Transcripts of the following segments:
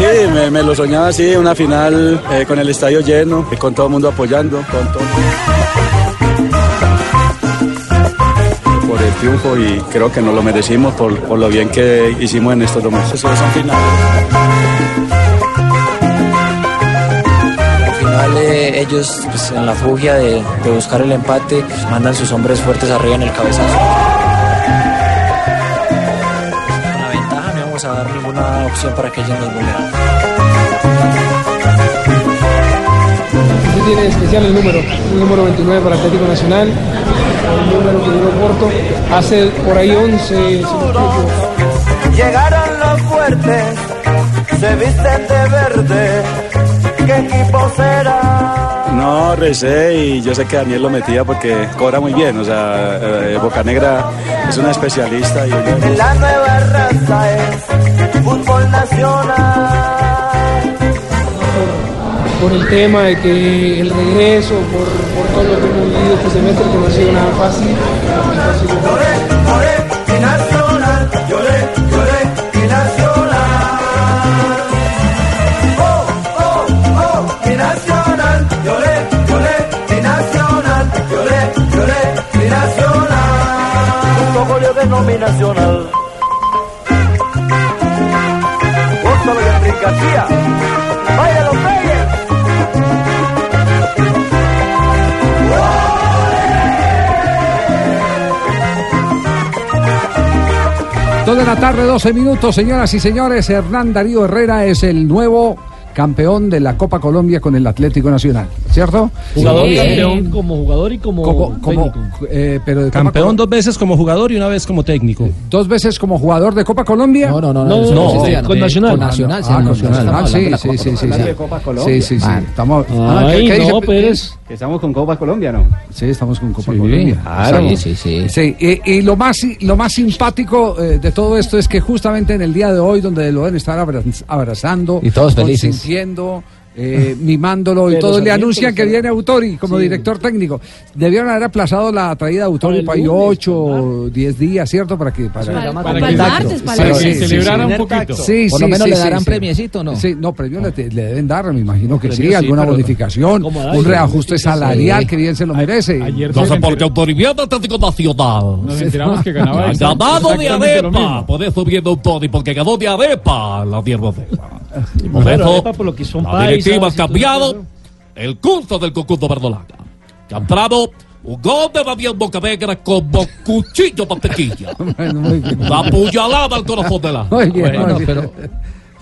Sí, me, me lo soñaba así, una final eh, con el estadio lleno, y con todo el mundo apoyando, con todo. Por el triunfo y creo que nos lo merecimos por, por lo bien que hicimos en estos dos meses. Son finales. Al final eh, ellos pues, en la fugia de, de buscar el empate mandan sus hombres fuertes arriba en el cabezazo. Vamos a dar ninguna opción para que ellos nos vulneren. Sí tiene especial el número, el número 29 para Atlético Nacional, el número que duró corto, hace por ahí 11, si no estoy equivocado. Llegaron los fuertes, se visten de verde. ¿Qué equipo será? No, recé y yo sé que Daniel lo metía porque cobra muy bien, o sea, eh, Bocanegra es una especialista y La nueva raza es fútbol nacional. por el tema de que el regreso, por, por todo lo que hemos vivido este semestre, que no ha sido nada fácil. Lloré, lloré, y nacional. Lloré, lloré, y nacional. Oh, oh, oh, y nacional. Lloré, lloré, y nacional. Lloré, lloré, y nacional. Un poco de denominacional. García. Los Reyes. De la tarde, 12 minutos, señoras y señores. Hernán Darío Herrera es el nuevo campeón de la Copa Colombia con el Atlético Nacional, ¿cierto? Jugador Sí. campeón como jugador y como, Como, como, técnico. eh, pero de Campeón dos veces como jugador y una vez como técnico. dos veces como jugador de Copa Colombia. No, no, no, No, no, existía, con Nacional. Con Nacional, sí, Ah, con Nacional. Nacional, estamos sí, sí, Copa sí, sí, de Copa Colombia. Sí, sí, sí. Estamos, Ay, ¿qué- qué dice? no, Pérez. Que estamos con Copa Colombia, ¿no? Sí, estamos con Copa Sí, Colombia. Claro. Sí, sí, sí. Sí, y, y lo más lo más simpático eh, de todo esto es que justamente en el día de hoy, donde lo deben estar abra- abrazando, Y todos felices. consintiendo, eh, mimándolo y De todo, los le anuncian que ¿no? viene Autori como Sí. director técnico. Debieron haber aplazado la traída de Autori Para el para ahí lunes, 8 o 10 días, ¿cierto? Para que para, Para- Para para que el martes, para Sí, sí, sí, celebrara un poquito. Sí, Por lo sí, menos sí, le sí, darán sí. premiecito, ¿no? Sí, no, premio le, le deben dar, me imagino que Premio sí, sí, alguna bonificación, da un reajuste salarial sí. que bien se lo merece. Ayer No sé por qué Autoriviano Atlético Nacional. Nos enteramos que ganaba ganado de Arepa. Por eso viene Tony, porque ganó de Arepa la tierra de Por eso, la directiva ha cambiado el curso del conjunto verdolaga. Que ha entrado un gol de Daniel Bocanegra como cuchillo mantequilla. Bueno, muy bien. La puñalada al corazón de la. Muy bien, Bueno, muy bien. pero-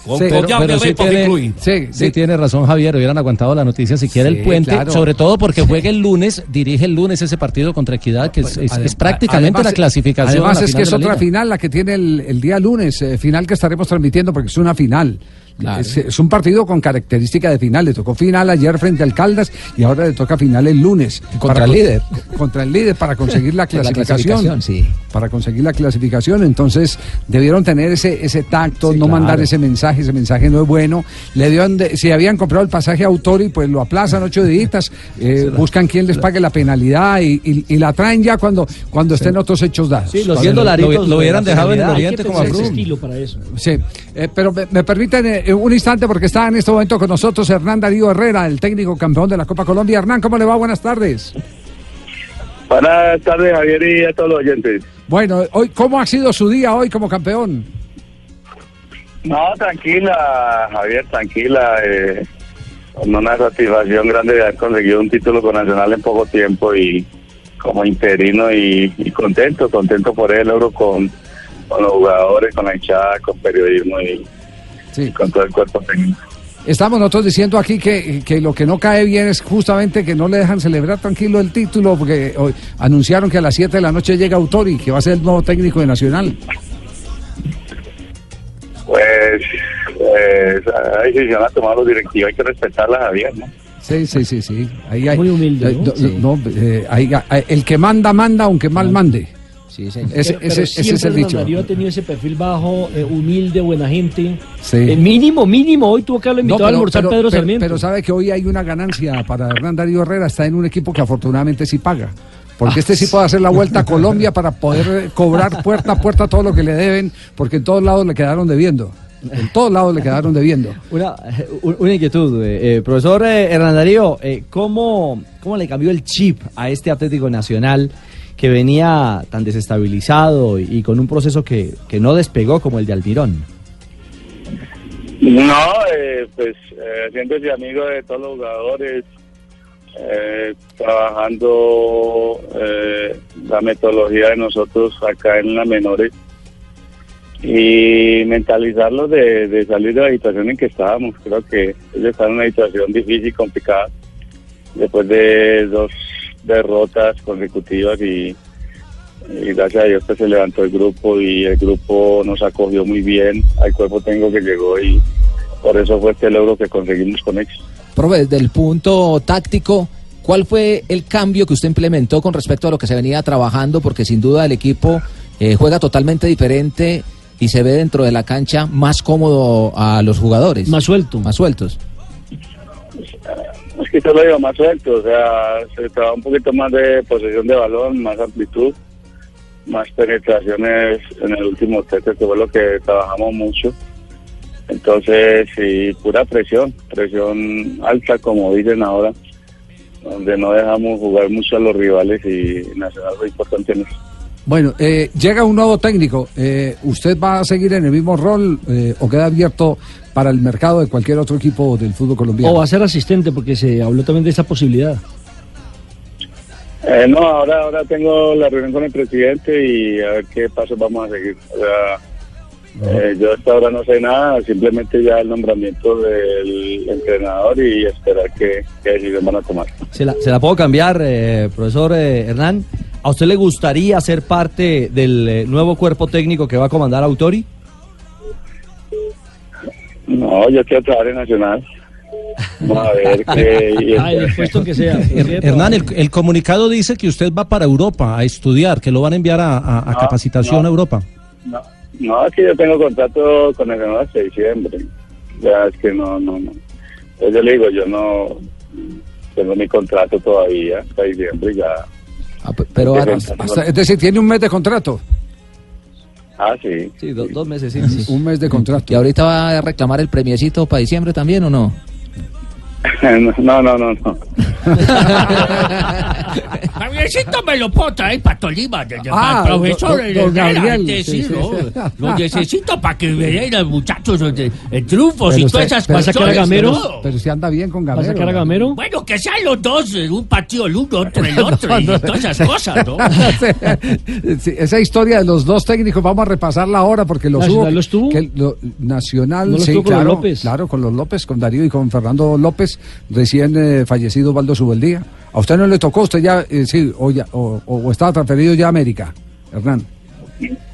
Con Sí, de pero sí tiene-. Sí, Sí, tiene razón Javier, hubieran aguantado la noticia si quiere Sí, el puente, claro. sobre todo porque juega el lunes, dirige el lunes ese partido contra Equidad, que es, es- Adem- es prácticamente además- la clasificación. Además la es que es otra final la que tiene el, el día lunes, eh, final que estaremos transmitiendo porque es una final. Claro. Es, es un partido con característica de final. Le tocó final ayer frente al Caldas y ahora le toca final el lunes. Contra Para el líder. Contra el líder para conseguir la La clasificación. clasificación, sí. Para conseguir la clasificación. Entonces debieron tener ese, ese tacto, Sí, no claro. mandar ese mensaje. Ese mensaje no es bueno. Le dieron de- si habían comprado el pasaje a Autori, pues lo aplazan ocho días. eh, buscan quién les pague la penalidad y, y- y la traen ya cuando, cuando estén otros hechos dados. Sí, los Cuando- 100 dolaritos lo- lo hubieran de dejado en el. Oriente como a estilo para eso. Sí, eh, pero me, me permiten eh, un instante porque está en este momento con nosotros Hernán Darío Herrera, el técnico campeón de la Copa Colombia. Hernán, ¿cómo le va? Buenas tardes. Buenas tardes, Javier, y a todos los oyentes. Bueno, hoy, ¿cómo ha sido su día hoy como campeón? No, tranquila, Javier, tranquila. eh, con una satisfacción grande de haber conseguido un título con Nacional en poco tiempo y como interino y, y contento, contento por el logro con, con los jugadores, con la hinchada, con periodismo y, con todo el cuerpo técnico. Estamos nosotros diciendo aquí que, que lo que no cae bien es justamente que no le dejan celebrar tranquilo el título, porque hoy anunciaron que a las 7 de la noche llega Autori, que va a ser el nuevo técnico de Nacional. Pues, pues hay decisión a tomar los directivos, hay que respetarlas, Javier, ¿no? Sí, sí, sí, sí. Ahí hay, Muy humilde, eh, ¿no? do- Sí. no, eh, ahí- eh, el que manda, manda, aunque mal mande. Ese, Pero- ese- pero ese es siempre el dicho. Hernán Darío ha tenido ese perfil bajo, eh, humilde, buena gente. Sí. Eh, mínimo, mínimo, hoy tuvo que haberlo No, invitado a almorzar Pedro pero- Sarmiento. pero sabe que hoy hay una ganancia para Hernán Darío Herrera, está en un equipo que afortunadamente sí paga. Porque este sí puede hacer la vuelta a Colombia para poder eh, cobrar puerta a puerta todo lo que le deben, porque en todos lados le quedaron debiendo. En todos lados le quedaron debiendo. Una, un- una inquietud, eh, eh, profesor eh, Hernán Darío, eh, ¿cómo, ¿cómo le cambió el chip a este Atlético Nacional que venía tan desestabilizado y, y con un proceso que, que no despegó como el de Almirón? No, eh, pues eh, amigo de todos los jugadores, eh, trabajando eh, la metodología de nosotros acá en las menores y mentalizarlos de, salir de la situación en que estábamos. Creo que ellos están en una situación difícil, complicada, después de dos derrotas consecutivas y, y gracias a Dios que se levantó el grupo y el grupo nos acogió muy bien al cuerpo técnico que llegó y por eso fue este logro que conseguimos con éxito. Profe, desde el punto táctico, ¿cuál fue el cambio que usted implementó con respecto a lo que se venía trabajando? Porque sin duda el equipo eh, juega totalmente diferente y se ve dentro de la cancha más cómodo a los jugadores. Más suelto. Más sueltos. Yo lo digo más suelto, o sea, se trabaja un poquito más de posesión de balón, más amplitud, más penetraciones en el último tercio, que fue lo que trabajamos mucho. Entonces, sí, pura presión, presión alta, como dicen ahora, donde no dejamos jugar mucho a los rivales y Nacional fue importante en eso. Bueno, eh, llega un nuevo técnico. Eh, ¿Usted va a seguir en el mismo rol eh, o queda abierto para el mercado de cualquier otro equipo del fútbol colombiano? O va a ser asistente, porque se habló también de esa posibilidad. Eh, no, ahora, ahora tengo la reunión con el presidente y a ver qué pasos vamos a seguir. O sea, eh, yo hasta ahora no sé nada, simplemente ya el nombramiento del entrenador y esperar qué, qué decisión van a tomar. ¿Se la, se la puedo cambiar, eh, profesor eh, Hernán? ¿A usted le gustaría ser parte del eh, nuevo cuerpo técnico que va a comandar Autori? No, yo quiero trabajar en Nacional. Vamos a ver qué... Ay, el puesto que sea. Her- Hernán, el, el comunicado dice que usted va para Europa a estudiar, que lo van a enviar a, a- a No, capacitación no. a Europa. No, no, es que yo tengo contrato con el Nacional hasta diciembre. Ya es que no, no, no. Entonces yo le digo, yo no tengo mi contrato todavía hasta diciembre ya. pero Porque hasta- pensando- Hasta- es decir, tiene un mes de contrato. Ah, sí. Sí, do- dos meses, sí. Un mes de contrato. ¿Y ahorita va a reclamar el premiecito para diciembre también o no? no, no, no, no. Javiercito me lo puedo traer para Tolima, Ah, para el profesor don- don Herrera, Gabriel, sí, sí, sí, ¿no? sí. Lo necesito para que vean los muchachos de, de triunfos y todas esas pero- cuestiones. pero- si anda bien con ¿Va a Gamero. sacar a Gamero? Bueno, que sean los dos, eh, un partido el uno, otro el otro, y todas esas cosas, ¿no? Sí, esa historia de los dos técnicos, vamos a repasarla ahora porque los ¿Nacional hubo. lo estuvo? que lo- Nacional, ¿No lo sí, estuvo con los claro, López? claro, con los López, con Darío y con Fernando López, recién eh, fallecido Valdo Subeldía. ¿A usted no le tocó? ¿Usted ya, eh, sí, o, ya- o, o estaba transferido ya a América, Hernán?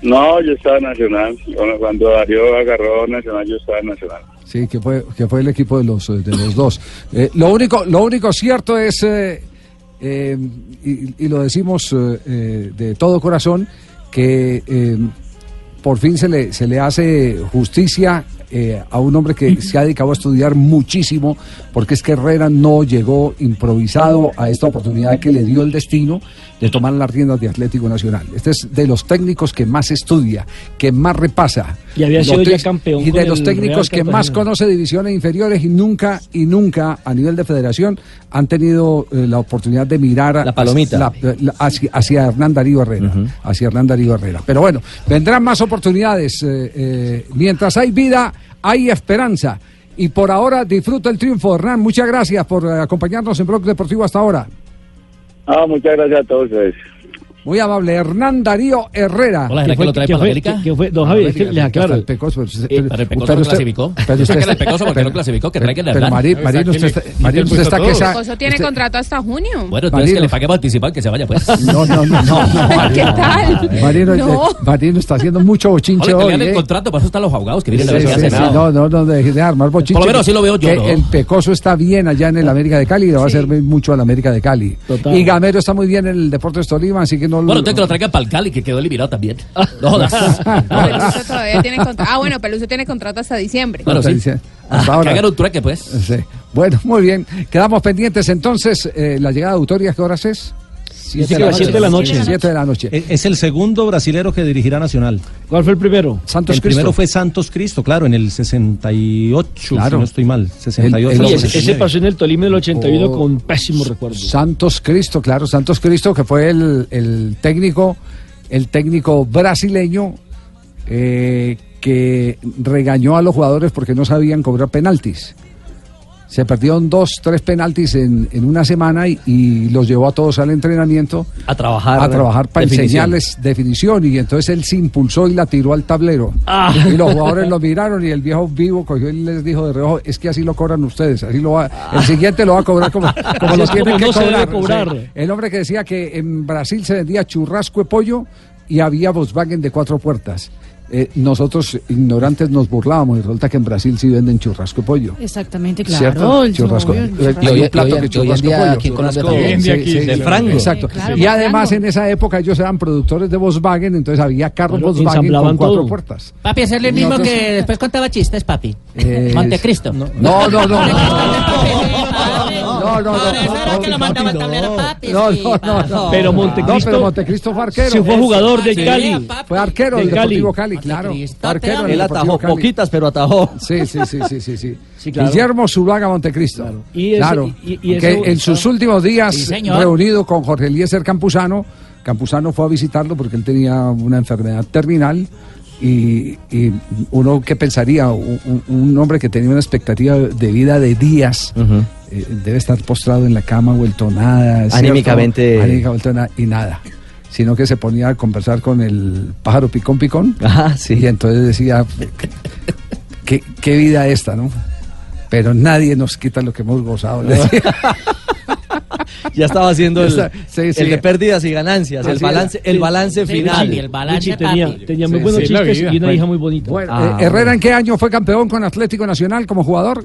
No, yo estaba Nacional. Cuando- Cuando Darío agarró Nacional, yo estaba Nacional. Sí, que fue, que fue el equipo de los, eh, de los dos. Eh, lo, único, lo único cierto es, eh, y, y lo decimos de todo corazón, que por fin se le, se le hace justicia eh, a un hombre que se ha dedicado a estudiar muchísimo, porque es que Herrera no llegó improvisado a esta oportunidad que le dio el destino de tomar las riendas de Atlético Nacional. Este es de los técnicos que más estudia, que más repasa. Y había sido ya campeón Y de los técnicos que más conoce divisiones inferiores y nunca, y nunca a nivel de federación han tenido eh, la oportunidad de mirar La palomita. la- la- hacia, hacia Hernán Darío Herrera. Hacia Hernán Darío Herrera. Pero bueno, vendrán más oportunidades. eh, eh, mientras hay vida, hay esperanza. Y por ahora disfruta el triunfo, Hernán. Muchas gracias por eh, acompañarnos en Blog Deportivo hasta ahora. Ah, muchas gracias a todos. Muy amable, Hernán Darío Herrera. Hola, ¿será que lo trae para América? ¿Qué fue? Don que les aclaro. El Pecoso, pero usted- pero el Pecoso pero no clasificó. pero usted- el Pecoso porque no clasificó, que traiga el Pero Hernán. Marín, Marín, usted está, Marín, usted está que esa... Coso tiene contrato hasta junio. Bueno, entonces que le paguemos anticipado que se vaya, pues. No, no, no, no. no, ¿Qué tal? No. eh, Marino está haciendo mucho bochinche que hoy. lean el ¿eh? contrato, para eso están los abogados que vienen a Sí, ver qué sí, hacen. sí, no, no, no, de armar bochinche. Por lo menos así lo veo yo, Que ¿no? El Pecoso está bien allá en el América de Cali y le va a servir mucho al América de Cali. Total. Y Gamero está muy bien en el Deportes Tolima, así que no Bueno, entonces que lo traigan para el Cali, que quedó eliminado también. No jodas. Peluso todavía tiene contrato. Ah, bueno, Peluso tiene contrato hasta diciembre. Bueno, sí. Hasta Que ahora. hagan un trueque, pues. Sí. Bueno, muy bien. Quedamos pendientes entonces. eh, la llegada de Autorias, ¿qué horas es? A las siete de la noche. Siete de la noche. Es el segundo brasilero que dirigirá Nacional. ¿Cuál fue el primero? Santos el Cristo. primero fue Santos Cristo, claro, en el 68, Claro. si no estoy mal. 68. El- el- Sí, ese, ese pasó en el Tolima del 81 Oh. con pésimos recuerdos. Santos Cristo, claro, Santos Cristo, que fue el, el técnico, el técnico brasileño eh, que regañó a los jugadores porque no sabían cobrar penaltis. Se perdieron dos, tres penaltis en, en una semana y, y los llevó a todos al entrenamiento A trabajar. a trabajar para definición. enseñarles definición y entonces él se impulsó y la tiró al tablero Ah. y los jugadores lo miraron y el viejo vivo cogió y les dijo de reojo es que así lo cobran ustedes así lo va, el siguiente lo va a cobrar como, como lo tienen como que no cobrar, el hombre que decía que en Brasil se vendía churrasco de pollo y había Volkswagen de cuatro puertas Eh, nosotros ignorantes nos burlábamos y resulta que en Brasil sí venden churrasco de pollo Exactamente, claro. ¿Cierto? el churrasco. obvio, el Eh, churrasco. hay Y hoy- un plato y hoy- que y en churrasco pollo. aquí en Colombia Churrasco- también. Sí, aquí, sí, de frango. Exacto. Claro, y de además frango. en esa época ellos eran productores de Volkswagen, entonces había carros Volkswagen con cuatro todo. puertas. Papi, hacerle el mismo Nosotros- que después contaba chistes, papi. Eh, Montecristo. No, no, no. no. No, no, no, eso era que lo mandaba al tablero, papi. No, no, no. Pero Montecristo. pero Montecristo fue arquero. Sí, fue jugador del. Cali. Fue arquero del. Deportivo Cali, claro. Arquero Él atajó poquitas, pero atajó. Sí, sí, sí, sí, sí, sí. Sí, claro. Guillermo Zuluaga Montecristo. Y ese- claro. y- y que eso- en sus últimos días, reunido con Jorge Eliezer Campuzano, Campuzano fue a visitarlo porque él tenía una enfermedad terminal. Y, y uno que pensaría, un, hombre que tenía una expectativa de vida de días, eh, debe estar postrado en la cama, vuelto nada. Anímicamente- Anímicamente nada, y nada. Sino que se ponía a conversar con el pájaro picón picón. Ajá, sí. Y entonces decía, ¿qué, qué vida esta, ¿no? Pero nadie nos quita lo que hemos gozado. decía. Ya estaba haciendo el, sí, sí. el de pérdidas y ganancias, el Así balance, era. el balance Sí, final. papi, el balance, tenía, tenía muy Sí, buenos chistes y una hija muy bonita. Bueno, Ah, eh, Herrera, ¿en qué año fue campeón con Atlético Nacional como jugador?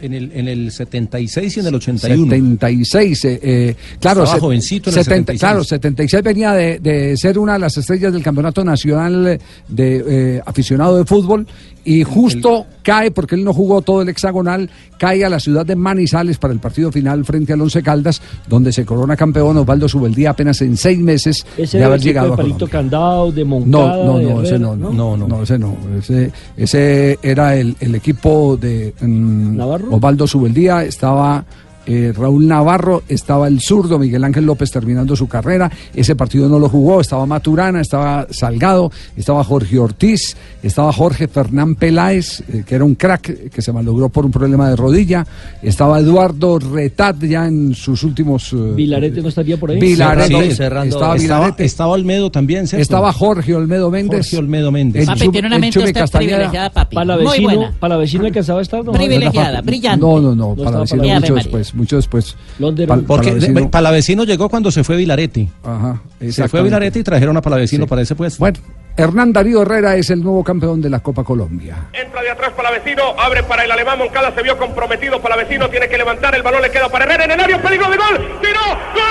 En el, en el 76 y en el 81. 76, eh, eh, claro, Estaba jovencito en el 76. claro, 76 venía de, de ser una de las estrellas del Campeonato Nacional de eh, aficionado de fútbol y justo cae, porque él no jugó todo el hexagonal, cae a la ciudad de Manizales para el partido final frente al Once Caldas, donde se corona campeón Osvaldo Subeldía apenas en seis meses Ese de era haber el equipo llegado de a Colombia. Candado, de No, Moncada, no, de no, ese Herrera, no, no, no, ese no, ese, ese era el, el equipo de mm, ¿Navarro? Osvaldo Subeldía, estaba eh, Raúl Navarro, estaba el zurdo Miguel Ángel López terminando su carrera, ese partido no lo jugó, estaba Maturana, estaba Salgado, estaba Jorge Ortiz, estaba Jorge Fernán Peláez, eh, que era un crack que se malogró por un problema de rodilla, estaba Eduardo Retat ya en sus últimos... eh, Vilarete no estaría por ahí. Vilarete, Sí, estaba estaba, Vilarete. estaba Olmedo también, ¿cierto? Estaba Jorge Olmedo Méndez. Jorge Olmedo Méndez. El Papi, Chum- tiene una mente usted privilegiada, papi. Para Muy vecino, buena. para vecino alcanzaba a estar. ¿no? Privilegiada, brillante. No, no, no, No para estaba vecino mucho después, mucho después. Londres. Pal- Porque Palavecino. Palavecino llegó cuando se fue Vilarete. Ajá, Se fue. Vilarete y trajeron a Palavecino Sí. para ese puesto. Bueno, Hernán Darío Herrera es el nuevo campeón de la Copa Colombia. Entra de atrás para vecino, abre para el alemán Moncada, se vio comprometido para vecino, tiene que levantar, el balón le queda para Herrera en el área, peligro de gol, tiró, gol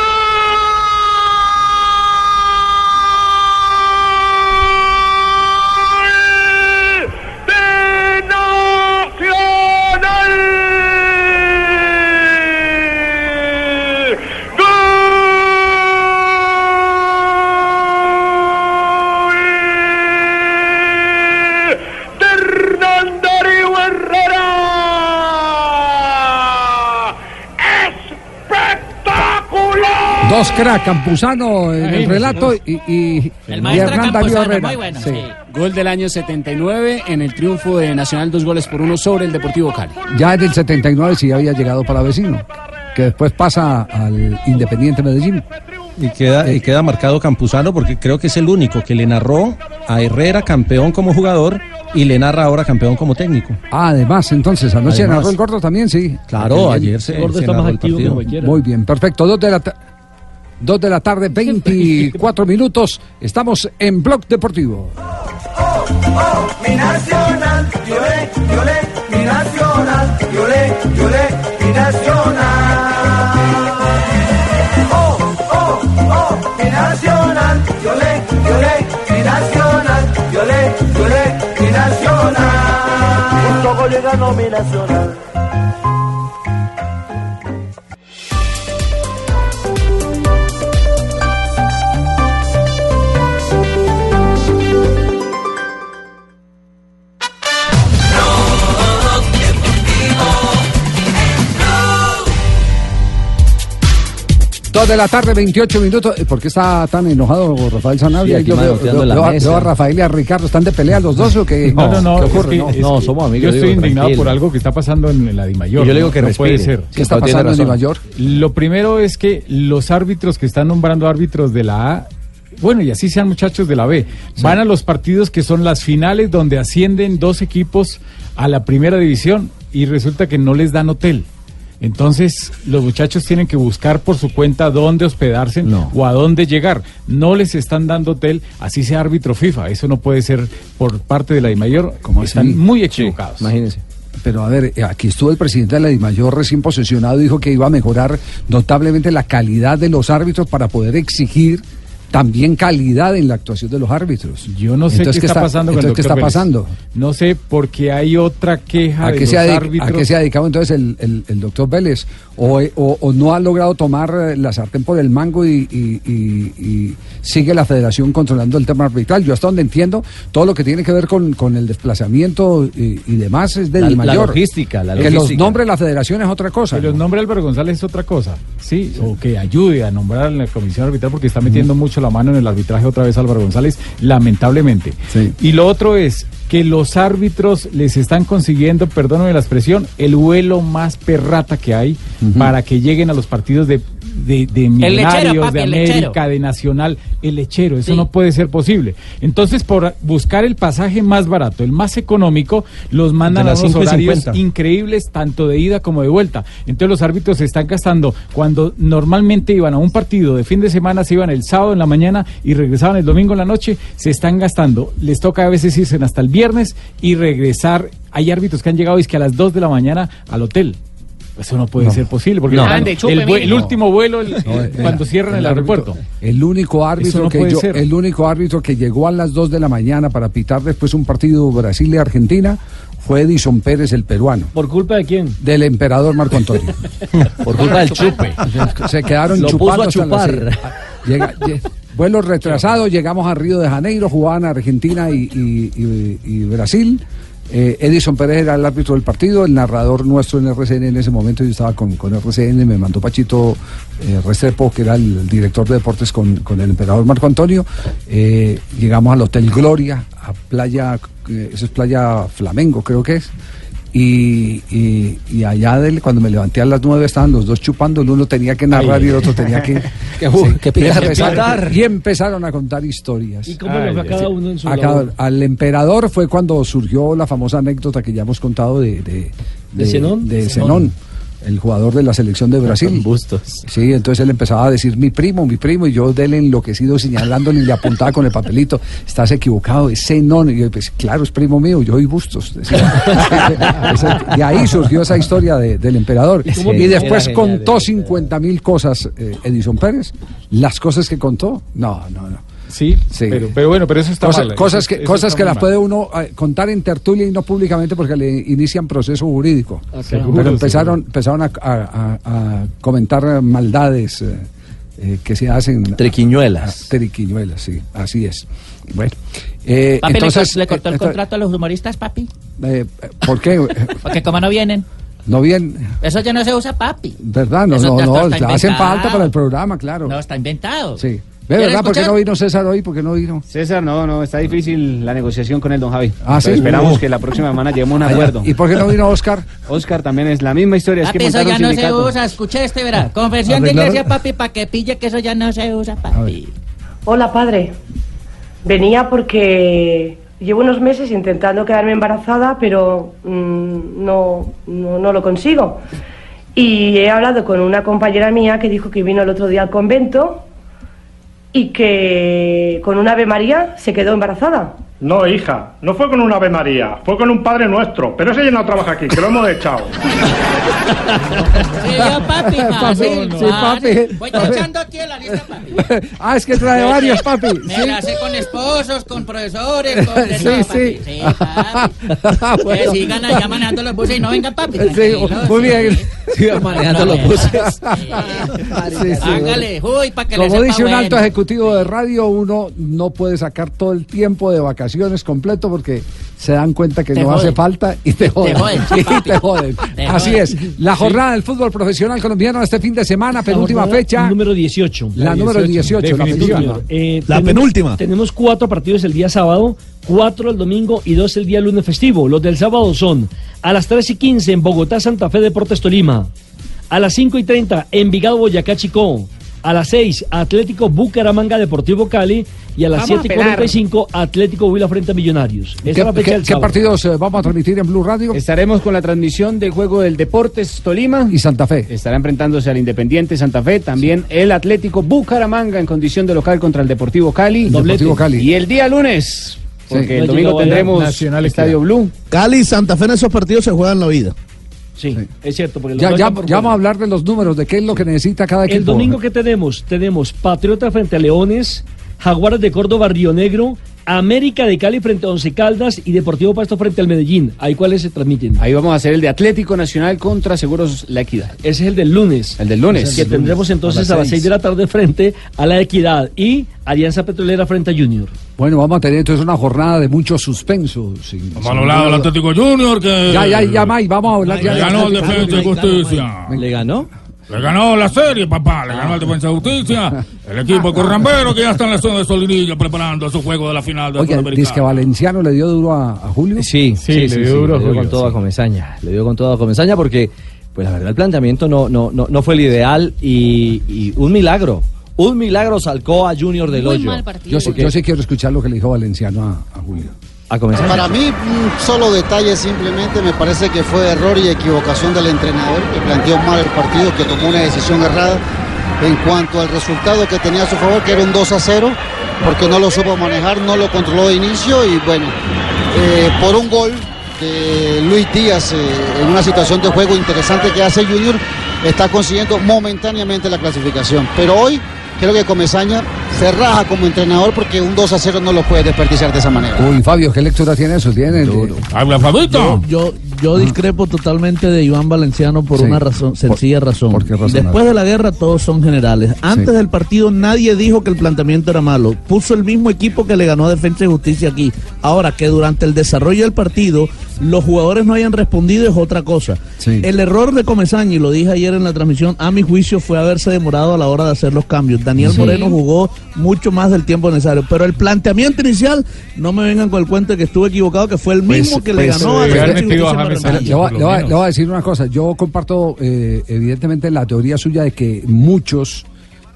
de Nacional. Dos crack, Campuzano en el relato y, y, El y maestro Hernán Darío Herrera. muy bueno, Sí. sí. Gol del año 79 en el triunfo de Nacional, dos goles por uno sobre el Deportivo Cali. Ya en el 79 sí había llegado para vecino, que después pasa al Independiente Medellín. Y queda, y queda marcado Campuzano porque creo que es el único que le narró a Herrera campeón como jugador y le narra ahora campeón como técnico. Ah, además, entonces, anoche Además. narró el gordo también, sí. Claro, ayer se- El Gordo se está más narró el partido. Muy bien, perfecto. Dos de la, ta- dos de la tarde, 24 minutos. Estamos en Blog Deportivo. Mi nacional, lloré, lloré, mi nacional, lloré, lloré, mi nacional. Oh, oh, oh, mi nacional, lloré, lloré, mi nacional, lloré, lloré, mi nacional. Un poco le ganó mi nacional. Dos de la tarde, 28 minutos. ¿Por qué está tan enojado Rafael Sanabria? Sí, Yo veo, veo- la veo a- mesa. veo a Rafael y a Ricardo. ¿Están de pelea los dos o qué? No, no, no. ¿Qué es ocurre? que- no, es no, somos amigos. Yo estoy digo, indignado tranquilo. por algo que está pasando en la Dimayor. Yo le digo que no puede ser. ¿Qué está pasando en razón. Dimayor? Lo primero es que los árbitros que están nombrando árbitros de la A, bueno, y así sean muchachos de la B, van a los partidos que son las finales donde ascienden dos equipos a la primera división y resulta que no les dan hotel. Entonces, los muchachos tienen que buscar por su cuenta dónde hospedarse o a dónde llegar. No les están dando hotel, así sea árbitro FIFA. Eso no puede ser por parte de la DIMAYOR. Como están así? muy equivocados. Imagínense. Pero a ver, eh, aquí estuvo el presidente de la DIMAYOR recién posesionado y dijo que iba a mejorar notablemente la calidad de los árbitros para poder exigir también calidad en la actuación de los árbitros. Yo no sé Entonces, qué está, pasando con el entonces, ¿qué doctor está Vélez. pasando? No sé, porque hay otra queja ¿A de qué, los se árbitros. a qué se ha dedicado entonces el, el- el doctor Vélez? O, o- o no ha logrado tomar eh, la sartén por el mango y, y- y- y sigue la federación controlando el tema arbitral? Yo hasta donde entiendo, todo lo que tiene que ver con, con el desplazamiento y, y demás es del La- la mayor. logística, la Que los logística. nombre la federación es otra cosa. Que los nombre Álvaro González es otra cosa, sí, o que ayude a nombrar a la comisión arbitral porque está metiendo mucho la mano en el arbitraje otra vez Álvaro González, lamentablemente. Y lo otro es que los árbitros les están consiguiendo, perdóname la expresión, el vuelo más perrata que hay para que lleguen a los partidos de, de, de Millonarios, papi, de América, de Nacional, el lechero, eso Sí. no puede ser posible. Entonces, por buscar el pasaje más barato, el más económico, los mandan a unos 5 y horarios 50. increíbles, tanto de ida como de vuelta. Entonces los árbitros se están gastando, cuando normalmente iban a un partido de fin de semana, se iban el sábado en la mañana y regresaban el domingo en la noche, se están gastando. Les toca a veces irse hasta el viernes y regresar. Hay árbitros que han llegado es que a las 2 de la mañana al hotel. Eso no puede No. ser posible, porque No. el, mínimo. último vuelo el- No, eh, cuando cierran el, aeropuerto. El único árbitro no que yo, el único árbitro que llegó a las 2 de la mañana para pitar después un partido Brasil y Argentina fue Edison Pérez, el peruano. ¿Por culpa de quién? Del emperador Marco Antonio. Por culpa del chupe. Se quedaron Lo chupando puso a hasta chupar. seis. Llega- lle- vuelo retrasado, llegamos a Río de Janeiro, jugaban Argentina y, y- y- y Brasil. Eh, Edison Pérez era el árbitro del partido, el narrador nuestro en RCN en ese momento, yo estaba con, con RCN, me mandó Pachito eh, Restrepo, que era el director de deportes con, con el emperador Marco Antonio. Eh, llegamos al Hotel Gloria, a Playa, eh, eso es Playa Flamengo, creo que es. Y, y- y allá del, cuando me levanté a las nueve estaban los dos chupando, el uno tenía que narrar Ay. y el otro tenía que, Que picar, y empezar- picar. y empezaron a contar historias. ¿Y cómo le fue a cada uno en su A cada- al emperador fue cuando surgió la famosa anécdota que ya hemos contado de, de, ¿De Zenón? de Zenón. Zenón, el jugador de la selección de Brasil. Sí, entonces él empezaba a decir mi primo, mi primo, y yo de él enloquecido señalándole y le apuntaba con el papelito, estás equivocado, es Zenón. Y yo, pues claro, es primo mío, yo soy Bustos. y ahí surgió esa historia de- del emperador. ¿Cómo y después contó 50 mil cosas eh, Edison Pérez. Las cosas que contó, no, no, no. Sí, Pero, pero bueno, pero eso está Cosas, mal. cosas que, eso cosas está que las mal. puede uno eh, contar en tertulia y no públicamente porque le inician proceso jurídico. Ah, Pero empezaron, empezaron a, a- a- a comentar maldades eh, eh, que se hacen. Triquiñuelas. Ah, triquiñuelas, sí, así es. Bueno, eh, Papi, ¿le entonces. ¿le, cortó el esto- contrato a los humoristas, papi? eh, ¿Por qué? Porque como no vienen. No bien, Eso ya no se usa, papi. ¿verdad? No, Eso no, no, hacen falta para el programa, claro. No, está inventado. Sí. ¿Ve, ¿Quiere verdad? ¿Por qué no vino César hoy? ¿Por qué no vino? César, no, no, está difícil la negociación con el don Javi. Ah, ¿sí? Esperamos Uh. que la próxima semana lleguemos a un Ah, acuerdo. ¿Y por qué no vino Oscar? Oscar también es la misma historia, es Papi, que eso ya no se usa. Escucha este, verá. Confesión de iglesia, papi, para que pille que eso ya no se usa, papi. Hola, padre. Venía porque llevo unos meses intentando quedarme embarazada, pero mm, no, no, no lo consigo. Y he hablado con una compañera mía que dijo que vino el otro día al convento y que con una Ave María se quedó embarazada. No, hija, no fue con un Ave María, fue con un Padre Nuestro, pero ese ya no trabaja aquí, que lo hemos echado. Sí, yo, papi, fácil, Sí, papi. Voy echando aquí en la lista, papi. ah, es que trae varios, papi. Me Sí. la sé con esposos, con profesores, con... Sí, todo, sí. papi. Sí, papi. Bueno. Que sigan allá manejando los buses y no vengan, papi. Sí, muy bien. Sigan manejando los buses. Sí, sí, Hágale, uy, para que le Como dice un alto bueno. ejecutivo de radio, uno no puede sacar todo el tiempo de vacaciones completo porque se dan cuenta que Te no joden. hace falta y te joden. joden, sí, Y papi. te joden. Te Así joden. es. La jornada del fútbol profesional colombiano este fin de semana, penúltima fecha. Número 18. La número 18, la penúltima. Eh, La tenemos- penúltima. Tenemos cuatro partidos el día sábado, cuatro el domingo y dos el día lunes festivo. Los del sábado son a las 3 y 15 en Bogotá, Santa Fe, Deportes Tolima. A las 5 y 30 Envigado, Boyacá, Chicó. A las 6 Atlético Bucaramanga, Deportivo Cali. Y a las Vamos a 7 y pelar. 45 Atlético Huila frente a Millonarios. Esa ¿Qué, la fecha qué- del qué sábado. partidos eh, vamos a transmitir en Blue Radio? Estaremos con la transmisión del juego del Deportes Tolima. Y Santa Fe. Estará enfrentándose al Independiente Santa Fe. También el Atlético Bucaramanga en condición de local contra el Deportivo Cali. Deportivo Cali. Y el día lunes, porque Sí. el domingo tendremos Nacional Estadio Blue. Cali y Santa Fe en esos partidos se juegan la vida. Sí, es cierto. Porque los Ya, ya, por vamos a hablar de los números, de qué es lo que necesita cada equipo. El domingo que tenemos, tenemos Patriota frente a Leones, Jaguares de Córdoba, Río Negro, América de Cali frente a Once Caldas y Deportivo Pasto frente al Medellín. Ahí cuáles se transmiten. Ahí vamos a hacer el de Atlético Nacional contra Seguros La Equidad. Ese es el del lunes. El del lunes. Que tendremos entonces a las 6 de la tarde frente a la Equidad y Alianza Petrolera frente a Junior. Bueno, vamos a tener entonces una jornada de mucho suspenso. sin- Vamos sin a hablar del. Atlético Junior que... Ya, ya, ya, May, vamos a hablar ya. Le de ganó el Atlético. Defensa y Justicia. ¿Le ganó? Le ganó la serie, papá. Le ganó el Defensa y Justicia. El equipo corrambero que ya está en la zona de Solinilla preparando su juego de la final del Oye, dice que. Valenciano le dio duro a, a Julio. Sí, sí, sí, sí, le dio con toda comezaña. Le dio con toda comezaña porque, pues la verdad, el planteamiento no, no, no, no fue el ideal y, y un milagro. Un milagro salcó a Junior del Muy hoyo. mal partido. Yo sí, yo sí quiero escuchar lo que le dijo Valenciano a, a Julio. Para mí, un solo detalle simplemente me parece que fue error y equivocación del entrenador que planteó mal el partido, que tomó una decisión errada en cuanto al resultado que tenía a su favor, que era un 2 a 0, porque no lo supo manejar, no lo controló de inicio y bueno, eh, por un gol de Luis Díaz eh, en una situación de juego interesante que hace Junior, está consiguiendo momentáneamente la clasificación. Pero hoy creo que Comesaña se raja como entrenador porque un 2 a 0 no lo puede desperdiciar de esa manera. Uy, Fabio, ¿qué lectura tiene eso? Tiene duro. Habla, Fabito. Yo, yo, yo discrepo totalmente de Iván Valenciano por Sí. una razón, sencilla razón. ¿por qué razón? Después de la guerra todos son generales. Antes Sí. del partido nadie dijo que el planteamiento era malo. Puso el mismo equipo que le ganó a Defensa y Justicia aquí. Ahora que durante el desarrollo del partido los jugadores no hayan respondido es otra cosa. Sí. El error de Comesaña, y lo dije ayer en la transmisión, a mi juicio fue haberse demorado a la hora de hacer los cambios. Daniel Sí. Moreno jugó mucho más del tiempo necesario, pero el planteamiento inicial, no me vengan con el cuento de que estuve equivocado, que fue el mismo Pues- que le pues, ganó a eh, Defensa y Justicia. Le voy- a decir una cosa. Yo comparto, eh, evidentemente, la teoría suya de que muchos,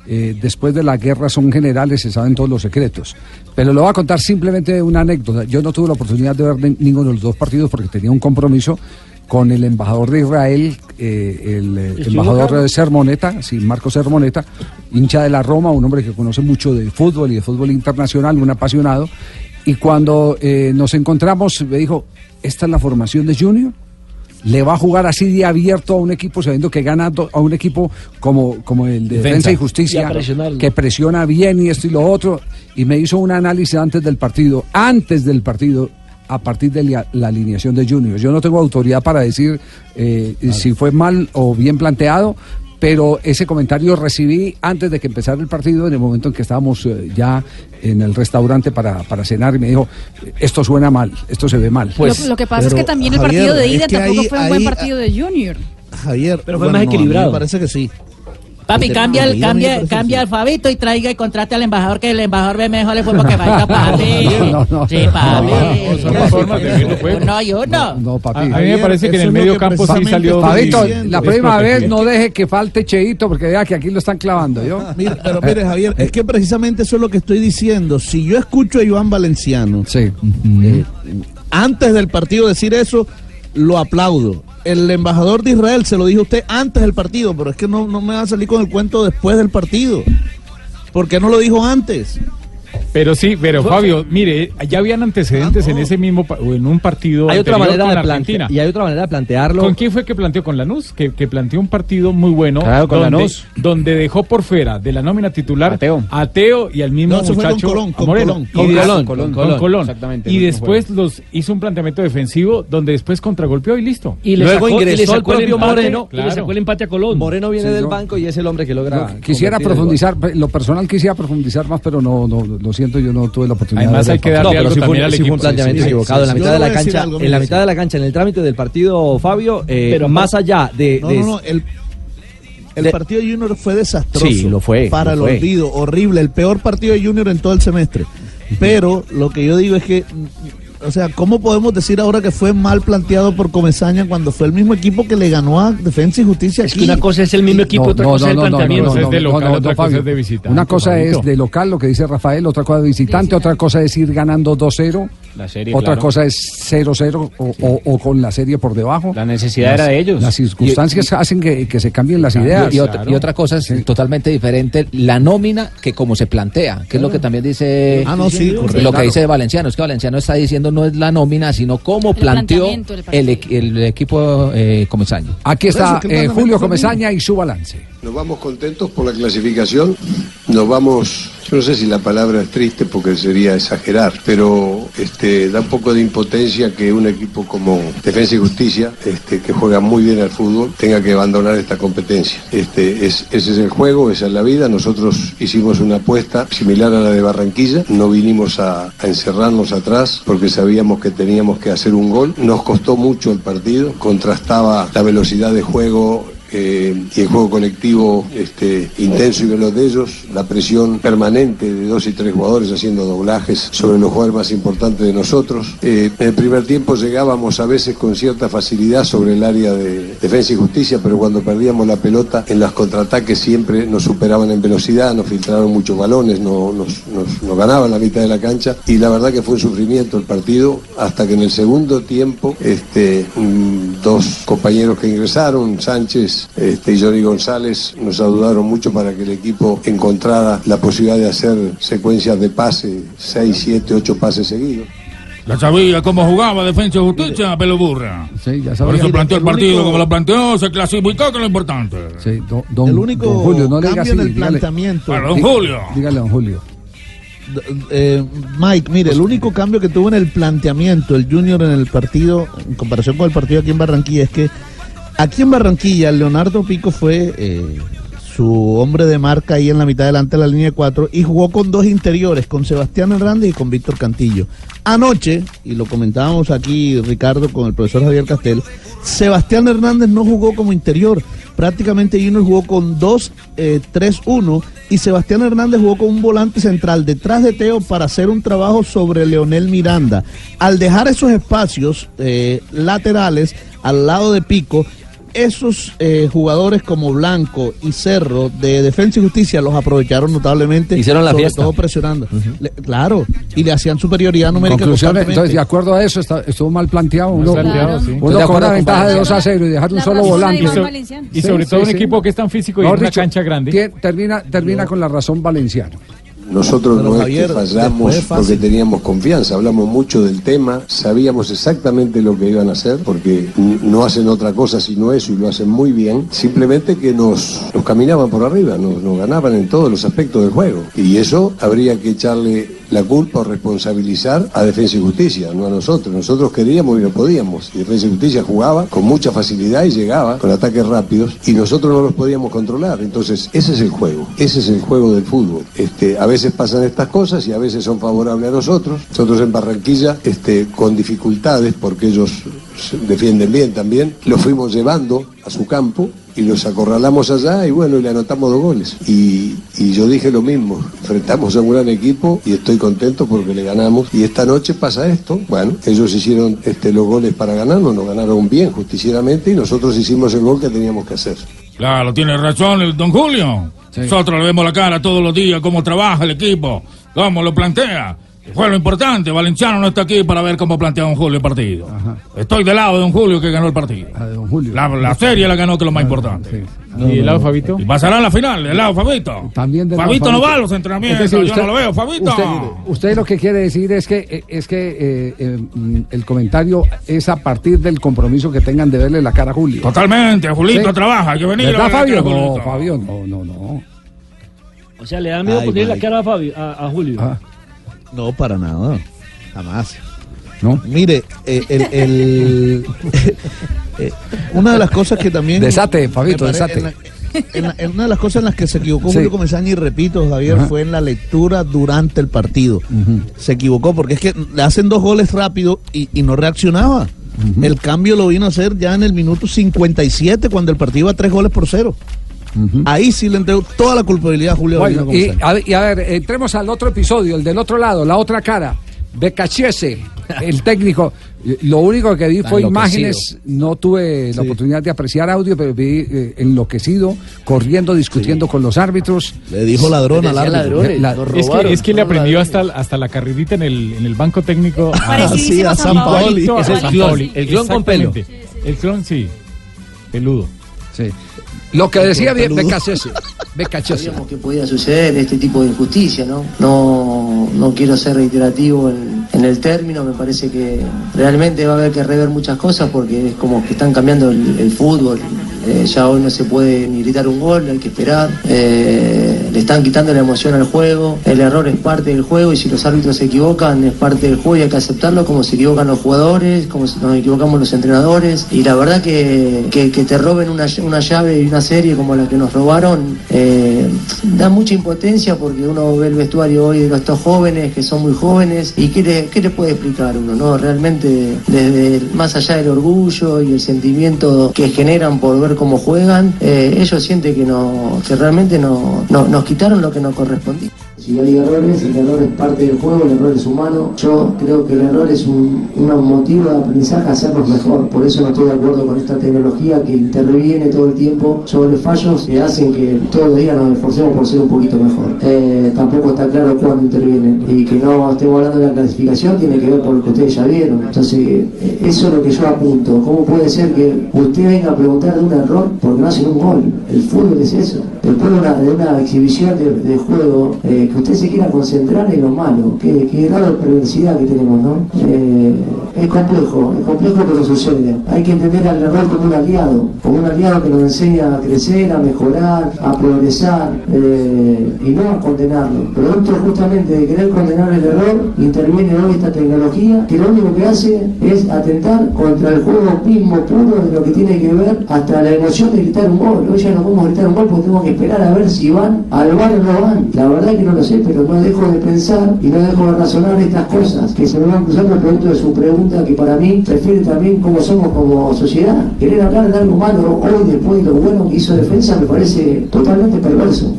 eh, después de la guerra, son generales, se saben todos los secretos. Pero le voy a contar simplemente una anécdota. Yo no tuve la oportunidad de ver ni- ninguno de los dos partidos porque tenía un compromiso con el embajador de Israel, eh, el eh, ¿Estuvo embajador Carlos? Sermoneta, sí, Marco Sermoneta, hincha de la Roma, un hombre que conoce mucho de fútbol y de fútbol internacional, un apasionado. Y cuando eh, nos encontramos, me dijo, esta es la formación de Junior. Le va a jugar así de abierto a un equipo, sabiendo que gana a un equipo como, como el de Defensa. Defensa y Justicia, que presiona bien y esto y lo otro. Y me hizo un análisis antes del partido, antes del partido, a partir de la, la alineación de Junior. Yo no tengo autoridad para decir eh, si fue mal o bien planteado, pero ese comentario recibí antes de que empezara el partido, en el momento en que estábamos eh, ya en el restaurante para, para cenar, y me dijo, esto suena mal, esto se ve mal. lo, lo que pasa es que también el partido de ida tampoco fue un buen partido de Junior. Javier, Pero fue más equilibrado. me parece que sí. Papi, cambia el, cambia, cambia sí. alfabeto y traiga y contrate al embajador, que el embajador ve mejor el fútbol que vaya, papi. No, no. Sí, papi. No, son las formas de ver el juego. No, yo no. No, papi. A, a mí me parece que en el medio campo sí salió. Fabito, la próxima vez no deje que falte Cheito, porque vea que aquí lo están clavando, ¿yo? Mira, pero mire, Javier, es que precisamente eso es lo que estoy diciendo. Si yo escucho a Iván Valenciano Sí. eh, antes del partido decir eso, lo aplaudo. El embajador de Israel se lo dijo usted antes del partido, pero es que no, no me va a salir con el cuento después del partido. ¿Por qué no lo dijo antes? Pero sí, pero Fabio, mire, ya habían antecedentes en ese mismo en un partido Hay otra manera con de Argentina. y hay otra manera de plantearlo. ¿Con quién fue que planteó con Lanús? Que, que planteó un partido muy bueno. Claro, con donde, Lanús. donde dejó por fuera de la nómina titular A Teo. a Teo y al mismo No, muchacho Colón, a con Moreno. Colón. Y Colón, con con Colón. exactamente, Y después los hizo un planteamiento defensivo donde después contragolpeó y listo. Y le Luego sacó, y le ingresó el sacó propio empate, Moreno. y le sacó el empate a Colón. Moreno viene Sí, del banco y es el hombre que logra. Quisiera profundizar, lo personal quisiera profundizar más, pero no, no, lo siento, yo no tuve la oportunidad. Además de hay que darle No, algo pero sí fue, también un- al sí fue un equipo. planteamiento Sí, sí, equivocado. en la mitad de la cancha, algo, en la mitad de la cancha, en el trámite del partido, Fabio, eh, Pero más allá de, No, de- no, no, el, el de- partido de Junior fue desastroso. Sí, lo fue, Para lo el fue. olvido, horrible, el peor partido de Junior en todo el semestre. Pero lo que yo digo es que, o sea, ¿cómo podemos decir ahora que fue mal planteado por Comesaña cuando fue el mismo equipo que le ganó a Defensa y Justicia Es aquí? que una cosa es el mismo equipo, otra cosa es el planteamiento. no, es de local, otra cosa Fabio. es de visitante, Una cosa es de local, lo que dice Rafael, otra cosa de visitante, otra cosa es ir ganando 2-0, La serie, otra claro. cosa es 0-0 o, o- o con la serie por debajo. La necesidad era de ellos. Las circunstancias hacen que, que se cambien las ideas. Y, otra, y otra cosa es totalmente diferente, la nómina que como se plantea, que es lo que también dice Ah, no, sí, correcto. lo que dice Valenciano, es que Valenciano está diciendo no es la nómina, sino cómo El planteó el, el equipo eh, Comesaña. Aquí está eh, Julio Comesaña y su balance. Nos vamos contentos por la clasificación, nos vamos, yo no sé si la palabra es triste porque sería exagerar, pero este, da un poco de impotencia que un equipo como Defensa y Justicia, este, que juega muy bien al fútbol, tenga que abandonar esta competencia. Este, es, ese es el juego, esa es la vida, nosotros hicimos una apuesta similar a la de Barranquilla, no vinimos a, a encerrarnos atrás porque sabíamos que teníamos que hacer un gol, nos costó mucho el partido, contrastaba la velocidad de juego, eh, y el juego colectivo este, intenso y veloz de ellos, la presión permanente de dos y tres jugadores haciendo doblajes sobre los jugadores más importantes de nosotros. Eh, en el primer tiempo llegábamos a veces con cierta facilidad sobre el área de defensa y justicia, pero cuando perdíamos la pelota en los contraataques siempre nos superaban en velocidad, nos filtraron muchos balones, no, nos, nos- ganaban la mitad de la cancha y la verdad que fue un sufrimiento el partido hasta que en el segundo tiempo este, mm, dos compañeros que ingresaron, Sánchez este, y Johnny González, nos ayudaron mucho para que el equipo encontrara la posibilidad de hacer secuencias de pase, 6, 7, 8 pases seguidos. Ya sabía cómo jugaba Defensa y Justicia, pelo burra. Sí, ya Por sabía. eso planteó el el partido único- como lo planteó, se clasificó, que es lo importante. Sí, don, don- El único don Julio, no le diga cambio así, en el dígale- planteamiento. Para don Julio. Dígale, don Julio. Eh, Mike, mire, el único cambio que tuvo en el planteamiento el Junior en el partido, en comparación con el partido aquí en Barranquilla, es que aquí en Barranquilla Leonardo Pico fue eh, su hombre de marca ahí en la mitad delante de la línea de cuatro y jugó con dos interiores, con Sebastián Hernández y con Víctor Cantillo. Anoche, y lo comentábamos aquí Ricardo con el profesor Javier Castel, Sebastián Hernández no jugó como interior. Prácticamente Junior jugó con 2-3-1 y Sebastián Hernández jugó con un volante central detrás de Teo para hacer un trabajo sobre Leonel Miranda. Al dejar esos espacios eh, laterales al lado de Pico, esos eh, jugadores como Blanco y Cerro de Defensa y Justicia los aprovecharon notablemente. Hicieron la sobre fiesta. todo presionando. Le- claro, y le hacían superioridad numérica. Entonces, de acuerdo a eso, está- estuvo mal planteado. Uno, planteado, sí. uno con acuerdo una ventaja de Valenciano. 2 a 0 y dejar un solo volante. Iván so-. Y sobre sí, todo un sí. equipo que es tan físico y en una dicho, cancha grande. termina, termina con la razón valenciano. Nosotros Pero, no Javier, es que fallamos es porque teníamos confianza, hablamos mucho del tema, sabíamos exactamente lo que iban a hacer, porque no hacen otra cosa sino eso y lo hacen muy bien, simplemente que nos, nos caminaban por arriba, nos, nos ganaban en todos los aspectos del juego. Y eso habría que echarle la culpa o responsabilizar a Defensa y Justicia, no a nosotros. Nosotros queríamos y no podíamos. Y Defensa y Justicia jugaba con mucha facilidad y llegaba con ataques rápidos y nosotros no los podíamos controlar. Entonces, ese es el juego, ese es el juego del fútbol. Este, a veces pasan estas cosas y a veces son favorables a nosotros. Nosotros en Barranquilla, este, con dificultades, porque ellos defienden bien también, los fuimos llevando a su campo y los acorralamos allá y bueno, le anotamos dos goles. Y, y yo dije lo mismo, enfrentamos a un gran equipo y estoy contento porque le ganamos. Y esta noche pasa esto, bueno, ellos hicieron este, los goles para ganarnos, nos ganaron bien, justicieramente, y nosotros hicimos el gol que teníamos que hacer. Claro, tiene razón el don Julio. Nosotros le vemos la cara todos los días, cómo trabaja el equipo, cómo lo plantea. Fue lo importante, Valenciano no está aquí para ver cómo plantea don Julio el partido. Estoy del lado de don Julio que ganó el partido. La, la serie la ganó, que es lo más importante. ¿Y el lado Fabito? Y pasará a la final, del lado Fabito. También del lado Fabito no Fabito. va a los entrenamientos, yo no lo veo, Fabito. Usted, usted lo que quiere decir es que eh, es que eh, eh, mm, el comentario es a partir del compromiso que tengan de verle la cara a Julio. Totalmente, Julito trabaja, hay que venir a ¿Verdad, ver la Fabio? cara a No. Fabio, no, no, no. O sea, le da miedo Ay, ponerle la Mike. cara a, Fabio, a, a Julio. Ah. No, para nada. Jamás. ¿No? Mire, eh, el, el- eh, una de las cosas que también. Desate, Fabito, desate. En, la- en la- en una de las cosas en las que se equivocó Sí. Julio Comesaña, y repito, Javier, Ajá. fue en la lectura durante el partido. Se equivocó porque es que le hacen dos goles rápido y, y no reaccionaba. El cambio lo vino a hacer ya en el minuto 57, cuando el partido iba tres goles por cero. Ahí sí le entregó toda la culpabilidad a Julio Bueno, y a, ver- y a ver, entremos al otro episodio, el del otro lado, la otra cara. Becachese, el técnico. Lo único que vi Está fue imágenes, no tuve la oportunidad de apreciar audio, pero vi eh, enloquecido, corriendo, discutiendo con los árbitros. Le dijo ladrón al árbitro. La- Es que, es que le aprendió hasta, hasta la carrerita en el, en el banco técnico. a- Parecidísimo a San Paoli. Es el clon, el clon con pelo. El clon, sí. Peludo. Sí. Lo que decía bien Becachese. Becachese. Que podía suceder este tipo de injusticia, ¿no? No, no quiero ser reiterativo en, en el término, me parece que realmente va a haber que rever muchas cosas porque es como que están cambiando el, fútbol. Eh, ya hoy no se puede ni gritar un gol, hay que esperar. Eh, le están quitando la emoción al juego, el error es parte del juego y si los árbitros se equivocan es parte del juego y hay que aceptarlo como se equivocan los jugadores, como nos equivocamos los entrenadores. Y la verdad que, que, te roben una, una llave y una serie como la que nos robaron eh, da mucha impotencia porque uno ve el vestuario hoy de estos jóvenes que son muy jóvenes y qué qué le puede explicar uno, ¿no? Realmente desde más allá del orgullo y el sentimiento que generan por ver cómo juegan, eh, ellos sienten que no, que realmente no, no- nos quitaron lo que nos correspondía. Si hay errores, el error es parte del juego, el error es humano. Yo creo que el error es un, un motivo de aprendizaje a hacernos mejor. Por eso no estoy de acuerdo con esta tecnología que interviene todo el tiempo sobre fallos que hacen que todos los días nos esforcemos por ser un poquito mejor. Eh, tampoco está claro cuándo intervienen. Y que no estemos hablando de la clasificación tiene que ver por lo que ustedes ya vieron. Entonces, eh, eso es lo que yo apunto. ¿Cómo puede ser que usted venga a preguntar de un error porque no hacen un gol? El fútbol es eso. Después de una, de una exhibición de, juego, eh, que usted se quiera concentrar en lo malo. Qué, qué grado perversidad que tenemos, ¿no? Eh, es complejo, es complejo pero sucede. Hay que entender al error como un aliado, como un aliado que nos enseña a crecer, a mejorar, a progresar eh, y no a condenarlo. Producto justamente de querer condenar el error, interviene hoy esta tecnología que lo único que hace es atentar contra el juego mismo puro de lo que tiene que ver hasta la emoción de gritar un gol. Hoy ya no podemos gritar un gol porque tenemos que esperar a ver si van al bar o no van. La verdad es que no lo sé, pero no dejo de pensar y no dejo de razonar estas cosas que se me van cruzando producto de su pregunta que para mí refiere también cómo somos como sociedad. Querer hablar de algo malo hoy después de lo bueno que hizo defensa me parece totalmente perverso.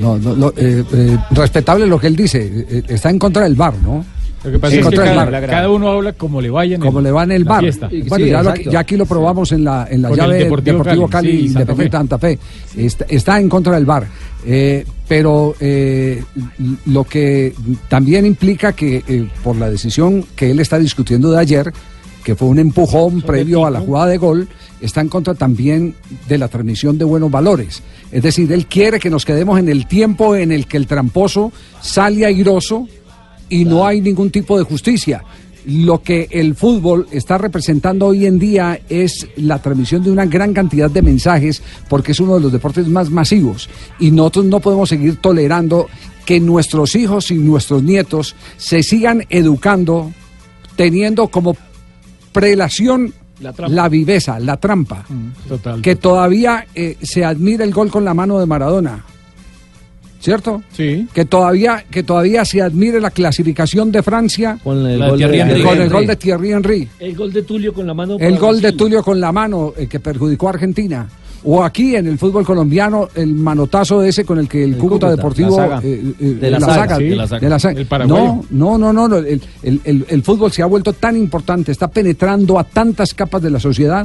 No, no, lo- eh, eh, respetable lo que él dice. eh, eh, está en contra del bar, ¿no? Lo que pasa es que cada, uno habla como le vaya en como el- le va en el bar. fiesta. Bueno, ya, lo- ya aquí lo probamos en la, en la Con llave Deportivo Deportivo, Cali, Cali, sí, Independiente Fe. Santa Fe. Está, está en contra del bar. Eh, pero eh, lo que también implica que eh, por la decisión que él está discutiendo de ayer, que fue un empujón previo a la jugada de gol, está en contra también de la transmisión de buenos valores. Es decir, él quiere que nos quedemos en el tiempo en el que el tramposo sale airoso y no hay ningún tipo de justicia. Lo que el fútbol está representando hoy en día es la transmisión de una gran cantidad de mensajes porque es uno de los deportes más masivos y nosotros no podemos seguir tolerando que nuestros hijos y nuestros nietos se sigan educando teniendo como prelación La viveza, la trampa. Total. Que todavía eh, se admira el gol con la mano de Maradona. ¿Cierto? Sí. Que todavía, que todavía se admire la clasificación de Francia Con el, con gol de- el gol de Thierry Henry. El gol de Tulio con la mano. El gol de. Tulio con la mano eh, que perjudicó a Argentina. O aquí en el fútbol colombiano, el manotazo ese con el que el, Cúcuta, Cúcuta, Deportivo. la saga. eh, eh, De la saga, sí. de la saga. El paraguayo. No, no, no, no. no, El, el- el- el fútbol se ha vuelto tan importante, está penetrando a tantas capas de la sociedad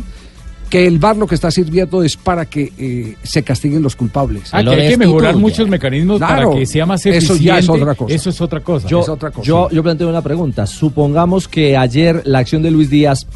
que el VAR lo que está sirviendo es para que eh, se castiguen los culpables. Ah, que hay que mejorar muchos mecanismos Claro, para que sea más eso eficiente. ya es otra cosa. Eso es otra cosa. Yo, Es otra cosa. yo, yo planteo una pregunta. Supongamos que ayer la acción de Luis Díaz,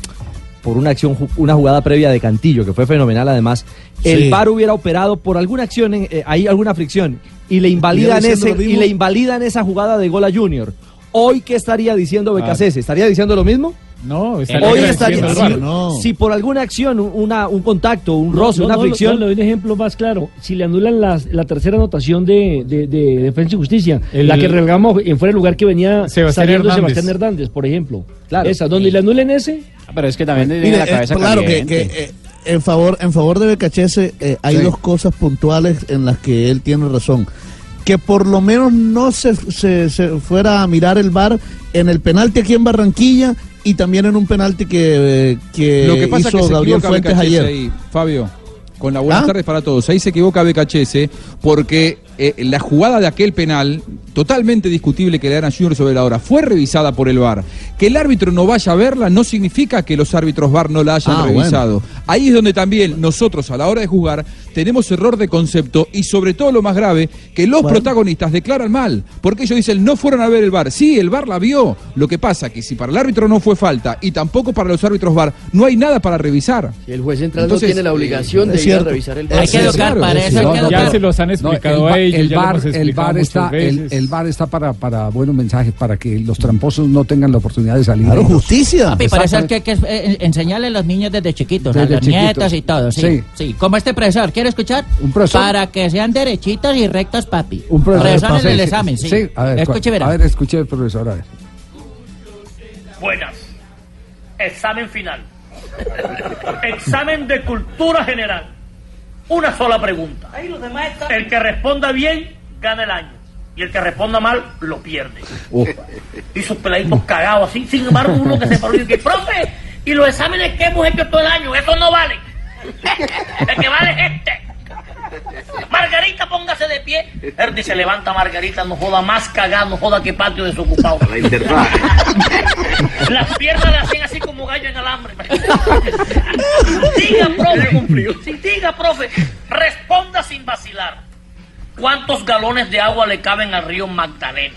por una acción, una jugada previa de Cantillo, que fue fenomenal además, el Sí. VAR hubiera operado por alguna acción, en- eh, hay alguna fricción, y le invalidan ese, y le invalidan esa jugada de gol a Junior. Hoy, ¿qué estaría diciendo Becasese? ¿Estaría diciendo lo mismo? No, Hoy estaría estaría, agradeciendo al si, no. si por alguna acción, una, un contacto, un No, roce, no, una no, fricción, no, le doy un ejemplo más claro. Si le anulan las- la tercera anotación de, de- de Defensa y Justicia, El- la que relegamos en fuera de lugar que venía Sebastián saliendo Hernández. Sebastián Hernández, por ejemplo. Claro. Esa, donde le anulen ese, Ah, Pero es que también Mire, la eh, cabeza claro que, que, eh, en favor en favor de Becachese eh, hay Sí. dos cosas puntuales en las que él tiene razón. Que por lo menos no se, se- se fuera a mirar el bar en el penalti aquí en Barranquilla y también en un penalti que, que, Lo que pasa es hizo que se Gabriel equivoca Fuentes ayer. ahí, Fabio. Con la buenas ¿Ah? tardes para todos. Ahí se equivoca Becachese porque eh, la jugada de aquel penal, totalmente discutible que le dan a Junior sobre la hora, fue revisada por el VAR. Que el árbitro no vaya a verla no significa que los árbitros VAR no la hayan Ah, revisado. Ahí es donde también nosotros a la hora de jugar tenemos error de concepto y sobre todo lo más grave, que los Bueno. protagonistas declaran mal, porque ellos dicen no fueron a ver el VAR. Sí, el VAR la vio. Lo que pasa que si para el árbitro no fue falta y tampoco para los árbitros VAR, no hay nada para revisar. Y el juez central Entonces, no tiene la obligación de es ir a revisar el Hay que educar claro, para sí, eso. hay no, que no, Ya educar. se los han No, explicado el, a el bar, el bar está, el, bar está para, para buenos mensajes, para que los tramposos no tengan la oportunidad de salir. Claro, justicia. Papi, por eso es que hay que eh, enseñarle a los niños desde chiquitos, a Desde los chiquitos. nietos y todo, sí, Sí. sí. Como este profesor, ¿quiere escuchar? ¿Un profesor? Para que sean derechitos y rectos, papi. Un profesor, en el sí, examen, sí. a ver, Escuche, verá. A ver, escuche, profesor, a ver. Buenas. Examen final. Examen de cultura general. Una sola pregunta. El que responda bien, gana el año. Y el que responda mal, lo pierde. Y sus peladitos cagados así. Sin embargo, uno que se paró y dice, profe, ¿y los exámenes que hemos hecho todo el año? Eso no vale. El que vale es este. Margarita, póngase de pie. Ernie se levanta, Margarita, no joda más cagado, no joda que patio desocupado. Las piernas las hacen así como gallo en alambre. diga, profe. Sí, diga, profe. Responda sin vacilar. ¿Cuántos galones de agua le caben al río Magdalena?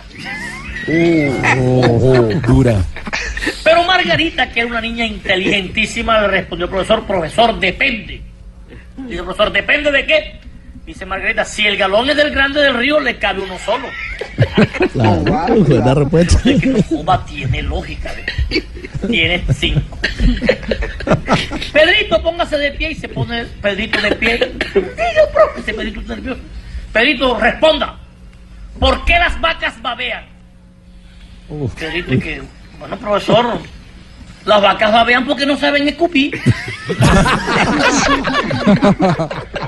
dura. Pero Margarita, que era una niña inteligentísima, le respondió, profesor, profesor, depende. Dice, profesor, ¿depende de qué? Dice Margarita, si el galón es del grande del río, le cabe uno solo. Claro, buena respuesta. Es que tiene lógica. Tiene cinco. Pedrito, póngase de pie y se pone Pedrito de pie. Diga, profe, ese Pedrito está nervioso. Pedrito, responda. ¿Por qué las vacas babean? Pedrito, y que, bueno, profesor, las vacas babean porque no saben escupir.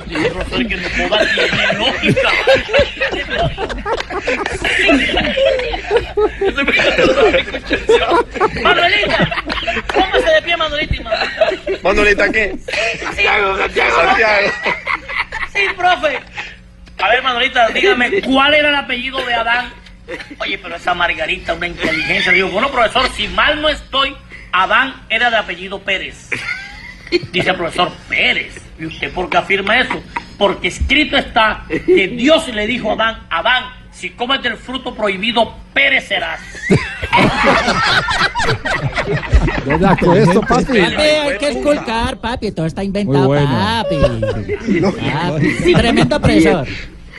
Dice, profesor, que no joda, tiene lógica. Manuelita, póngase de pie, y Manuelita. ¿Manuelita qué? Santiago, Santiago, Santiago. Sí, profe. A ver, Manuelita, dígame, ¿cuál era el apellido de Adán? Oye, pero esa Margarita, una inteligencia. Digo, bueno, profesor, si mal no estoy, Adán era de apellido Pérez. Dice el profesor Pérez. ¿Y usted por qué afirma eso? Porque escrito está que Dios le dijo a Adán, Adán, Si comes del fruto prohibido, perecerás. ¿Dónde sacó esto, papi? Papi, hay que esculcar, papi. Todo está inventado, bueno. papi. Papi. Tremendo profesor.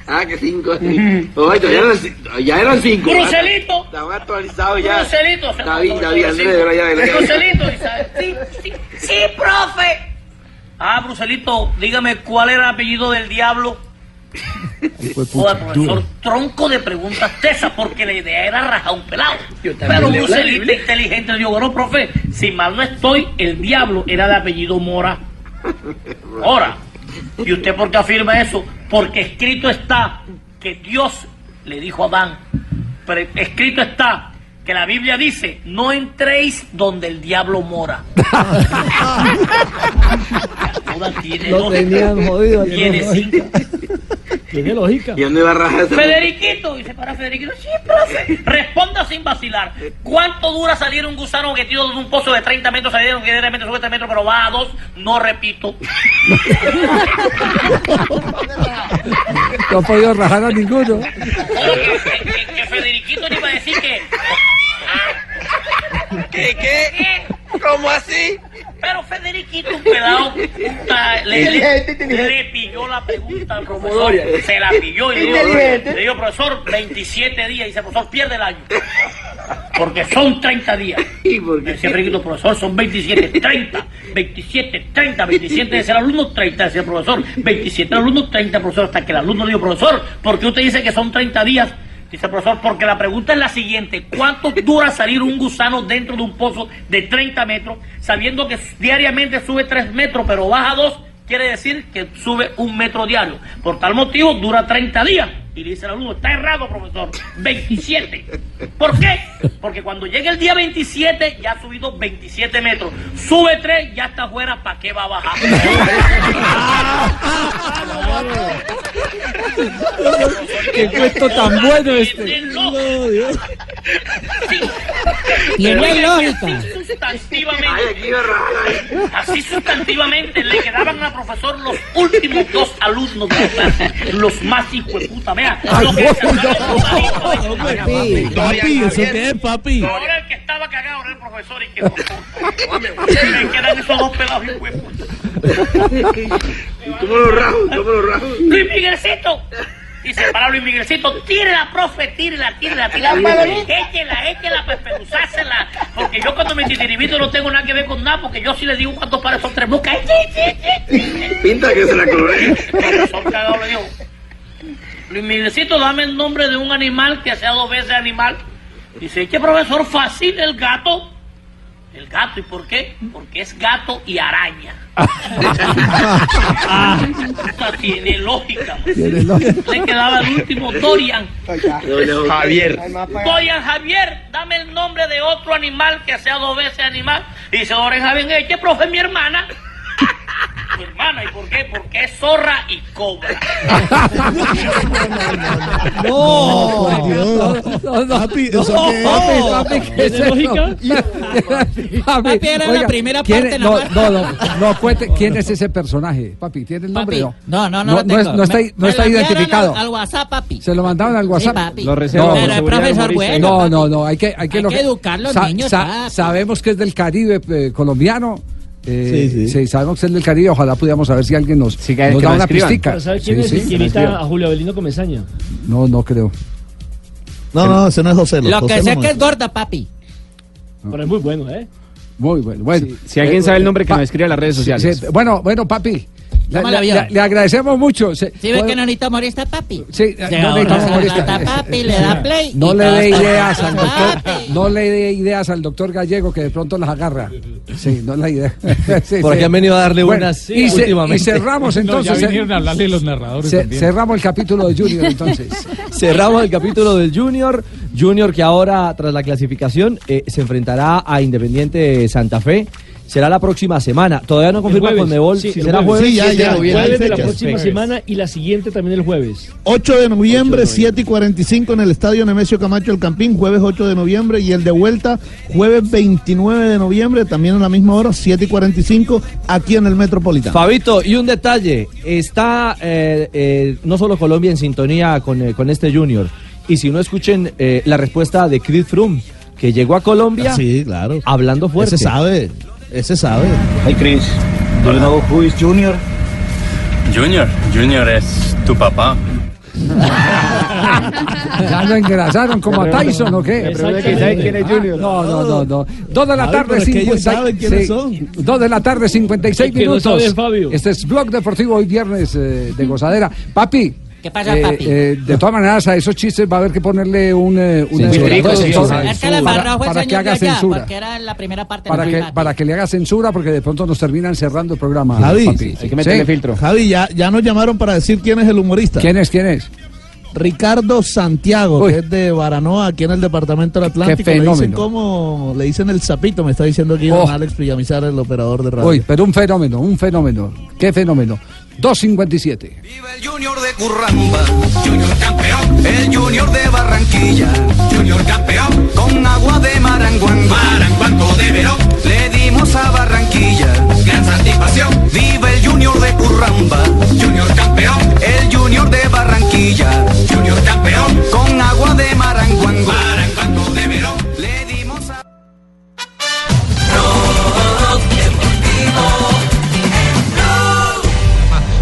Ah, que cinco. Oye, ya eran, ya eran cinco. Brucelito. Estaba actualizado ya. Brucelito. David, David, Andrés, verdad. Brucelito. Isabel. Sí, sí, sí, profe. Ah, Brucelito, dígame cuál era el apellido del diablo. Joder, profesor, tronco de preguntas tesas, porque la idea era rajar un pelado. Pero Biblia. inteligente dijo, bueno, profe, si mal no estoy, el diablo era de apellido Mora. Ahora, ¿y usted por qué afirma eso? Porque escrito está que Dios le dijo a Adán, pero escrito está que la Biblia dice, no entréis donde el diablo mora. Tiene Lo lógica. tenían jodido. Tiene cinco. Tiene lógica. ¿Y dónde va a rajar ese? Federiquito, dice para Federiquito, sí, profe. Responda sin vacilar. ¿Cuánto dura salir un gusano metido de un pozo de 30 metros, salieron que diariamente sube 3 metros, pero va a 2? No repito. No ha podido rajar a ninguno. Que, que- que Federiquito le iba a decir que. ¿Qué, qué? ¿Cómo así? Pero Federiquito, un pelado, puta, le, le, le pilló la pregunta al profesor. Doria. Se la pilló y le dijo, Inteligente. le dijo, profesor, 27 días. Y dice, profesor, pierde el año. Porque son 30 días. Decía Federiquito, profesor, son 27, 30. 27, 30, 27 decía el alumno, 30 decía el profesor. 27 el alumno, 30 profesor. Hasta que el alumno le dijo, profesor, ¿por qué usted dice que son 30 días? Dice el profesor, porque la pregunta es la siguiente. ¿Cuánto dura salir un gusano dentro de un pozo de 30 metros, sabiendo que diariamente sube 3 metros, pero baja 2? Quiere decir que sube un metro diario. Por tal motivo, dura 30 días. Y le dice el alumno, está errado, profesor. 27. ¿Por qué? Porque cuando llegue el día 27, ya ha subido 27 metros. Sube 3, ya está afuera, ¿para qué va a bajar? Qué cuento tan bueno este. Tiene lógica. Así sustantivamente, así sustantivamente le quedaban al profesor los últimos dos alumnos de la clase, los más puta. Vea, lo que Papi, ¿eso qué es, papi? Ahora el que estaba cagado era el profesor y que me quedan esos dos pelados hijos de puta. ¿Cómo lo rajo? ¿Cómo lo rajo? Luis Miguelcito. Dice para Luis Miguelcito, tírela, profe, tírela, tírela, tírela. Échela, échela para espeluzársela. Porque yo cuando me titiribito no tengo nada que ver con nada, porque yo sí le digo cuántos pares son tres buscas. Pinta que se la coloré. El profesor cagado le dijo, Luis Miguelcito, dame el nombre de un animal que sea dos veces animal. Dice, ¿qué profesor fácil? El gato. El gato, ¿y por qué? Porque es gato y araña. Puta, tiene lógica. Tiene lógica. Le quedaba el último, Dorian. Javier. Dorian Javier, dame el nombre de otro animal que sea dos veces animal. Y dice Dorian Javier, ¿qué profe mi hermana? Tu hermana, ¿y por qué? Porque es zorra y cobra. No, por Dios. Papi, ¿eso qué es? Papi, papi, ¿qué es ¿Tiene eso? lógica? Papi, era la primera ¿quién parte es- No, no, no, no, cuente, ¿quién es ese personaje? Papi, ¿tiene el nombre? Papi, no, no, no, no, lo es- no está, Me- no me está lo enviaron identificado. Al, al WhatsApp, papi. Se lo mandaban al WhatsApp. papi. Lo No, reservo por Pero seguridad profesor humorista. bueno. No, papi. no, no, hay que, hay que, Hay lo que educar a los niños, papi. Sabemos que es del Caribe eh, colombiano. Eh, Sí, sí. sabemos que es del Caribe. Ojalá pudiéramos saber si alguien nos, Sí, que- nos que da una escriban. pistica. ¿Sabe quién Sí, es sí. el que imita a Julio Avelino Comesaña? No, no creo. No, no, ese no es José. Lo José que sé no que es. gorda, papi. Pero es muy bueno, ¿eh? Muy bueno. bueno. Si alguien sabe el nombre, que nos escriba a las redes Sí, sociales. sí, bueno, bueno, papi. Le, agradecemos mucho. Se- ¿Sí ve puede- que no necesita humorista, papi? Sí, no humorista. papi, le da play. No le dé ideas al doctor, no le dé ideas al doctor Gallego que de pronto las agarra. Sí, no es la idea. Sí, Por sí. aquí han venido a darle Bueno, unas y, ce- últimamente. y cerramos No, entonces. ya vinieron a hablarle los narradores también. cerramos el capítulo de Junior entonces. Cerramos el capítulo del Junior. Junior que ahora, tras la clasificación, eh, se enfrentará a Independiente Santa Fe. Será la próxima semana. Todavía no confirma jueves. Conmebol Sí, si será jueves. jueves. Sí, ya, 7 de ya, noviembre. Jueves de la fechas. próxima Jueves. semana y la siguiente también el jueves. 8 de noviembre, 7 y 45 en el estadio Nemesio Camacho El Campín, jueves 8 de noviembre y el de vuelta, jueves 29 de noviembre, también a la misma hora, 7 y 45, aquí en el Metropolitano. Fabito, y un detalle, está eh, eh, no solo Colombia en sintonía con, eh, con este Junior, Y si no escuchen eh, la respuesta de Chris Froome, que llegó a Colombia Sí, claro. hablando fuerte. Ese sabe, ese sabe. Hey Chris, do you know who is Junior? Junior, Junior es tu papá. Ya lo engrasaron como a Tyson o qué. Quién es Junior. No, no, no, no. Dos de la tarde, pero es que ellos 50 saben quiénes sí. son. Dos de la tarde, 56 Es que no minutos. Este es Blog Deportivo hoy viernes eh, de gozadera. Papi. ¿Qué pasa, eh, papi? eh, de todas maneras, a esos chistes va a haber que ponerle un, eh, una Censura, censura que le para, para que haga allá, censura. porque era la primera parte Para que, papi. para que le haga censura, porque de pronto nos terminan cerrando el programa. Javi, papi. Sí. Javi, ya, ya nos llamaron para decir quién es el humorista. ¿Quién es? ¿Quién es? Ricardo Santiago, que es de Baranoa, aquí en el departamento del Atlántico. Le dicen fenómeno. como, le dicen el sapito, me está diciendo aquí Oh. don Alex Villamizar, el operador de radio. Uy, pero un fenómeno, un fenómeno. ¿Qué fenómeno? 257. Junior de Curramba, Junior campeón, el Junior de Barranquilla, Junior campeón, con agua de Maranguán, Maranguanco de Verón, le dimos a Barranquilla, gran satisfacción, vive el Junior de Curramba, Junior campeón, el Junior de Barranquilla, Junior campeón, con agua de Maranguán, Maranguanco de Verón,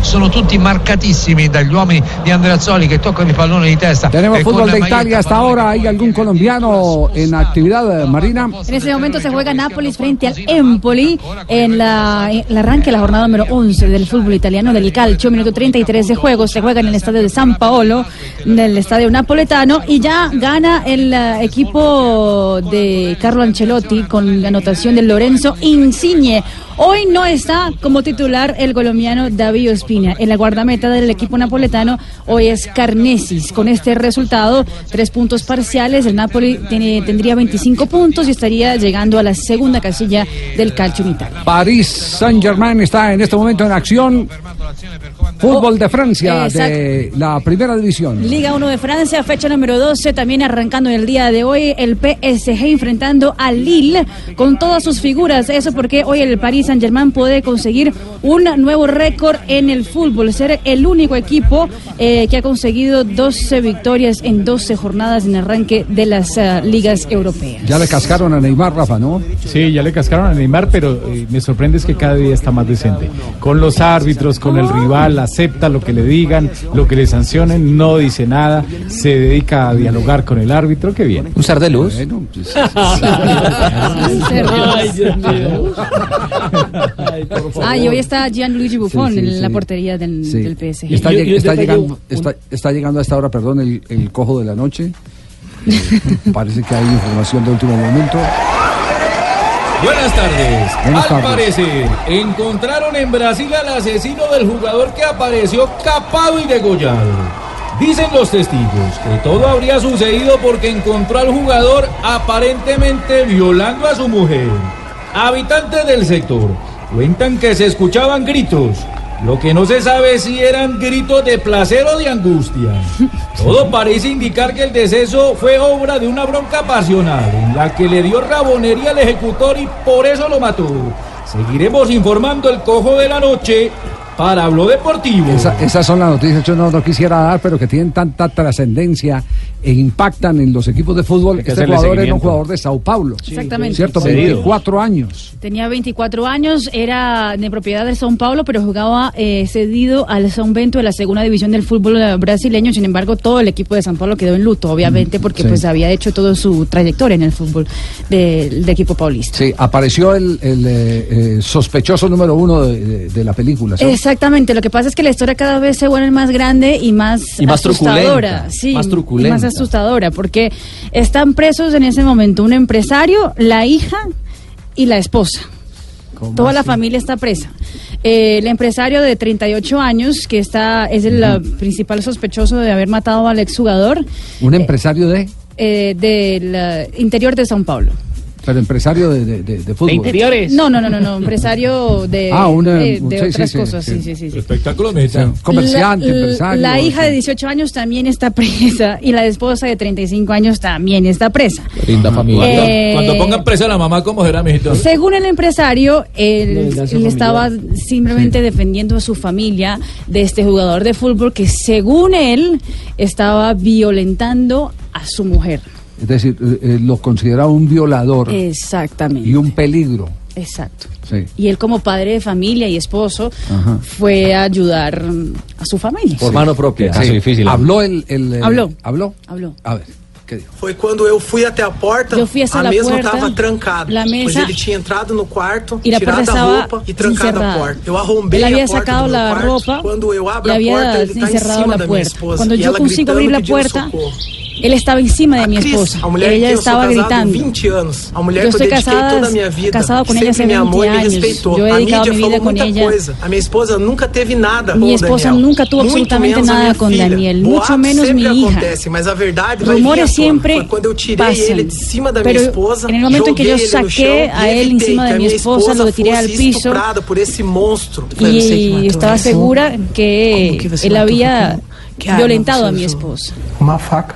sono tutti marcatissimi dagli uomini di Andreazzoli che toccano il pallone di testa. Tenemos e fútbol de Italia hasta ahora. ¿Hay algún colombiano en actividad, Marina? En este momento se juega Nápoles frente al Empoli en la, en el arranque de la jornada número 11 del fútbol italiano del Calcio, minuto 33 de juego. Se juega en el estadio de San Paolo, en el estadio napoletano, y ya gana el equipo de Carlo Ancelotti con la anotación de Lorenzo Insigne. Hoy no está como titular el colombiano David Ospina. En la guardameta del equipo napoletano hoy es Carnesis. Con este resultado, tres puntos parciales, el Napoli tiene- tendría 25 puntos y estaría llegando a la segunda casilla del calcio en Italia. París Saint-Germain está en este momento en acción. Fútbol de Francia, exacto. de la primera división. Liga 1 de Francia, fecha número 12, también arrancando el día de hoy el PSG enfrentando al Lille con todas sus figuras. Eso porque hoy el Paris Saint-Germain puede conseguir un nuevo récord en el fútbol, ser el único equipo eh, que ha conseguido 12 victorias en 12 jornadas en arranque de las eh, ligas europeas. Ya le cascaron a Neymar, Rafa, ¿no? Sí, ya le cascaron a Neymar, pero eh, me sorprende es que cada día está más decente. Con los árbitros, con el rival, acepta lo que le digan, lo que le sancionen, no dice nada, se dedica a dialogar con el árbitro, qué bien. Un ser de luz. Ay, Dios mío. Ah, y hoy está Gianluigi Buffon Sí, sí, en la sí. portería del, Sí. del PSG. Y está, Y- y- lleg- y un está detalle, llegando, un- está, está llegando a esta hora, perdón, el, el cojo de la noche. Eh, parece que hay información de último momento. Buenas tardes. Buenas Al tardes. parecer, encontraron en Brasil al asesino del jugador que apareció capado y degollado. Dicen los testigos que todo habría sucedido porque encontró al jugador aparentemente violando a su mujer. Habitantes del sector cuentan que se escuchaban gritos. Lo que no se sabe si eran gritos de placer o de angustia. Todo parece indicar que el deceso fue obra de una bronca pasional en la que le dio rabonería al ejecutor y por eso lo mató. Seguiremos informando el cojo de la noche para Hablo Deportivo. Esa- esas son las noticias que yo no, no quisiera dar, pero que tienen tanta trascendencia e impactan en los equipos de fútbol. Este jugador era un jugador de Sao Paulo. Exactamente. ¿Cierto? Cedido. 24 años. Tenía 24 años, era de propiedad del São Paulo, pero jugaba eh, cedido al São Bento de la segunda división del fútbol eh, brasileño. Sin embargo, todo el equipo de São Paulo quedó en luto, obviamente, porque sí. pues había hecho toda su trayectoria en el fútbol del del equipo paulista. Sí, apareció el, el, eh, eh, sospechoso número uno de, de- de la película. Exactamente, lo que pasa es que la historia cada vez se vuelve más grande y más, Y más asustadora. truculenta, Sí, más y truculenta. más asustadora, porque están presos en ese momento un empresario, la hija y la esposa. Toda la familia está presa. Eh, el empresario de 38 años, que está es el uh, principal sospechoso de haber matado al exjugador Un empresario de... eh, del uh, interior de São Paulo. Pero empresario de, de, de- de fútbol. No, no, no, no, no, empresario de, Ah, una- de, de sí, otras sí, cosas, sí. sí, sí, sí. sí. Espectáculo Comerciante, La- empresario. La hija de 18 años también está presa y la esposa de 35 años también está presa. Linda familia. Cuando, Eh, cuando pongan presa a la mamá, ¿cómo será, mijito? Según el empresario, él, él estaba simplemente defendiendo a su familia de este jugador de fútbol que según él estaba violentando a su mujer. Es decir, eh, lo consideraba un violador Exactamente. y un peligro. Exacto. Sí. Y él como padre de familia y esposo Ajá. fue a ayudar a su familia. Por mano propia. Sí. Caso difícil. Habló el, el, eh, Habló. ¿Habló? Habló. A ver, ¿qué dijo? Foi quando eu fui até a porta, Eu a a mesa porta, estava trancada. la pois mesa- ele tinha entrado no quarto, Y la puerta tirado a estaba roupa e trancado a porta. Eu arrombei Él había a porta sacado do meu la quarto. ropa Quando eu abro y a había porta, ele está em encerrado cima la da minha puerta. esposa. Cuando e yo ela consigo abrir puerta, socorro. Él estaba encima de mi Cris, esposa. a mulher Ella estaba gritando. 20 anos. A mulher Yo estoy casada- toda a minha vida. casado con ella hace sempre me amou e me 20 años. Yo he a dedicado mi vida con ella. coisa. A minha esposa nunca teve nada Mi esposa Daniel. nunca tuvo Muito absolutamente a nada con. Daniel, mucho Boatos menos mi hija. a Rumores siempre pasan. Pero esposa, en el momento en que yo saqué a él encima de a mi esposa, lo tiré al piso por esse monstro. y estaba segura que él había violentado a mi esposa. Uma faca.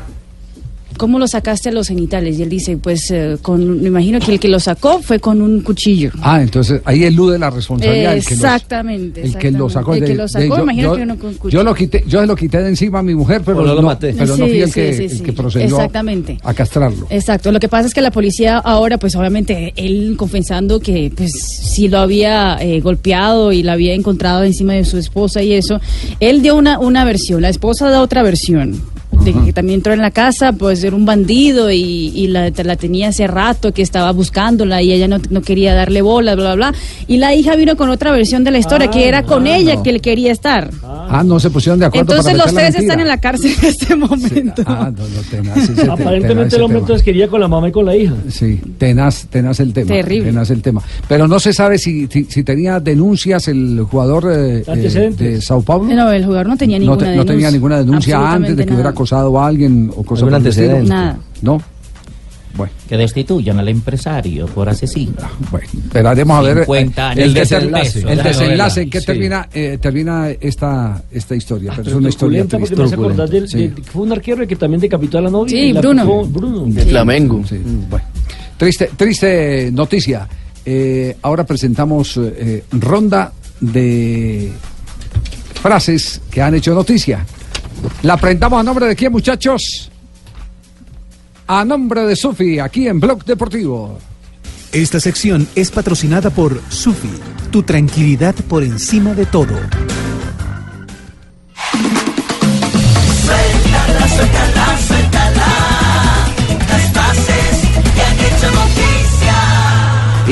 ¿Cómo lo sacaste a los genitales? Y él dice, pues eh, con, me imagino que el que lo sacó fue con un cuchillo. Ah, entonces ahí elude la responsabilidad. el que los- Exactamente. El que lo sacó. El de- que lo de- sacó, yo, imagino yo- que uno con cuchillo. yo lo quité, yo se lo quité de encima a mi mujer, pero no lo maté. pero no fui el sí, que, sí, el sí. que procedió Exactamente. a castrarlo. Exacto. Lo que pasa es que la policía ahora, pues obviamente, él confesando que pues sí lo había eh, golpeado y la había encontrado encima de su esposa y eso, él dio una, una versión, la esposa da otra versión. De que también entró en la casa, pues era un bandido y, y la, la tenía hace rato que estaba buscándola y ella no, no quería darle bola, bla, bla, bla. Y la hija vino con otra versión de la historia, que era con ella que él quería estar. Ah, no se pusieron de acuerdo Entonces para los tres están en la cárcel en este momento. Ah, no, no, tenaz tenaz Aparentemente el hombre entonces quería con la mamá y con la hija. Sí, tenaz, tenaz el tema. Terrible. Tenaz el tema. Pero no se sabe si, si, si tenía denuncias el jugador eh, eh, de Sao Paulo. No, el jugador no tenía no, ninguna no denuncia. tenía ninguna denuncia antes de que hubiera nada. Acosado a alguien o cosas ¿Algún por el estilo. antecedente? Nada. No. Bueno, Que destituyan al empresario por asesino. bueno, esperaremos a ver 50 años el de desenlace, peso, el la desenlace en que Sí. termina eh, termina esta esta historia, pero es una historia triste. del, Sí. del- fue un arquero que también decapitó a la novia. Sí, y la Bruno. picó Bruno. De Flamengo. Sí, bueno. Triste, triste noticia. Eh, ahora presentamos eh, ronda de frases que han hecho noticia. La presentamos a nombre de quién, muchachos? A nombre de Sufi, aquí en Blog Deportivo. Esta sección es patrocinada por Sufi, tu tranquilidad por encima de todo.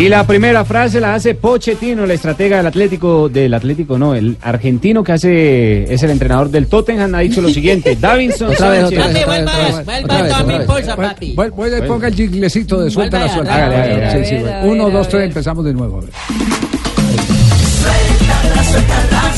Y la primera frase la hace Pochettino, el estratega del Atlético, del Atlético no, el argentino que hace, es el entrenador del Tottenham, ha dicho lo siguiente, Davinson Otra vez, Sánchez. otra vez, otra vez, otra vez, vuelva, y ponga el jinglecito de suelta la suelta. hágale, hágale, hágale. Sí, sí, A ver, bueno. a ver, Uno, dos, tres, empezamos de nuevo. a ver. Suéltala,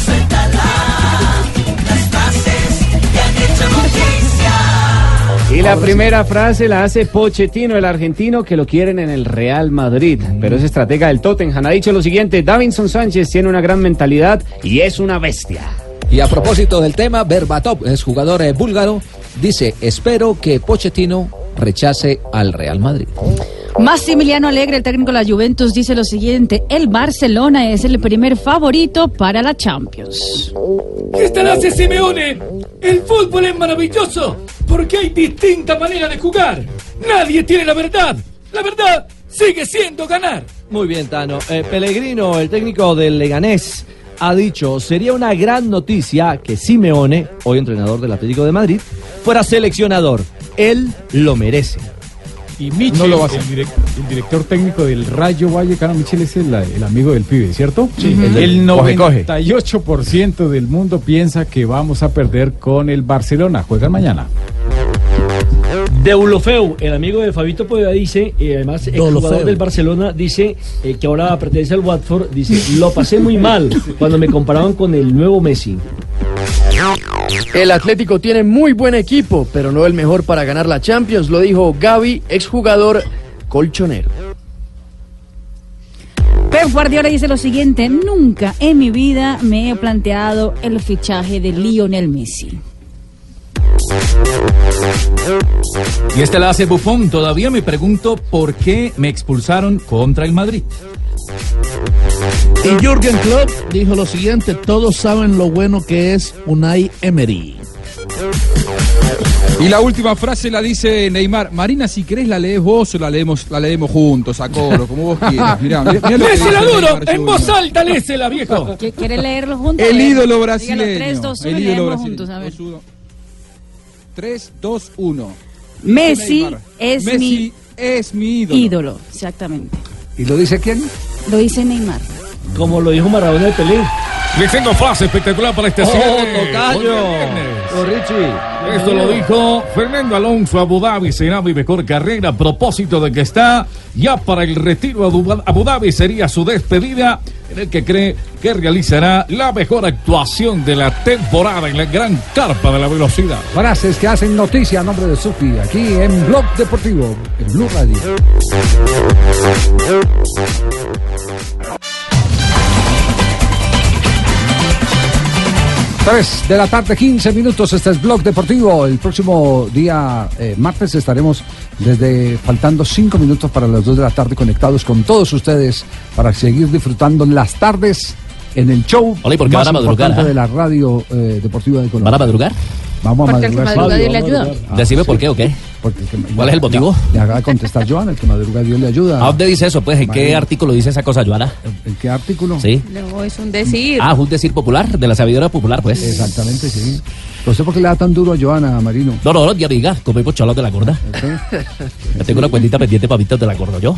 Y la primera frase la hace Pochettino, el argentino que lo quieren en el Real Madrid, pero es estratega del Tottenham. Ha dicho lo siguiente, Davinson Sánchez tiene una gran mentalidad y es una bestia. Y a propósito del tema, Berbatov, es jugador eh, búlgaro, dice, espero que Pochettino rechace al Real Madrid. Massimiliano Alegre, el técnico de la Juventus, dice lo siguiente: el Barcelona es el primer favorito para la Champions. ¿Qué tal hace Simeone? El fútbol es maravilloso porque hay distintas maneras de jugar. Nadie tiene la verdad. La verdad sigue siendo ganar. Muy bien, Tano. Eh, Pellegrino, el técnico del Leganés, ha dicho, sería una gran noticia que Simeone, hoy entrenador del Atlético de Madrid, fuera seleccionador. Él lo merece. Y Michel, No lo va a hacer. el, direc- el director técnico del Rayo Vallecano, Michel es el, el amigo del pibe, ¿cierto? Sí, el, el del coge, coge. 98% del mundo piensa que vamos a perder con el Barcelona. Juegan mañana. Deulofeu, el amigo de Fabito Poveda, dice, y además el Deulofeu. jugador del Barcelona, dice eh, que ahora pertenece al Watford, dice, lo pasé muy mal cuando me comparaban con el nuevo Messi. El Atlético tiene muy buen equipo, pero no el mejor para ganar la Champions, lo dijo Gaby, exjugador colchonero. Pep Guardiola dice lo siguiente, nunca en mi vida me he planteado el fichaje de Lionel Messi. Y esta la hace Buffon. Todavía me pregunto por qué me expulsaron contra el Madrid. Y Jürgen Klopp dijo lo siguiente, todos saben lo bueno que es Unai Emery. Y la última frase la dice Neymar. Marina, si querés la lees vos o la leemos, la leemos juntos, a coro, como vos quieras. Mirá, mirá, mirá lo que ¡Lésela duro! Neymar ¡En voz alta, lésela, viejo! ¿Qui- ¿Quiere leerlo juntos? El ídolo dígalo, brasileño. tres, dos, uno, el y ídolo brasileño. juntos, a ver. 3, 2, 1. Messi es Messi mi es mi ídolo. ídolo, exactamente. ¿Y lo dice quién? Lo dice Neymar. Como lo dijo Maradona de Pelé. Les tengo frase espectacular para este ¡Oh, cierre. tocayo! Es viernes. ¡Oh, Richie! Esto lo dijo Fernando Alonso Abu Dhabi será mi mejor carrera a propósito de que está ya para el retiro a Abu- Abu Dhabi sería su despedida en el que cree que realizará la mejor actuación de la temporada en la gran carpa de la velocidad. Frases que hacen noticia a nombre de Sufi, aquí en Blog Deportivo, en Blue Radio. 3 de la tarde, 15 minutos. Este es Blog Deportivo. El próximo día, eh, martes, estaremos desde faltando 5 minutos para las 2 de la tarde conectados con todos ustedes para seguir disfrutando las tardes en el show Hola, ¿y por qué más van a madrugar, importante ah? de la radio eh, deportiva de Colombia. ¿Van a madrugar? Vamos a Porque madrugar. madruga, ayuda. Ah, Decime sí. por qué o qué. Porque el que- ¿Cuál es el motivo? Le acaba de contestar Joana, el que madruga Dios le ayuda. ¿A dónde dice eso? Pues, ¿en qué artículo dice esa cosa, Joana? ¿En qué artículo? Sí. No, es un decir. Ah, un decir popular, de la sabiduría popular, pues. Exactamente, sí. ¿Pero usted por qué le da tan duro a Joana, Marino? No, no, no, ya diga, como hemos chalado de la gorda. Yo tengo una cuentita pendiente pavitas de la gorda yo.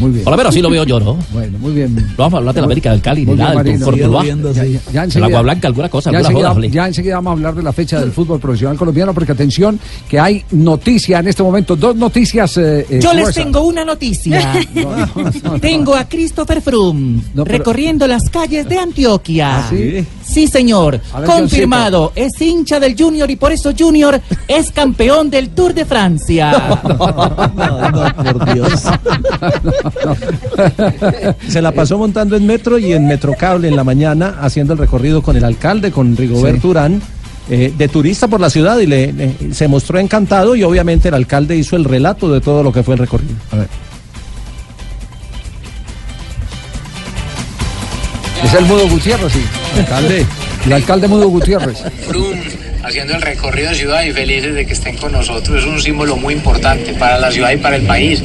Muy bien. Por lo menos así lo veo yo, ¿no? Bueno, muy bien. No vamos a hablar de la América del Cali, ni nada, del Ya, ya, ya, ya El enseguida- agua blanca, alguna cosa, ya alguna enseguida, ya enseguida vamos a hablar de la fecha del fútbol profesional colombiano, porque atención, que hay noticia en este momento, dos noticias. eh, eh, Yo les tengo una noticia. Tengo a Christopher Froome No, pero- recorriendo las calles de Antioquia. ¿Ah, sí? Sí, señor. A ver, Confirmado. Es hincha del Junior y por eso Junior es campeón del Tour de Francia. por Dios. Se la pasó montando en metro y en Metrocable en la mañana, haciendo el recorrido con el alcalde, con Rigoberto Sí. Urán, eh, de turista por la ciudad y le, le- se mostró encantado y obviamente el alcalde hizo el relato de todo lo que fue el recorrido. A ver. Es el Mudo Gutiérrez, sí. Alcalde. El alcalde Mudo Gutiérrez. Frum haciendo el recorrido de ciudad y felices de que estén con nosotros. Es un símbolo muy importante para la ciudad y para el país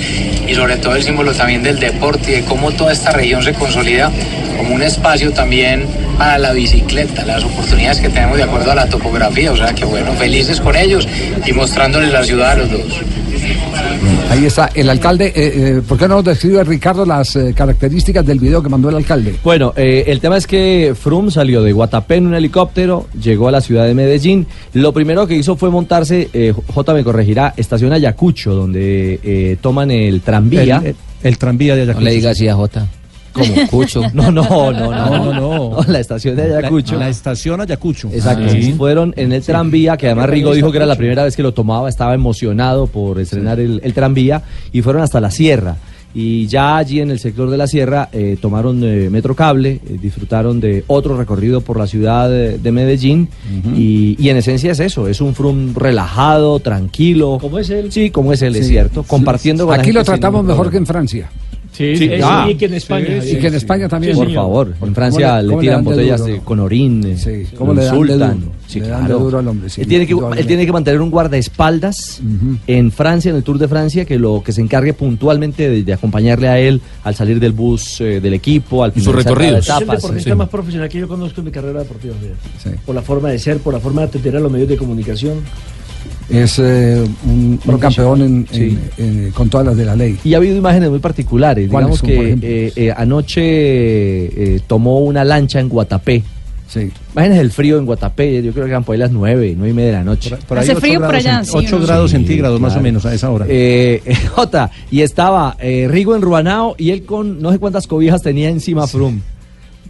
y sobre todo el símbolo también del deporte y de cómo toda esta región se consolida como un espacio también para la bicicleta, las oportunidades que tenemos de acuerdo a la topografía. O sea que bueno, felices con ellos y mostrándoles la ciudad a los dos. Ahí está, el alcalde. eh, eh, ¿Por qué no nos describe, Ricardo, las eh, características del video que mandó el alcalde? Bueno, eh, el tema es que Frum salió de Guatapé en un helicóptero, llegó a la ciudad de Medellín. Lo primero que hizo fue montarse, eh, J me corregirá, estación Ayacucho, donde eh, toman el tranvía. El- el- el tranvía de Ayacucho. No le diga así a Jota. Como Cucho. No, no, no, no, No, no, no. La estación de Ayacucho. La, la estación Ayacucho. Exacto, Ah, sí. fueron en el tranvía, que además Rigo dijo que era la primera vez que lo tomaba, estaba emocionado por estrenar el, el tranvía, y fueron hasta la sierra. Y ya allí en el sector de la sierra eh, tomaron eh, Metrocable, eh, disfrutaron de otro recorrido por la ciudad de, de Medellín, y, y en esencia es eso, es un frum relajado, tranquilo. ¿Cómo es él? Sí, como es él, es cierto, compartiendo con Aquí lo gente tratamos mejor que en Francia. Sí, Sí, sí, ah, y que en España. sí, y que en España también. Por favor, en ¿Cómo Francia le- le, le tiran de botellas duro, de- no? con orín, ¿cómo le dan de insultan. duro? Sí, Le dan de claro. duro al hombre, sí, él, tiene que, él tiene que mantener un guardaespaldas en Francia, en el Tour de Francia, que lo que se encargue puntualmente de, de acompañarle a él al salir del bus eh, del equipo, al sus finalizar cada recorridos. Es el etapa. deportista Sí. más profesional que yo conozco en mi carrera deportiva. Por la forma de ser, por la forma de atender a los medios de comunicación. Es eh, un, un campeón en- en- en- con todas las de la ley. Y ha habido imágenes muy particulares. ¿Cuáles Digamos que eh, eh, anoche eh, tomó una lancha en Guatapé. Sí. Imagínense el frío en Guatapé, yo creo que eran por ahí las nueve, nueve y media de la noche. Por Hace frío por allá, cent- sí, ocho ¿no? grados centígrados, más o menos, a esa hora. Eh, Jota, y estaba eh, Rigo en Ruanao y él con no sé cuántas cobijas tenía encima Frum.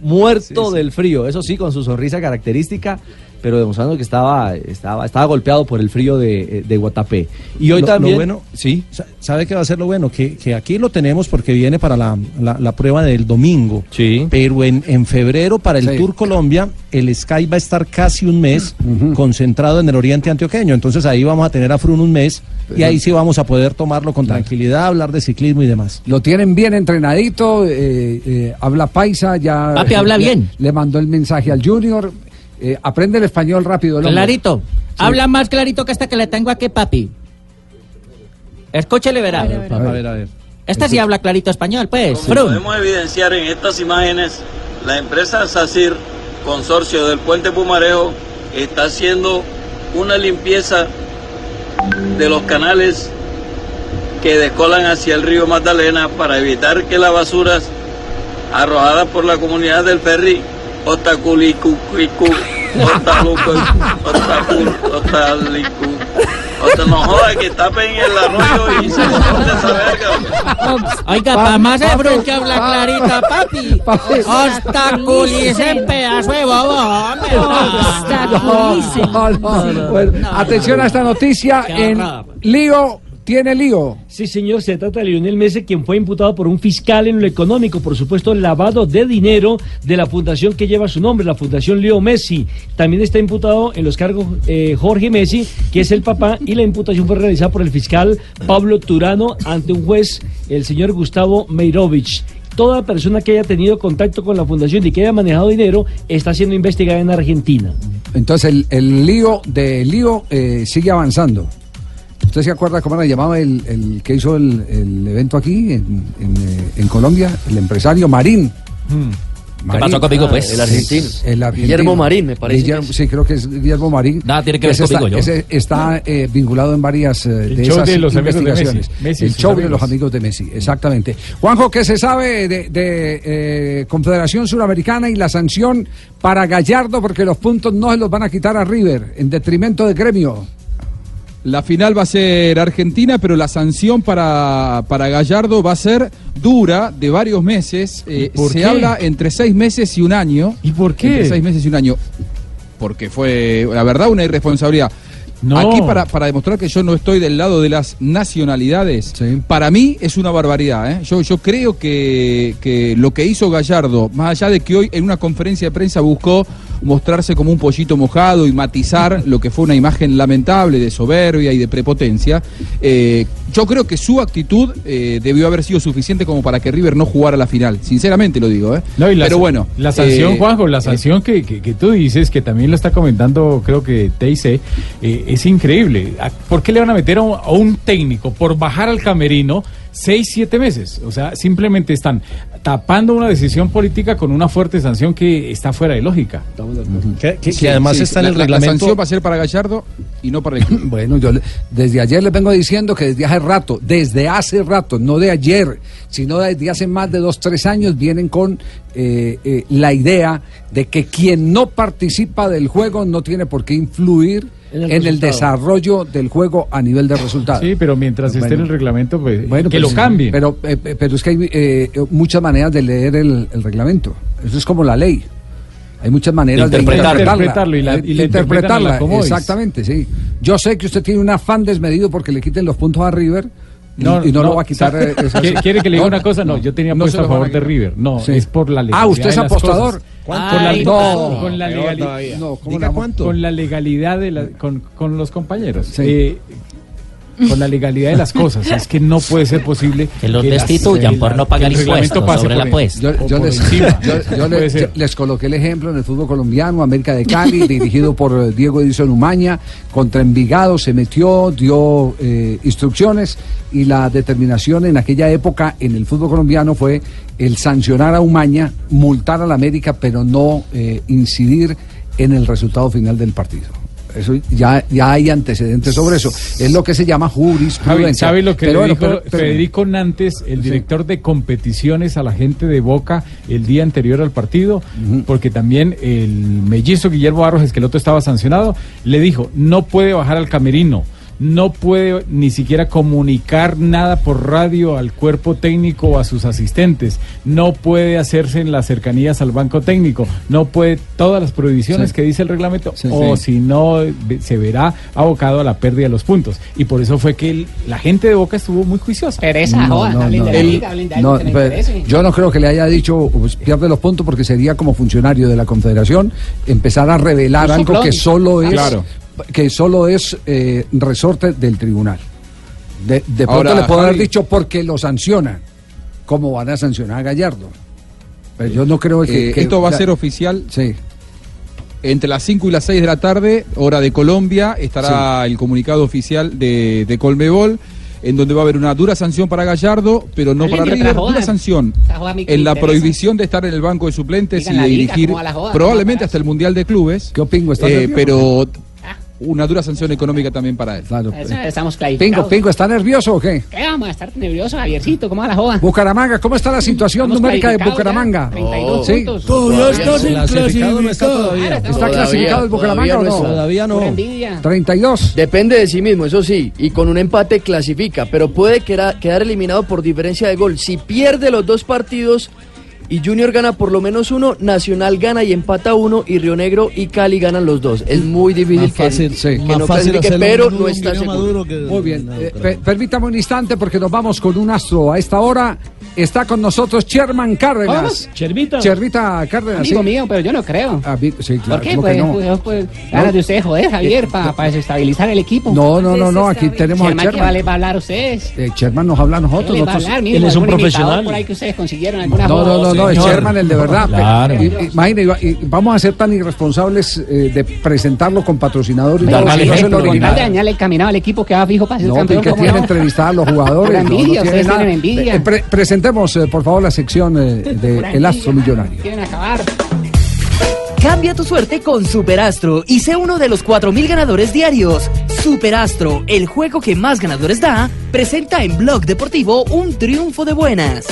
Muerto del frío, eso sí, con su sonrisa característica. Pero demostrando que estaba, estaba, estaba golpeado por el frío de, de Guatapé. Y hoy Lo- también... Lo bueno, sí. sa- ¿Sabe qué va a ser lo bueno? Que, que aquí lo tenemos porque viene para la, la- la prueba del domingo. Sí. Pero en, en febrero, para el Sí. Tour Colombia, el Sky va a estar casi un mes concentrado en el oriente antioqueño. Entonces ahí vamos a tener a Frun un mes y ahí sí vamos a poder tomarlo con tranquilidad, hablar de ciclismo y demás. Lo tienen bien entrenadito, eh, eh, habla paisa, ya... Papi, habla bien. Le mandó el mensaje al Junior. Eh, aprende el español rápido. el. Clarito. Habla más clarito que esta que le tengo aquí, papi. Escúchele, verá. A ver, a ver. Esta sí habla clarito español, pues. Como podemos evidenciar en estas imágenes, la empresa SACIR, consorcio del puente Pumarejo, está haciendo una limpieza de los canales que descolan hacia el río Magdalena para evitar que las basuras arrojadas por la comunidad del ferry Otaculicuicu, Otalucu, Otacul, Otalicu, Ota- no joda que tapen el arroyo y se esa verga. Oiga, para más de Frum que habla clarito, papi. Obstaculicen, pedazo de bobo, atención a esta noticia. En lío, tiene lío. Sí, señor, se trata de Lionel Messi, quien fue imputado por un fiscal en lo económico, por supuesto, lavado de dinero de la fundación que lleva su nombre, la Fundación Leo Messi. También está imputado en los cargos eh, Jorge Messi, que es el papá, y la imputación fue realizada por el fiscal Pablo Turano ante un juez, el señor Gustavo Meirovich. Toda persona que haya tenido contacto con la fundación y que haya manejado dinero está siendo investigada en Argentina. Entonces el, el lío de lío eh, sigue avanzando. ¿Usted se acuerda cómo le llamaba el, el que hizo el, el evento aquí en, en, eh, en Colombia? El empresario Marín. ¿Qué pasó conmigo, pues? sí, El argentino. el argentino. Guillermo Marín, me parece Guillermo- sí, creo que es Guillermo Marín. Nada tiene que ver ese conmigo, está, yo. ese está eh, vinculado en varias eh, de show esas de los amigos de investigaciones. Messi. Messi el show de amigos. los amigos de Messi, exactamente. Juanjo, ¿qué se sabe de, de, eh, Confederación Suramericana y la sanción para Gallardo? Porque los puntos no se los van a quitar a River, en detrimento de gremio. La final va a ser Argentina, pero la sanción para, para Gallardo va a ser dura, de varios meses. Eh, ¿Por se qué? habla entre seis meses y un año. ¿Y por qué? Entre seis meses y un año. Porque fue, la verdad, una irresponsabilidad. No. Aquí para, para demostrar que yo no estoy del lado de las nacionalidades, para mí es una barbaridad. ¿eh? Yo, yo creo que, que lo que hizo Gallardo, más allá de que hoy en una conferencia de prensa buscó mostrarse como un pollito mojado y matizar lo que fue una imagen lamentable de soberbia y de prepotencia, eh, yo creo que su actitud eh, debió haber sido suficiente como para que River no jugara la final. Sinceramente lo digo. ¿eh? No, y la, Pero bueno. La sanción, eh, Juanjo, la sanción que, que- que tú dices, que también lo está comentando, creo que TIC, es increíble. ¿A- ¿Por qué le van a meter a un, a un técnico por bajar al camerino seis, siete meses? O sea, simplemente están tapando una decisión política con una fuerte sanción que está fuera de lógica. Que, que- Sí, que además sí, está en la- el la- La reglamento. sanción va a ser para Gallardo y no para el club. Bueno, yo le- desde ayer les vengo diciendo que desde hace rato, desde hace rato, no de ayer, sino desde hace más de dos, tres años, vienen con eh, eh, la idea de que quien no participa del juego no tiene por qué influir En en el resultado. desarrollo del juego a nivel de resultados. Sí, pero mientras esté en Bueno. el reglamento, pues, Bueno, que pues, lo cambien. Pero, eh, eh, pero es que hay eh, muchas maneras de leer el, el reglamento. Eso es como la ley. Hay muchas maneras de interpretarlo. interpretarla. Interpretarlo y la- y la Eh, interpretan a la como es. exactamente, sí. Yo sé que usted tiene un afán desmedido porque le quiten los puntos a River No, y no, no, lo va a quitar. ¿sabe? eh, esas- ¿Quiere- quiere que le diga No, una cosa? No, yo tenía no puesto a favor de. River. No, Sí. es por la Ah, legalidad. ¿usted es de las apostador? ¿Cuánto? Con la, Ay, no. con la Peor legalidad. todavía. No, ¿cómo Diga la- cuánto. Con la legalidad de la, con, con los compañeros. Sí. Eh, con la legalidad de las cosas. Es que no puede ser posible Que los destituyan por la- no pagar impuestos pase sobre la apuesta. Yo, o yo por les, encima. yo- yo No les- puede ser. les coloqué el ejemplo en el fútbol colombiano, América de Cali, dirigido por eh, Diego Edison Umaña, contra Envigado, se metió, dio eh, instrucciones y la determinación en aquella época en el fútbol colombiano fue el sancionar a Umaña, multar a la América, pero no eh, incidir en el resultado final del partido. Eso ya, ya hay antecedentes sobre eso. Es lo que se llama jurisprudencia. ¿sabe lo que Pero le dijo pero- pero- Federico Nantes, el director de competiciones a la gente de Boca el día anterior al partido? Porque también el mellizo Guillermo Barros Esqueloto estaba sancionado. Le dijo, no puede bajar al camerino. No puede ni siquiera comunicar nada por radio al cuerpo técnico o a sus asistentes, no puede hacerse en las cercanías al banco técnico, no puede todas las prohibiciones Sí. que dice el reglamento, Sí, o sí. si no se verá abocado a la pérdida de los puntos. Y por eso fue que el- la gente de Boca estuvo muy juiciosa. Pereza, El- yo no creo que le haya dicho pues, pierde los puntos porque sería como funcionario de la Confederación empezar a revelar algo que solo es Claro. Que solo es eh, resorte del tribunal. De, de pronto Ahora, le puedo haber dicho porque lo sancionan. ¿Cómo van a sancionar a Gallardo? Pero yo no creo que, Eh, que- esto va a ser oficial. Sí. Entre las 5 y las 6 de la tarde, hora de Colombia, estará el comunicado oficial de, de Colmebol, en donde va a haber una dura sanción para Gallardo, pero no para River, dura sanción en la prohibición de estar en el banco de suplentes Digan y de dirigir probablemente hasta el Mundial de Clubes. ¿Qué opingo? ¿Está Eh, pero una dura sanción económica también para él. Eso estamos Pingo, clarificados. Pingo, ¿está nervioso o qué? ¿Qué vamos a estar nerviosos, Javiercito? ¿Cómo va la joda? Bucaramanga, ¿cómo está la situación Estamos numérica de Bucaramanga? ya, 32 Sí. puntos. Todavía estás en Clasificado no está clasificado. todavía. ¿Está clasificado el Bucaramanga o no? Todavía no. Pura envidia. 32. Depende de sí mismo, eso sí, y con un empate clasifica, pero puede quedar eliminado por diferencia de gol. Si pierde los dos partidos y Junior gana por lo menos uno, Nacional gana y empata uno, y Río Negro y Cali ganan los dos. Es muy difícil Más que, fácil, sí. que Más no fácil pero no está seguro. Muy bien. eh, pe- permítame un instante porque nos vamos con un astro. A esta hora está con nosotros Sherman Cárdenas. ¿Cómo? Chervita. Chervita Cárdenas. Amigo sí. mío, pero yo no creo. Ami- sí, claro, ¿Por qué? ¿cómo que Pues, no? pues, pues, ganas de ustedes, joder, Javier, para desestabilizar el equipo. No, no, no, no, aquí tenemos a Sherman, ¿qué Sherman. va, les va a hablar a ustedes? Eh, Sherman nos habla a ¿Qué nosotros. a nosotros- hablar? Mire, algún imitador por ahí que ustedes consiguieron alguna No, no, no, no, es. Sherman el de verdad. Claro. Imagine, y- y vamos a ser tan irresponsables eh, de presentarlo con patrocinadores. Pero no, no no es el tal de original. dañarle el caminado al equipo que va fijo para ser No, campeón. que ¿cómo tiene no? entrevistar a los jugadores. No, no envidia, tiene ustedes nada. tienen envidia. Eh, pre- presentemos, eh, por favor, la sección eh, de El Astro Millonario. Quieren acabar. Cambia tu suerte con Superastro y sé uno de los 4.000 ganadores diarios. Superastro, el juego que más ganadores da, presenta en Blog Deportivo un triunfo de buenas.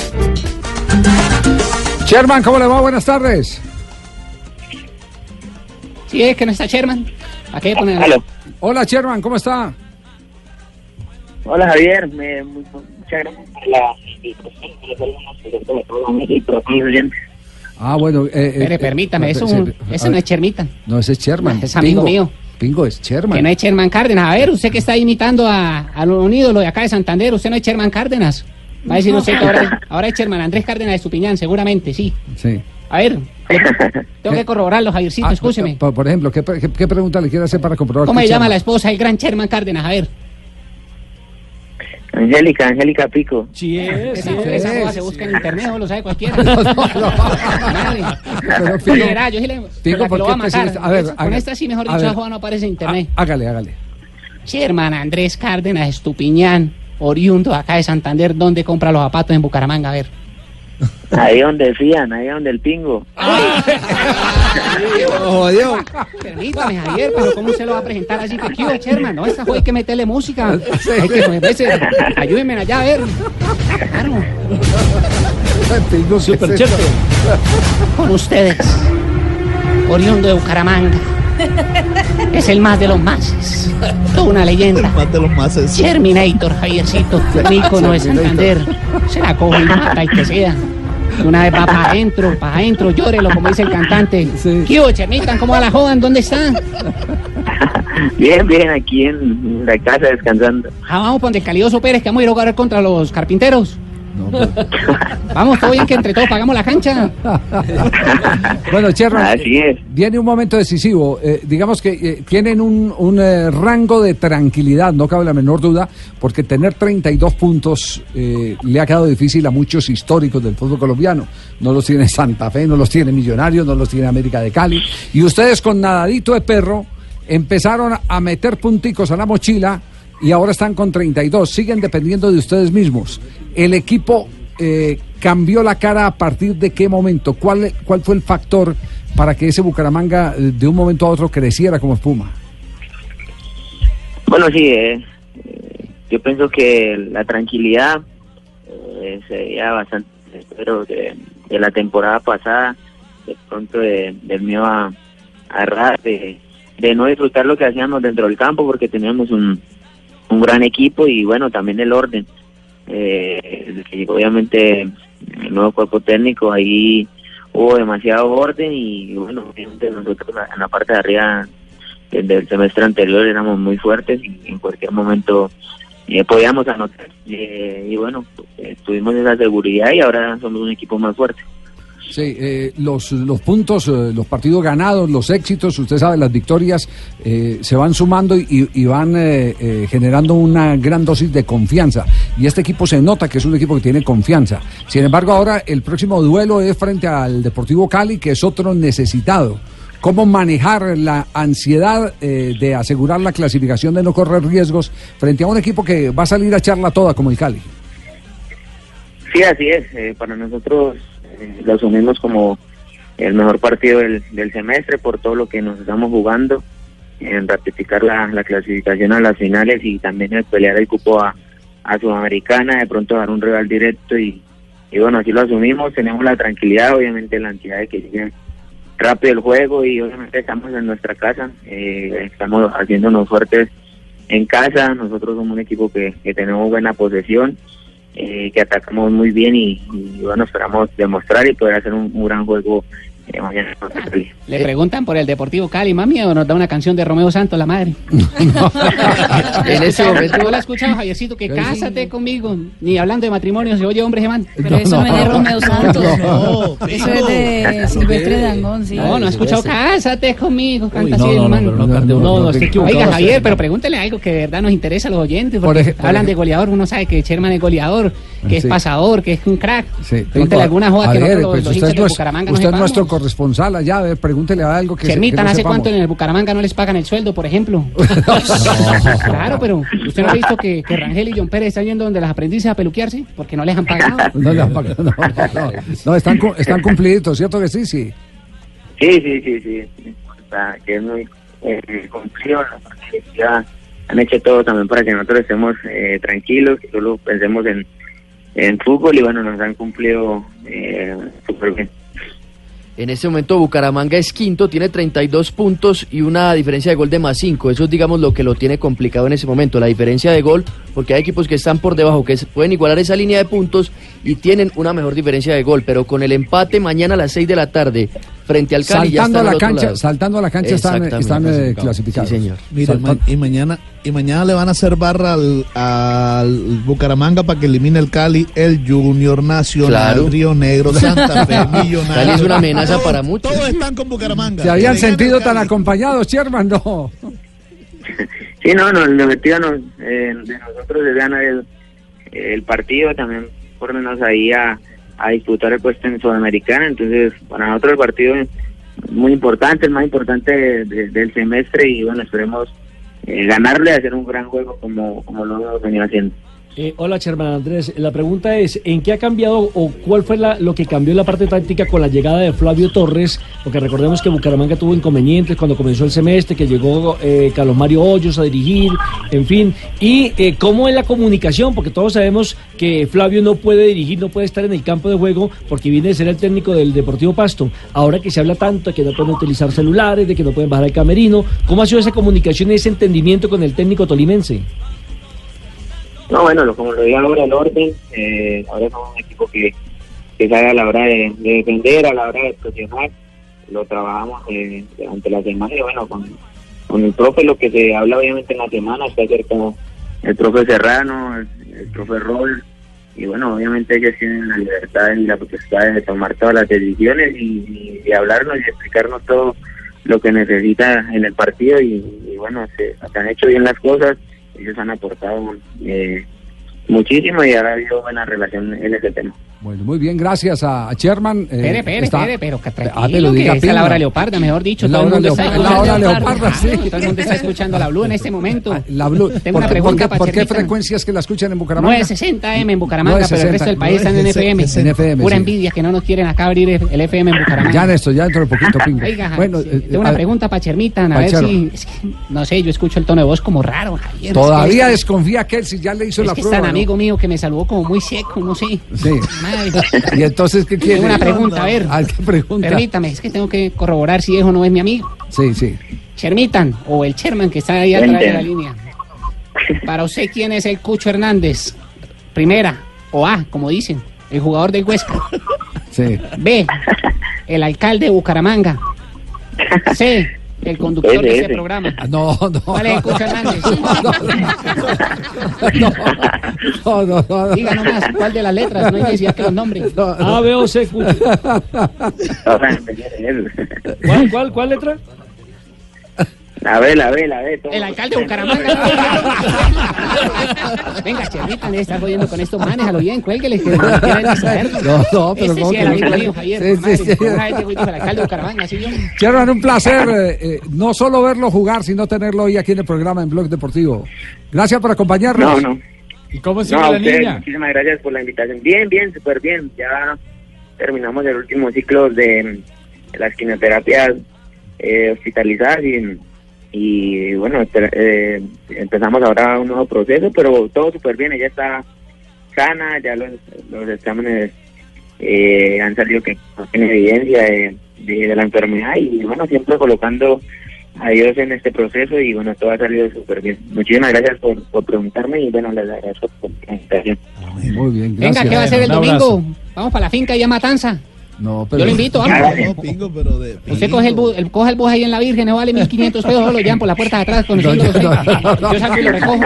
Sherman, ¿cómo le va? Buenas tardes. Sí, es que no está Sherman. ¿A qué ponen? Hola, Sherman, ¿cómo está? Hola Javier, me, mu- muchas gracias por la invitación. los oyentes. Ah, bueno. Eh, eh, Espere, eh, permítame, eh, eso, eh, un- eh, ese no es Chermita. No, ese es Sherman. Es amigo Pingo. mío. Pingo es Sherman. Que no es Sherman Cárdenas. A ver, usted que está imitando a, a un ídolo de acá de Santander, usted no es Sherman Cárdenas. Va a decir usted que ahora, ahora es Sherman Andrés Cárdenas de Estupiñán, seguramente, sí. Sí. A ver, tengo que corroborarlo, Javiercito, Ah, escúcheme. Por, por ejemplo, ¿qué, qué- qué pregunta le quiere hacer para comprobar? ¿Cómo se llama la esposa del gran Sherman Cárdenas? A ver. Angélica, Angélica Pico. Sí es, Esa, sí esa es. se busca en internet, o lo sabe cualquiera. No, no, no. Pero, Sí, yo sí le, que ¿por lo qué va a matar. a ver, Con esta sí, mejor dicho, joda no aparece en internet. Hágale, hágale. Sherman Andrés Cárdenas Estupiñán, oriundo acá de Santander, ¿dónde compra los zapatos en Bucaramanga? A ver. Ahí donde fían, ahí donde el pingo. Jodió. Permítame, Javier, pero ¿cómo se lo va a presentar así? ¿Qué hubo, Sherman? No, joda hay que meterle música. Hay que moverse. Ayúdenme allá a ver. Claro. Pingo. Con ustedes, oriundo de Bucaramanga. Es el más de los mases. Toda una leyenda. Más de los mases. Terminator, Javiercito. Mícono de Santander. Se la coge y mata el que sea. Una vez va para adentro, para adentro, llórelo, como dice el cantante. ¿Qué hubo, Chermitan? ¿Cómo va la jodan? ¿Dónde está? Bien, bien, aquí en la casa descansando. Ah, vamos para donde Calioso Pérez, que vamos a ir a jugar contra los carpinteros. Vamos, todo bien que entre todos pagamos la cancha. Bueno, Así es. viene un momento decisivo. Eh, digamos que eh, tienen un, un, eh, rango de tranquilidad, no cabe la menor duda, porque tener 32 puntos eh, le ha quedado difícil a muchos históricos del fútbol colombiano. No los tiene Santa Fe, no los tiene Millonarios, no los tiene América de Cali. Y ustedes con nadadito de perro empezaron a meter punticos a la mochila y ahora están con 32. Siguen dependiendo de ustedes mismos. El equipo eh, cambió la cara a partir de qué momento? ¿Cuál, ¿Cuál fue el factor para que ese Bucaramanga eh, de un momento a otro creciera como espuma? Bueno, sí, eh, eh, yo pienso que la tranquilidad eh, sería bastante, espero, de, de la temporada pasada, de pronto de- del miedo a, a de, de no disfrutar lo que hacíamos dentro del campo porque teníamos un, un gran equipo y bueno, también el orden. Eh, obviamente el nuevo cuerpo técnico ahí hubo demasiado orden y bueno, obviamente nosotros en la parte de arriba desde el semestre anterior éramos muy fuertes y en cualquier momento eh, podíamos anotar. Eh, y bueno, eh, tuvimos esa seguridad y ahora somos un equipo más fuerte. Sí, eh, los, los puntos, eh, los partidos ganados, los éxitos, usted sabe, las victorias eh, se van sumando y, y van eh, eh, generando una gran dosis de confianza. Y este equipo se nota que es un equipo que tiene confianza. Sin embargo, ahora el próximo duelo es frente al Deportivo Cali, que es otro necesitado. ¿Cómo manejar la ansiedad eh, de asegurar la clasificación, de no correr riesgos frente a un equipo que va a salir a echarla toda como el Cali? Sí, así es. para nosotros lo asumimos como el mejor partido del, semestre por todo lo que nos estamos jugando, en ratificar la, la clasificación a las finales y también el pelear el cupo a, a Sudamericana, de pronto dar un rival directo y, bueno, así lo asumimos, tenemos la tranquilidad, obviamente la ansiedad de que llegue rápido el juego y obviamente estamos en nuestra casa, eh, estamos haciéndonos fuertes en casa, nosotros somos un equipo que tenemos buena posesión, eh, que atacamos muy bien y, y, bueno, esperamos demostrar y poder hacer un, un gran juego Le preguntan por el Deportivo Cali, mami, o nos da una canción de Romeo Santos, la madre. En ese momento- ¿Tú la has escuchado, Javiercito? Que cásate conmigo. Ni hablando de matrimonio se oye hombre, man. Pero eso no, es de Romeo Santos. eso es de Silvestre Dangón, sí. No, no ha escuchado cásate conmigo. Canta no, así, no, no, hermano. pero no. No, no, equivocado Oiga. Javier, pero pregúntele algo que de verdad nos interesa a los oyentes. Por Porque ej- hablan de goleador, uno sabe que Sherman es goleador, que es pasador, que es un crack. Sí, Pregúntele alguna joda que pues los usted hinchas de Bucaramanga no usted es nuestro corresponsal allá, a ver, pregúntele algo que, se- que no ¿hace sepamos. cuánto en el Bucaramanga no les pagan el sueldo, por ejemplo? claro, pero ¿usted no ha visto que, que Rangel y John Pérez están yendo donde las aprendices a peluquearse? Porque no les han pagado. No le han pagado, no, no, no, están, están cumpliditos, ¿cierto que sí? Sí. Sí, sí, sí, sí. Está- que es muy eh, cumplido, ya han hecho todo también para que nosotros estemos eh, tranquilos, que solo pensemos en, en fútbol y bueno, nos han cumplido eh, súper bien. En este momento Bucaramanga es quinto, tiene 32 puntos y una diferencia de gol de más 5. Eso es, digamos, lo que lo tiene complicado en ese momento, la diferencia de gol, porque hay equipos que están por debajo, que pueden igualar esa línea de puntos y tienen una mejor diferencia de gol. Pero con el empate mañana a las 6 de la tarde frente al Cali ya Saltando a la cancha, lado. saltando a la cancha están, Exactamente. están eh, clasificados. Sí, señor. Mire, ma- y mañana y mañana le van a hacer barra al, al Bucaramanga para que elimine el Cali, el Junior Nacional, Claro. Río Negro, Santa Fe, Millonario. Cali es una amenaza Todos- para muchos. Todos están con Bucaramanga. ¿Se habían sentido el tan acompañados, Sherman? No. Sí, no, no el objetivo nos- eh, de nosotros es ganar el, el partido, también ponernos ahí a, a disputar el puesto en Sudamericana, entonces para nosotros el partido es muy importante, el más importante de- de- del semestre y bueno, esperemos eh, ganarle, hacer un gran juego como, como lo venido haciendo. Eh, hola, Sherman Andrés. La pregunta es, ¿en qué ha cambiado o cuál fue lo que cambió en la parte táctica con la llegada de Flavio Torres? Porque recordemos que Bucaramanga tuvo inconvenientes cuando comenzó el semestre, que llegó eh, Carlos Mario Hoyos a dirigir, en fin. ¿Y eh, cómo es la comunicación? Porque todos sabemos que Flavio no puede dirigir, no puede estar en el campo de juego porque viene de ser el técnico del Deportivo Pasto. Ahora que se habla tanto de que no pueden utilizar celulares, de que no pueden bajar al camerino, ¿cómo ha sido esa comunicación y ese entendimiento con el técnico tolimense? No, bueno, como lo digo ahora, el orden, eh, ahora somos un equipo que, que sabe a la hora de, de defender, a la hora de presionar, lo trabajamos eh, durante la semana y bueno, con, con el profe lo que se habla obviamente en la semana, está cerca el profe Serrano, el, el profe Roll, y bueno, obviamente ellos tienen la libertad y la potestad de tomar todas las decisiones y, y hablarnos y explicarnos todo lo que necesita en el partido y, bueno, se han hecho bien las cosas, ellos han aportado eh, muchísimo y ahora ha habido buena relación en ese tema. Bueno, muy bien, gracias a a Sherman. eh, Espere, espere, está- espere, pero que Ah, tranquilo, que diga es la hora leoparda, mejor dicho. La todo el hora mundo leoparda, la hora leoparda, sí. Claro, Todo el mundo está escuchando la Blue en este momento. La Blue. Tengo ¿Por, una pregunta por qué, para por qué frecuencias que la escuchan en Bucaramanga? 960 M en Bucaramanga, pero el resto del país están en 960, FM. en FM, Pura sí. envidia que no nos quieren acá abrir el FM en Bucaramanga. Ya, Néstor, ya dentro de poquito, Pinga. Oiga, bueno, sí, eh, tengo una pregunta para Chermitan, a pa' ver si... es que, no sé, yo escucho el tono de voz como raro, Javier. Todavía es que, desconfía que él si ya le hizo la que prueba. Amigo mío que me saludó como muy seco, no sé. Sí. Madre. Y entonces, ¿qué quiere? Tengo una pregunta, a ver. ¿qué pregunta? Permítame, es que tengo que corroborar si es o no es mi amigo. Sí, sí. Chermitan, o el Sherman que está ahí atrás de la línea. Para usted, ¿quién es el Cucho Hernández? Primera, o A, como dicen, el jugador del Huesca. Sí. B, el alcalde de Bucaramanga. C, el conductor de Ese, programa. No, no. ¿Cuál es el Cucho Hernández? No, no, no. Diga nomás, ¿cuál de las letras? No hay necesidad que los nombre. A, B o C. ¿Cuál, cuál, cuál letra? La ve, la ve, la ve. todo. El alcalde de Bucaramanga. Venga, Cherrita, le está jodiendo con estos manes, a lo bien, cuélguele, que no. No, no, pero Ese no, sí era amigo mío. Javier. Sí, sí, sí. una vez alcalde de Bucaramanga, así yo. Un placer eh, eh, no solo verlo jugar, sino tenerlo hoy aquí en el programa en Blog Deportivo. Gracias por acompañarnos. No, no. ¿Y cómo No, a ustedes, muchísimas gracias por la invitación. Bien, bien, súper bien. Ya terminamos el último ciclo de, de las quimioterapias eh, hospitalizadas y, y bueno, eh, empezamos ahora un nuevo proceso, pero todo súper bien. Ella está sana, ya los, los exámenes eh, han salido que no tiene evidencia de, de- de la enfermedad y bueno, siempre colocando a Dios en este proceso y bueno, todo ha salido súper bien. Muchísimas gracias por, por preguntarme y bueno, les agradezco por la invitación. Muy bien, Venga, ¿qué va a hacer el domingo? Vamos para la finca y a Matanza. No, Yo lo invito, vamos. No, pingo, pero de. Usted coge el, bus, el, coge el bus ahí en la Virgen, no vale 1500 pesos, solo lo llevan por la puerta de atrás con el no, no, no. Yo salgo y lo recojo.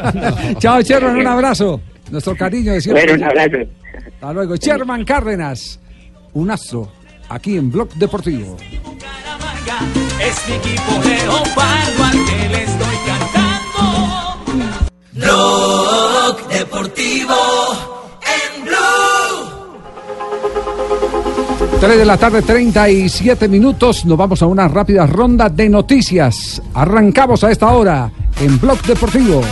Chao, Sherman, un abrazo. Nuestro cariño de siempre. Bueno, un abrazo. Hasta luego. Sherman Cárdenas, un astro, aquí en Blog Deportivo. Es mi equipo leopardo al que le estoy cantando. Blog Deportivo 3 de la tarde, 37 minutos. Nos vamos a una rápida ronda de noticias. Arrancamos a esta hora en Blog Deportivo.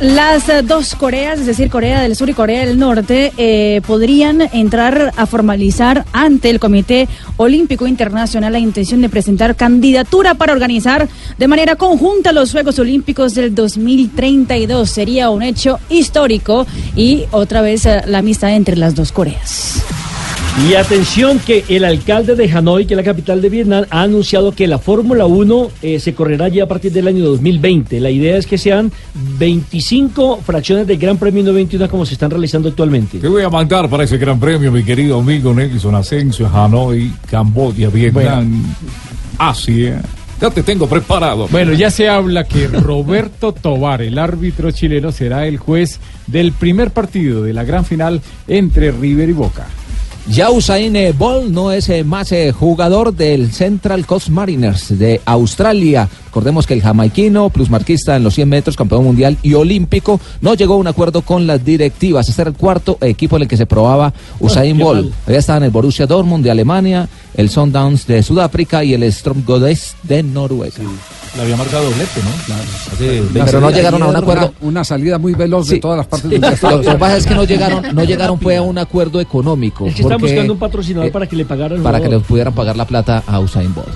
Las eh, dos Coreas, es decir, Corea del Sur y Corea del Norte, eh, podrían entrar a formalizar ante el Comité Olímpico Internacional la intención de presentar candidatura para organizar de manera conjunta los Juegos Olímpicos del 2032. Sería un hecho histórico y otra vez eh, la amistad entre las dos Coreas. Y atención que el alcalde de Hanoi, que es la capital de Vietnam, ha anunciado que la Fórmula 1 eh, se correrá ya a partir del año 2020. La idea es que sean 25 fracciones del Gran Premio 91 como se están realizando actualmente. Te voy a mandar para ese gran premio, mi querido amigo Nelson Asensio, Hanoi, Camboya, Vietnam, Asia. Ya te tengo preparado. Bueno, ya se habla que Roberto Tobar, el árbitro chileno, será el juez del primer partido de la gran final entre River y Boca. Ya Usain eh, Bolt no es eh, más eh, jugador del Central Coast Mariners de Australia. Recordemos que el jamaiquino, plusmarquista en los 100 metros, campeón mundial y olímpico, no llegó a un acuerdo con las directivas. Este era el cuarto equipo en el que se probaba Usain qué Bolt. Había estado en el Borussia Dortmund de Alemania, el Sundowns de Sudáfrica y el Strom Godes de Noruega. Le había marcado doblete, ¿no? Hace Pero 20 no llegaron a un acuerdo. Una, una salida muy veloz de Sí. todas las partes Lo, del lo que pasa es que no llegaron, no llegaron fue a un acuerdo económico. Es que están buscando un patrocinador eh, para que le pagaran para que le pudieran pagar la plata a Usain Bolt.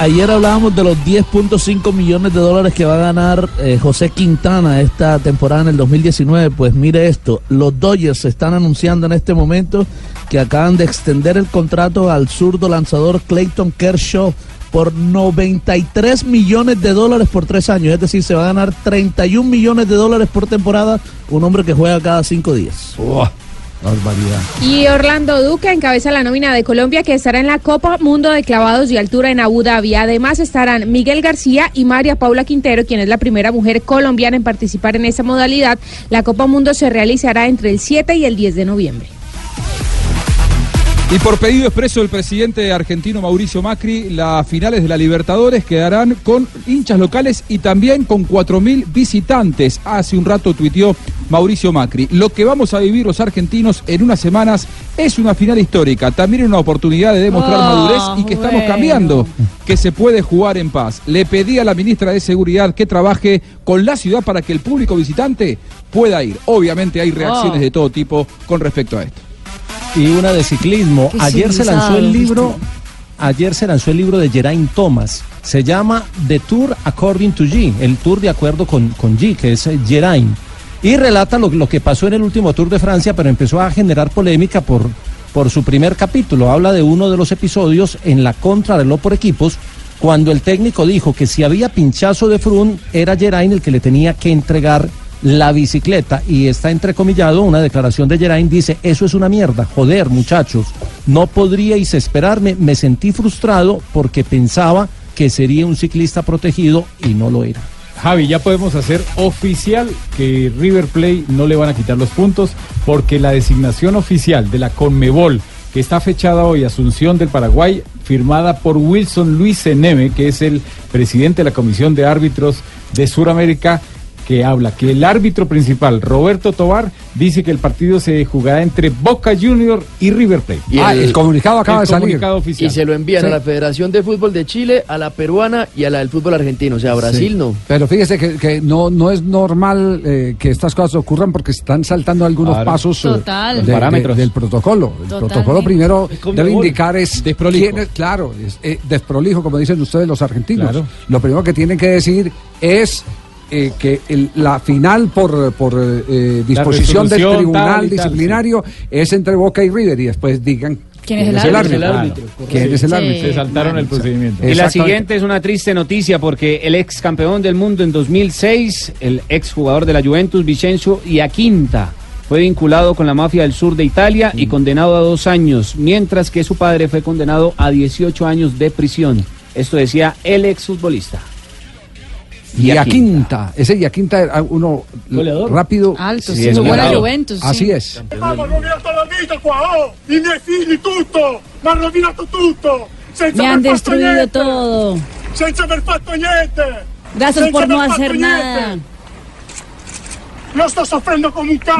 Ayer hablábamos de los 10.5 millones de dólares que va a ganar eh, José Quintana esta temporada en el 2019. Pues mire esto, los Dodgers se están anunciando en este momento que acaban de extender el contrato al zurdo lanzador Clayton Kershaw por 93 millones de dólares por tres años. Es decir, se va a ganar 31 millones de dólares por temporada un hombre que juega cada cinco días. Barbaridad. Y Orlando Duque encabeza la nómina de Colombia que estará en la Copa Mundo de Clavados y Altura en Abu Dhabi. Además estarán Miguel García y María Paula Quintero, quien es la primera mujer colombiana en participar en esta modalidad. La Copa Mundo se realizará entre el 7 y el 10 de noviembre. Y por pedido expreso del presidente argentino Mauricio Macri, las finales de la Libertadores quedarán con hinchas locales y también con 4.000 visitantes. Hace un rato tuiteó Mauricio Macri. Lo que vamos a vivir los argentinos en unas semanas es una final histórica, también una oportunidad de demostrar Ah, madurez y que estamos cambiando, que se puede jugar en paz. Le pedí a la ministra de Seguridad que trabaje con la ciudad para que el público visitante pueda ir. Obviamente hay reacciones Oh. de todo tipo con respecto a esto. Y una de ciclismo. Ayer se lanzó el libro, ayer se lanzó el libro de Geraint Thomas. Se llama The Tour According to G, el tour de acuerdo con, con G, que es eh, Geraint. Y relata lo, lo que pasó en el último Tour de Francia, pero empezó a generar polémica por, por su primer capítulo. Habla de uno de los episodios en la contrarreloj por equipos, cuando el técnico dijo que si había pinchazo de Frun, era Geraint el que le tenía que entregar la bicicleta y está entrecomillado una declaración de Geraint dice eso es una mierda joder muchachos. No podríais esperarme me sentí frustrado porque pensaba que sería un ciclista protegido y no lo era Javi, ya podemos hacer oficial que River Plate no le van a quitar los puntos porque la designación oficial de la Conmebol que está fechada hoy Asunción del Paraguay, firmada por Wilson Luis Eneme, que es el presidente de la Comisión de Árbitros de Sudamérica, que habla que el árbitro principal, Roberto Tobar, dice que el partido se jugará entre Boca Junior y River Plate. Y Ah, el- el comunicado acaba el de salir. comunicado oficial. Y se lo envían Sí. a la Federación de Fútbol de Chile, a la peruana y a la del fútbol argentino. O sea, Brasil Sí. no. Pero fíjese que, que no, no es normal eh, que estas cosas ocurran porque están saltando algunos Claro. pasos eh, Total. de- Los de- parámetros. del protocolo. El Totalmente. protocolo primero debe indicar es quién es- claro, es, eh, desprolijo, como dicen ustedes los argentinos. Claro. Lo primero que tienen que decir es eh, que el- la final por, por eh, eh, disposición del tribunal tal y tal, disciplinario es entre Boca y River y después digan ¿Quién es el árbitro? ¿Quién es el árbitro? Se saltaron el procedimiento. Y la siguiente es una triste noticia porque el ex campeón del mundo en 2006, el ex jugador de la Juventus, Vicenzo Iaquinta, fue vinculado con la mafia del sur de Italia y condenado a dos años, mientras que su padre fue condenado a 18 años de prisión. Esto decía el ex Y a quinta, ese Yaquinta era uno Goleador. rápido. Alto, sí, sí. Así es. Ma mi ha rovinato la vita qua, oh! I miei figli, tutto! Mi hanno rovinato tutto! Senza Me han destruido niente! todo. Senza aver fatto niente! Gracias Senza por no hacer nada. un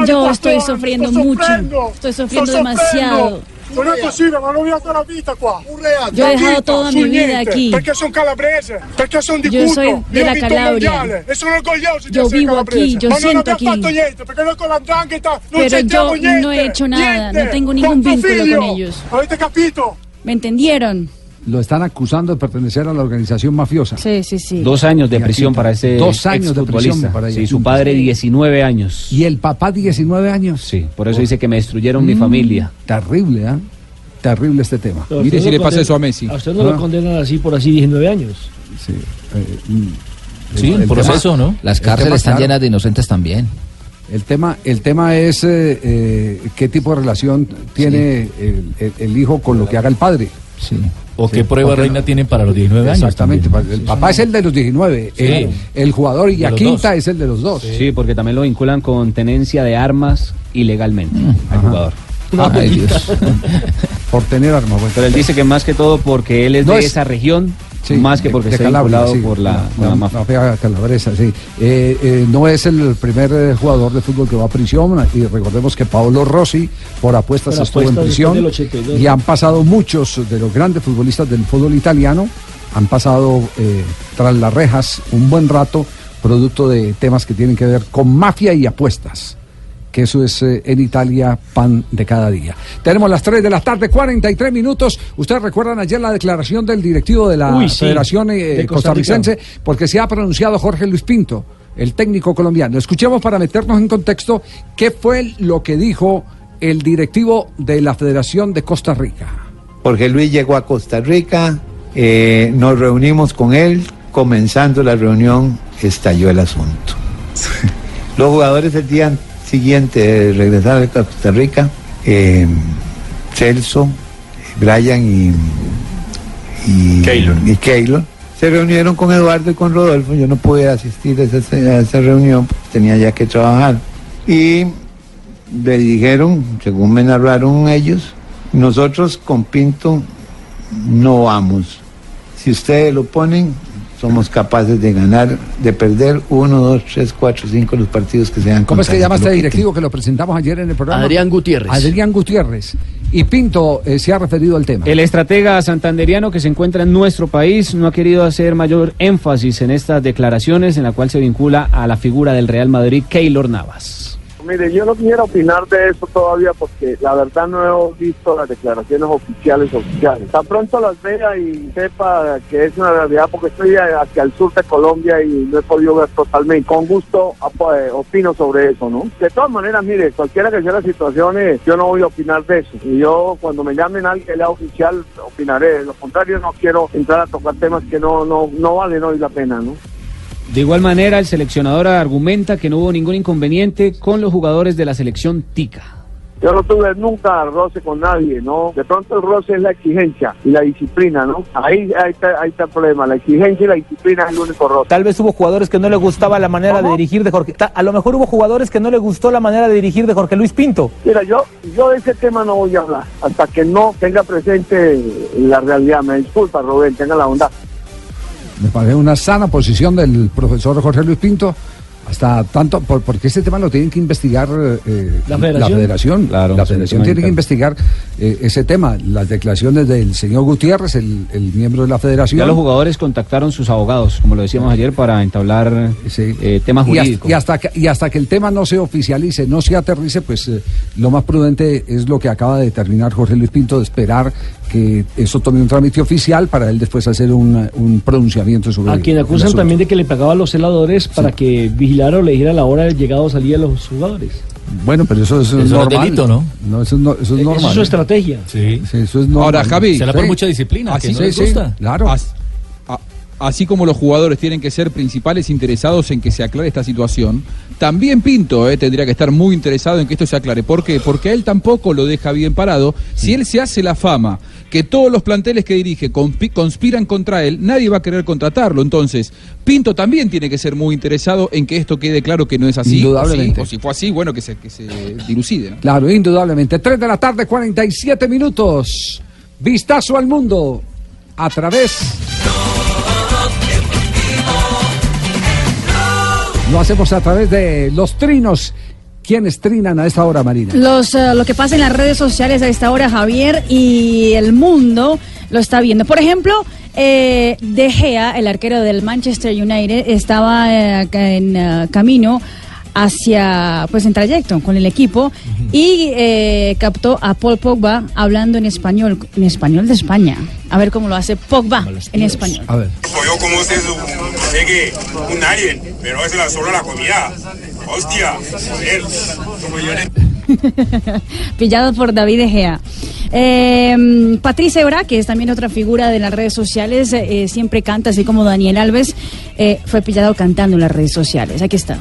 Yo estoy sufriendo mucho. Estoy sto sufriendo demasiado. Non è possibile, mi hanno rovinato la vita qua. Un reato. Yo he dejado toda mi vida aquí. Perché sono calabrese, perché sono di Cutro. Io ho la Calabria. e sono orgoglioso di Yo essere vivo calabrese. aquí, yo Ma non siento abbiamo aquí. fatto niente, perché noi con la 'ndrangheta non Pero yo niente. no he hecho nada, niente. no tengo Con ningún vínculo figlio. con ellos. Avete capito? ¿Me entendieron? Lo están acusando de pertenecer a la organización mafiosa. Sí, sí, sí. Dos años de prisión para ese Dos años de prisión para Sí, ella. su padre 19 años. Y el papá 19 años. Sí, por eso dice que me destruyeron mi Mm, familia. Terrible, ¿ah? Terrible este tema. Pero a usted no lo condena- A usted no lo Ah. condenan así por así 19 años. Sí. Sí, El un proceso, tema- ¿no? Las el cárceles están claro. llenas de inocentes también. El tema, el tema es eh, eh, qué tipo de relación tiene el, el- el hijo con lo que haga el padre. ¿O qué prueba reina tienen para los 19 años? Exactamente. también? El papá es el de los 19. Sí. El, el jugador y los Quinta dos. es el de los dos. Sí, porque también lo vinculan con tenencia de armas ilegalmente al jugador. Ay, Dios. Por tener armas. bueno. Pero él dice que más que todo porque él es No de es- esa región, Sí, más que de- porque de está Calabria, vinculado sí. por la, la mafia. mafia calabresa, sí. Eh, eh, no es el primer eh, jugador de fútbol que va a prisión y recordemos que Paolo Rossi por apuestas Por estuvo en prisión después del 82. y han pasado muchos de los grandes futbolistas del fútbol italiano han pasado eh, tras las rejas un buen rato producto de temas que tienen que ver con mafia y apuestas que eso es eh, en Italia pan de cada día. Tenemos las 3 de la tarde, 43 minutos. Ustedes recuerdan ayer la declaración del directivo de la Uy, sí, Federación eh, de Costa Rica. costarricense, porque se ha pronunciado Jorge Luis Pinto, el técnico colombiano. Escuchemos para meternos en contexto qué fue lo que dijo el directivo de la Federación de Costa Rica. Jorge Luis llegó a Costa Rica, eh, nos reunimos con él, comenzando la reunión estalló el asunto. Los jugadores el día siguiente regresar a Costa Rica, eh, Celso, Brian y, y, y Keylor, se reunieron con Eduardo y con Rodolfo. Yo no pude asistir a esa, a esa reunión, tenía ya que trabajar. Y le dijeron, según me narraron ellos, nosotros con Pinto no vamos. Si ustedes lo ponen, somos capaces de ganar, de perder uno, dos, tres, cuatro, cinco los partidos que sean. ¿Cómo es que llama este directivo que lo presentamos ayer en el programa? Adrián Gutiérrez. Adrián Gutiérrez. Y Pinto eh, se ha referido al tema. El estratega santanderiano que se encuentra en nuestro país no ha querido hacer mayor énfasis en estas declaraciones en la cual se vincula a la figura del Real Madrid, Keylor Navas. Mire, yo no quisiera opinar de eso todavía porque la verdad no he visto las declaraciones oficiales oficiales. Tan pronto las vea y sepa que es una realidad porque estoy hacia el sur de Colombia y no he podido ver totalmente. Con gusto eh, opino sobre eso, ¿no? De todas maneras, mire, cualquiera que sea la situación, eh, yo no voy a opinar de eso. Y yo cuando me llamen a alguien oficial, opinaré. De lo contrario, no quiero entrar a tocar temas que no, no, no valen hoy la pena, ¿no? De igual manera, el seleccionador argumenta que no hubo ningún inconveniente con los jugadores de la selección Tica. Yo no tuve nunca roce con nadie, ¿no? De pronto el roce es la exigencia y la disciplina, ¿no? Ahí, ahí, está, ahí está el problema. La exigencia y la disciplina es el único roce. Tal vez hubo jugadores que no le gustaba la manera de dirigir de Jorge. ta- A lo mejor hubo jugadores que no le gustó la manera de dirigir de Jorge Luis Pinto. Mira, yo, yo de ese tema no voy a hablar hasta que no tenga presente la realidad. Me disculpa, Rubén, tenga la bondad. Me parece una sana posición del profesor Jorge Luis Pinto. Hasta tanto, por- porque este tema lo tienen que investigar eh, ¿La federación? federación. Claro, la federación tiene que investigar eh, ese tema. Las declaraciones del señor Gutiérrez, el, el miembro de la federación. Ya los jugadores contactaron sus abogados, como lo decíamos ayer, para entablar eh, temas y, hasta, jurídicos. y hasta que, y hasta que el tema no se oficialice, no se aterrice, pues eh, lo más prudente es lo que acaba de determinar Jorge Luis Pinto, de esperar que eso tome un trámite oficial para él después hacer un, un pronunciamiento sobre A el- quien acusan también de que le pagaba a los celadores para que vigilara o le dijera la hora de llegada o salida de los jugadores. Bueno, pero eso es Eso no es normal. delito, ¿no? No, eso, no, eso es normal. eso es su estrategia. Sí. eso es normal. Ahora, Javi. Será por sí. mucha disciplina, Así, que no les sí, sí, gusta. Claro. As- a- así como los jugadores tienen que ser principales interesados en que se aclare esta situación, también Pinto eh, tendría que estar muy interesado en que esto se aclare. ¿Por qué? Porque a él tampoco lo deja bien parado. Si él se hace la fama que todos los planteles que dirige conspi- conspiran contra él, nadie va a querer contratarlo. Entonces, Pinto también tiene que ser muy interesado en que esto quede claro que no es así. Indudablemente. O si, o si fue así, bueno, que se, que se dilucide. ¿no? Claro, indudablemente. 3 de la tarde, 47 minutos. Vistazo al mundo a través. Lo hacemos a través de los trinos. ¿Quiénes trinan a esta hora, Marina? Los, eh, lo que pasa en las redes sociales a esta hora, Javier, y el mundo lo está viendo. Por ejemplo, eh, De Gea, el arquero del Manchester United, estaba eh, en eh, camino hacia, pues en trayecto con el equipo y eh, captó a Paul Pogba hablando en español, en español de España. A ver cómo lo hace Pogba en español. A ver. Yo como sé, sé que un alien, pero es la solo la comida. Hostia, joder. Como yo le- Pillado por David De Gea. Eh, Patricia Ebra, que es también otra figura de las redes sociales, eh, siempre canta, así como Daniel Alves, eh, fue pillado cantando en las redes sociales. Aquí está.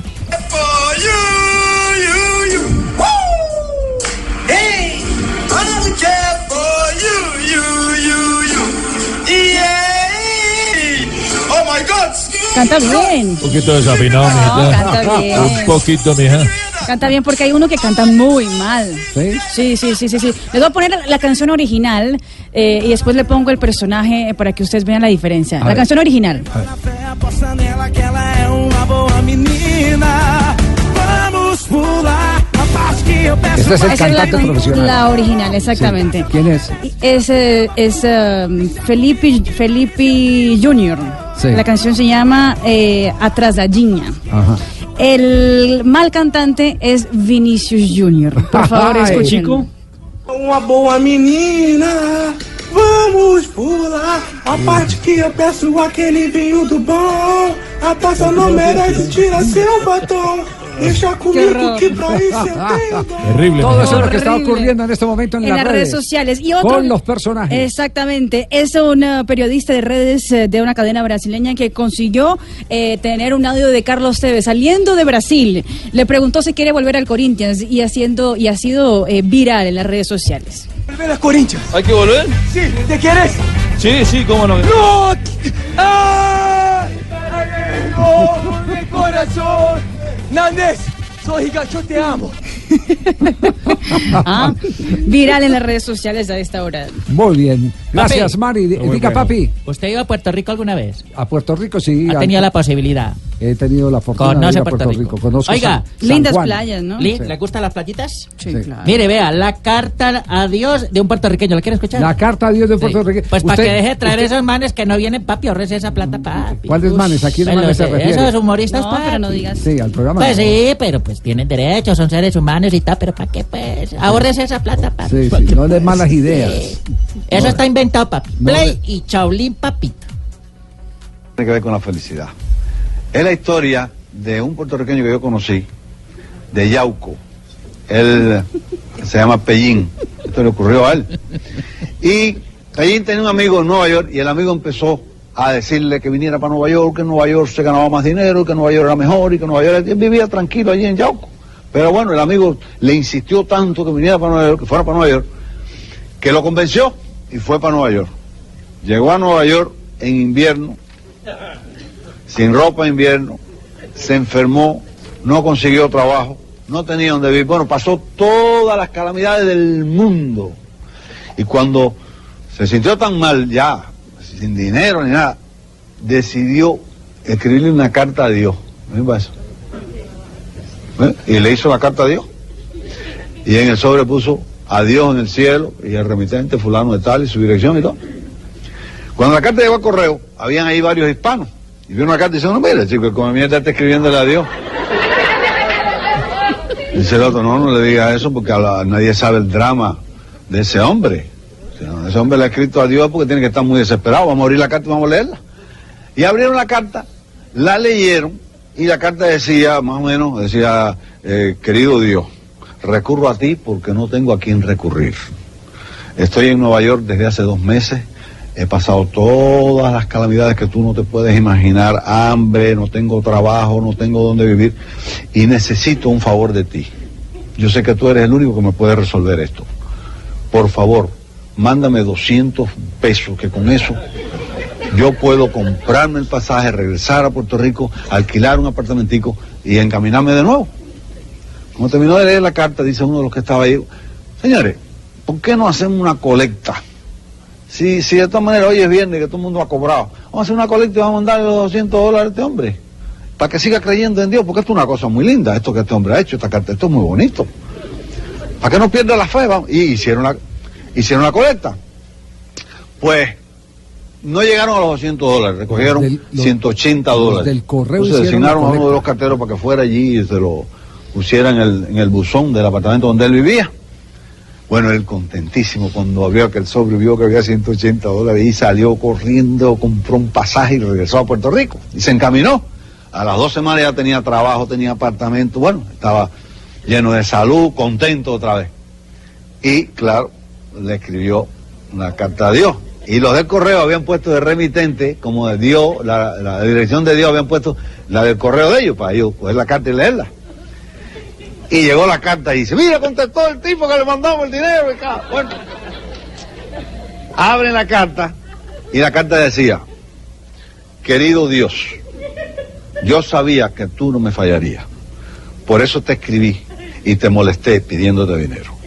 Canta bien. Un poquito desafinado, mijita. canta bien. Un poquito, mija. Canta bien porque hay uno que canta muy mal. Sí, sí, sí, sí, sí. Les voy a poner la canción original eh, y después le pongo el personaje para que ustedes vean la diferencia. A la ver. canción original. A peço. Este es el Esa es la, cantante profesional. la original, exactamente. ¿Quién es? Es, eh, es eh, Felipe, Felipe Junior. Sí. La canción se llama eh, Atrasadinha. Ajá. El mal cantante es Vinicius Junior. Por favor, escuchen. Chico. Uma boa menina, vamos pular a parte que eu peço aquele vinho do bom. A taça não merece, tira seu batom. Deixa comigo que dom. Terrible. Todo eso es lo que está ocurriendo en este momento en, en las redes sociales. Y otro, Con los personajes. Exactamente. Es un eh, periodista de redes eh, de una cadena brasileña que consiguió eh, tener un audio de Carlos Tevez saliendo de Brasil. Le preguntó si quiere volver al Corinthians y, haciendo, y ha sido eh, viral en las redes sociales. Volver a Corinthians. ¿Hay que volver? Sí, ¿te quieres? Sí, sí, cómo no. ¡No! ¡Ay! ¡No! ¡Mi corazón! Nandes, soy Higa, yo te amo. Ah, viral en las redes sociales a esta hora. Muy bien. Gracias, Papi. Mari. Muy Diga, bueno. papi. ¿Usted iba a Puerto Rico alguna vez? A Puerto Rico sí. Ha tenido la posibilidad. He tenido la fortuna de Conoce ir a Puerto, Puerto Rico. Rico. Conozco Oiga, San- San Juan. Li- Sí. ¿Le gustan las playitas? Sí, claro. Mire, vea, la carta a Dios de un puertorriqueño. ¿La quiere escuchar? La carta a Dios de Puerto Rico. Pues para que deje de traer usted- esos manes que no vienen, papi, ahorrese esa plata, papi. ¿Cuáles manes? ¿A quiénes manes se refiere? Esos humoristas, No, papi. pero no digas. Sí, al programa. Pues no. sí, pero pues tienen derechos, son seres humanos y tal, pero ¿para qué pues? Ahorrese esa plata, papi. Sí, sí, no de malas ideas. Eso está inventado, papi. No Play y Chaulín, papi. tiene que ver con la felicidad. Es la historia de un puertorriqueño que yo conocí, de Yauco. Él se llama Pellín. Esto le ocurrió a él. Y Pellín tenía un amigo en Nueva York y el amigo empezó a decirle que viniera para Nueva York, que en Nueva York se ganaba más dinero, que Nueva York era mejor y que Nueva York él vivía tranquilo allí en Yauco. Pero bueno, el amigo le insistió tanto que viniera para Nueva York, que fuera para Nueva York, que lo convenció y fue para Nueva York. Llegó a Nueva York en invierno, sin ropa de invierno, se enfermó, no consiguió trabajo, no tenía donde vivir. Bueno, pasó todas las calamidades del mundo. Y cuando se sintió tan mal ya, sin dinero ni nada, decidió escribirle una carta a Dios. ¿Eh? Y le hizo la carta a Dios. Y en el sobre puso a Dios en el cielo y el remitente fulano de tal y su dirección y todo. Cuando la carta llegó al correo, habían ahí varios hispanos. Y vio una carta y dice, no, mira, chico, como mierda está escribiéndole a Dios. Dice el otro, no, no le diga eso porque a la- nadie sabe el drama de ese hombre. Ese hombre le ha escrito a Dios porque tiene que estar muy desesperado. Vamos a abrir la carta y vamos a leerla. Y abrieron la carta, la leyeron y la carta decía, más o menos, decía, eh, querido Dios, recurro a ti porque no tengo a quién recurrir. Estoy en Nueva York desde hace dos meses. He pasado todas las calamidades que tú no te puedes imaginar. Hambre, no tengo trabajo, no tengo dónde vivir. Y necesito un favor de ti. Yo sé que tú eres el único que me puede resolver esto. Por favor, mándame 200 pesos, que con eso yo puedo comprarme el pasaje, regresar a Puerto Rico, alquilar un apartamentico y encaminarme de nuevo. Cuando terminó de leer la carta, dice uno de los que estaba ahí, señores, ¿por qué no hacemos una colecta? Si, si de todas maneras hoy es viernes que todo el mundo ha cobrado, vamos a hacer una colecta y vamos a mandarle los 200 dólares a este hombre, para que siga creyendo en Dios, porque esto es una cosa muy linda, esto que este hombre ha hecho, esta carta, esto es muy bonito. Para que no pierda la fe, vamos. Y hicieron hicieron la colecta. Pues no llegaron a los 200 dólares, recogieron Del- los- 180 los dólares. del correo Entonces hicieron designaron a uno de los carteros para que fuera allí y se lo pusiera en el, en el buzón del apartamento donde él vivía. Bueno, él contentísimo cuando abrió aquel sobre vio que había 180 dólares y salió corriendo, compró un pasaje y regresó a Puerto Rico. Y se encaminó. A las dos semanas ya tenía trabajo, tenía apartamento, bueno, estaba lleno de salud, contento otra vez. Y claro, le escribió una carta a Dios. Y los del correo habían puesto de remitente, como de Dios, la, dirección de Dios habían puesto la del correo de ellos, para ellos coger la carta y leerla. Y llegó la carta y dice, mira, contestó el tipo que le mandamos el dinero. Bueno, abren la carta y la carta decía, querido Dios, yo sabía que tú no me fallarías. Por eso te escribí y te molesté pidiéndote dinero.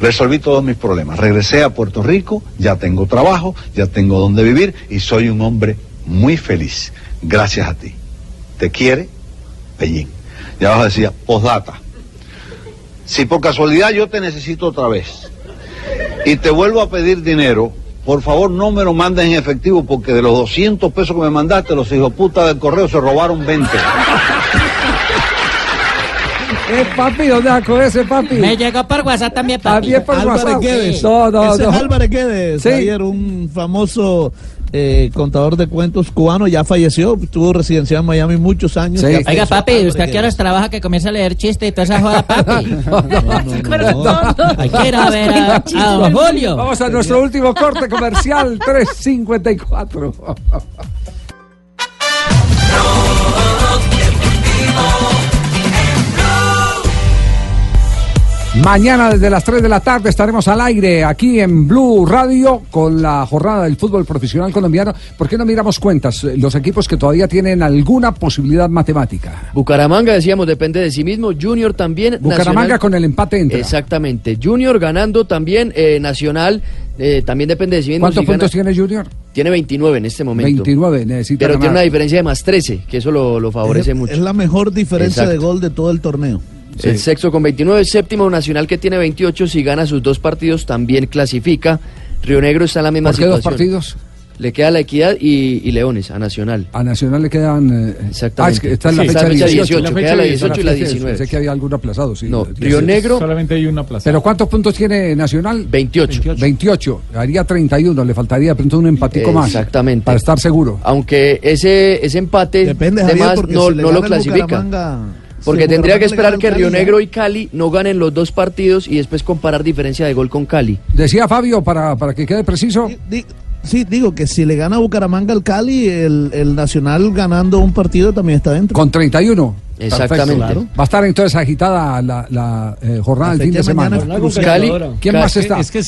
Resolví todos mis problemas. Regresé a Puerto Rico, ya tengo trabajo, ya tengo donde vivir y soy un hombre muy feliz. Gracias a ti. Te quiere, Pellín. Y abajo decía, postdata. Si por casualidad yo te necesito otra vez y te vuelvo a pedir dinero, por favor no me lo mandes en efectivo porque de los 200 pesos que me mandaste, los hijos puta del correo se robaron 20. Eh, papi, ¿dónde sacó ese papi? Me llegó por WhatsApp también, papi. También por Álvarez WhatsApp. Guedes. No, no, Ese no. es Álvarez Guedes, Sí. ayer un famoso eh, contador de cuentos cubano, ya falleció, estuvo residenciado en Miami muchos años. ya Oiga, papi, Álvarez ¿usted a qué horas trabaja que comienza a leer chistes y toda esa joda, papi? Hay que ir a ver a, a don Julio. Vamos a nuestro último corte comercial, 354. Mañana desde las 3 de la tarde estaremos al aire aquí en Blue Radio con la jornada del fútbol profesional colombiano. ¿Por qué no miramos cuentas? Los equipos que todavía tienen alguna posibilidad matemática. Bucaramanga, decíamos, depende de sí mismo. Junior también. Bucaramanga Nacional- con el empate entra. Exactamente. Junior ganando también. eh, Nacional eh, también depende de sí mismo. ¿Cuántos Si gana- puntos tiene Junior? Tiene 29 en este momento. 29, necesita Pero tiene una diferencia de más 13, que eso lo, lo favorece es, mucho. es la mejor diferencia Exacto. de gol de todo el torneo. El sexto con 29, séptimo Nacional que tiene 28, si gana sus dos partidos también clasifica. Río Negro está en la misma ¿Por qué dos situación. partidos? Le queda la Equidad y, y Leones a Nacional. A Nacional le quedan. eh, Exactamente. Ah, es que está en la Sí, fecha, está en la fecha 18. 18, queda la 18 y la 19. Pensé que había algún aplazado, sí. No, Río 18. Negro- Solamente hay una plaza. ¿Pero cuántos puntos tiene Nacional? 28. 28. Haría 31. Le faltaría de pronto un empatico más. Exactamente. Para estar seguro. Aunque ese, ese empate Depende, de Javier, más porque no, si le no lo clasifica. Porque tendría que esperar que Río Cali, Negro y Cali no ganen los dos partidos y después comparar diferencia de gol con Cali. Decía Fabio, para, para que quede preciso. Di- Sí, digo que si le gana Bucaramanga al Cali, el, el Nacional ganando un partido también está dentro. Con 31. Exactamente. Va a estar entonces agitada la, la, eh, jornada del fin de semana. ¿Quién más Es que- está? Es que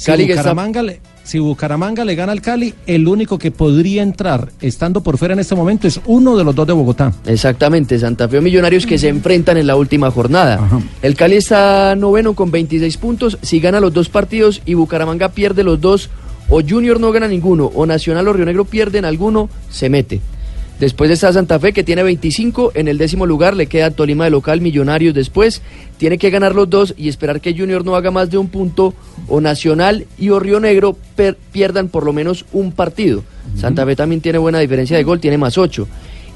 si, si Cali está- Bucaramanga le, si Bucaramanga le gana al Cali, el único que podría entrar estando por fuera en este momento es uno de los dos de Bogotá. Exactamente, Santa Fe o Millonarios que se enfrentan en la última jornada. El Cali está noveno con 26 puntos. Si gana los dos partidos y Bucaramanga pierde los dos, o Junior no gana ninguno, o Nacional o Río Negro pierden alguno, se mete. Después está Santa Fe que tiene 25, en el décimo lugar le queda Tolima de local, Millonarios después, tiene que ganar los dos y esperar que Junior no haga más de un punto, o Nacional y o Río Negro per- pierdan por lo menos un partido. Santa Fe también tiene buena diferencia de gol, tiene más 8.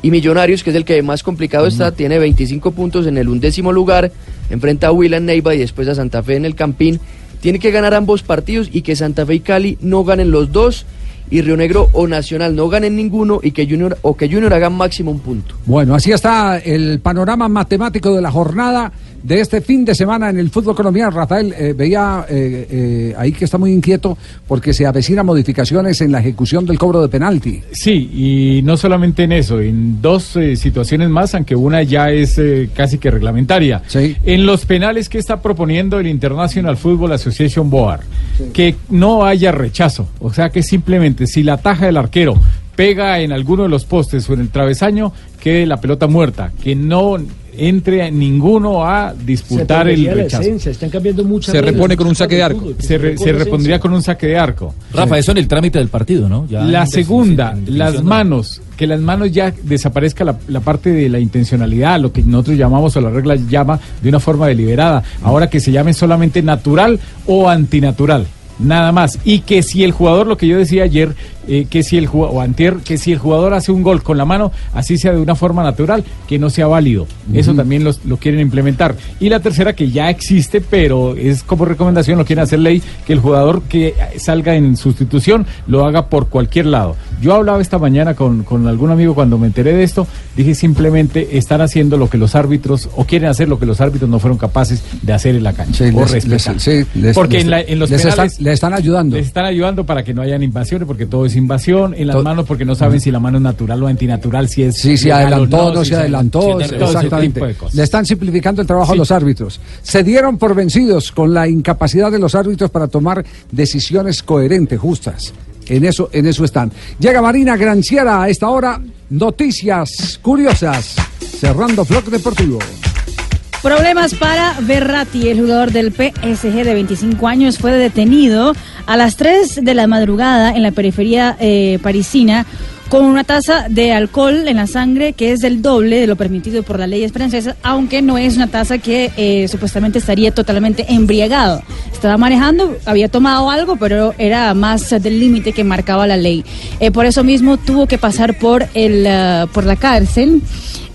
Y Millonarios, que es el que más complicado está, tiene 25 puntos en el undécimo lugar, enfrenta a Huila en Neiva y después a Santa Fe en el Campín. Tiene que ganar ambos partidos y que Santa Fe y Cali no ganen los dos y Río Negro o Nacional no ganen ninguno y que Junior o que Junior haga máximo un punto. Bueno, así está el panorama matemático de la jornada de este fin de semana en el fútbol colombiano. Rafael, eh, veía eh, eh, ahí que está muy inquieto porque se avecinan modificaciones en la ejecución del cobro de penalti. Sí, y no solamente en eso, en dos eh, situaciones más, aunque una ya es casi que reglamentaria. En los penales que está proponiendo el International Football Association Board, que no haya rechazo, o sea que simplemente si la taja del arquero pega en alguno de los postes o en el travesaño, quede la pelota muerta, que no entre ninguno a disputar el rechazo. esencia, están cambiando muchas Se reglas, repone con un saque de arco. fútbol, Se, re- se repondría con un saque de arco. Rafa, eso en el trámite del partido, ¿no? Ya la segunda, las ¿no? manos, que las manos ya desaparezca la, la parte de la intencionalidad, lo que nosotros llamamos o la regla llama de una forma deliberada. Ahora que se llame solamente natural o antinatural. Nada más. Y que si el jugador, lo que yo decía ayer, eh, que si el jugador, o antier, que si el jugador hace un gol con la mano, así sea de una forma natural, que no sea válido. Eso también los- lo quieren implementar. Y la tercera, que ya existe, pero es como recomendación, lo quieren hacer ley, que el jugador que salga en sustitución lo haga por cualquier lado. Yo hablaba esta mañana con, con algún amigo cuando me enteré de esto, dije simplemente están haciendo lo que los árbitros, o quieren hacer lo que los árbitros no fueron capaces de hacer en la cancha. Sí, o les- respetar. les- sí, les- porque en, la- en los les penales están- les están ayudando. Les están ayudando para que no hayan invasiones, porque todo es invasión. En las manos, porque no saben si la mano es natural o antinatural, si es. Sí, se adelantó, no, si se adelantó, exactamente. Le están simplificando el trabajo a Sí. los árbitros. Se dieron por vencidos con la incapacidad de los árbitros para tomar decisiones coherentes, justas. En eso, en eso están. Llega Marina Granciera a esta hora. Noticias curiosas. Cerrando Flock Deportivo. Problemas para Berratti, el jugador del PSG de 25 años, fue detenido a las 3 de la madrugada en la periferia eh, parisina con una tasa de alcohol en la sangre que es el doble de lo permitido por las leyes francesas, aunque no es una tasa que eh, supuestamente estaría totalmente embriagado. Estaba manejando, había tomado algo, pero era más del límite que marcaba la ley. Eh, por eso mismo tuvo que pasar por, el, por la cárcel.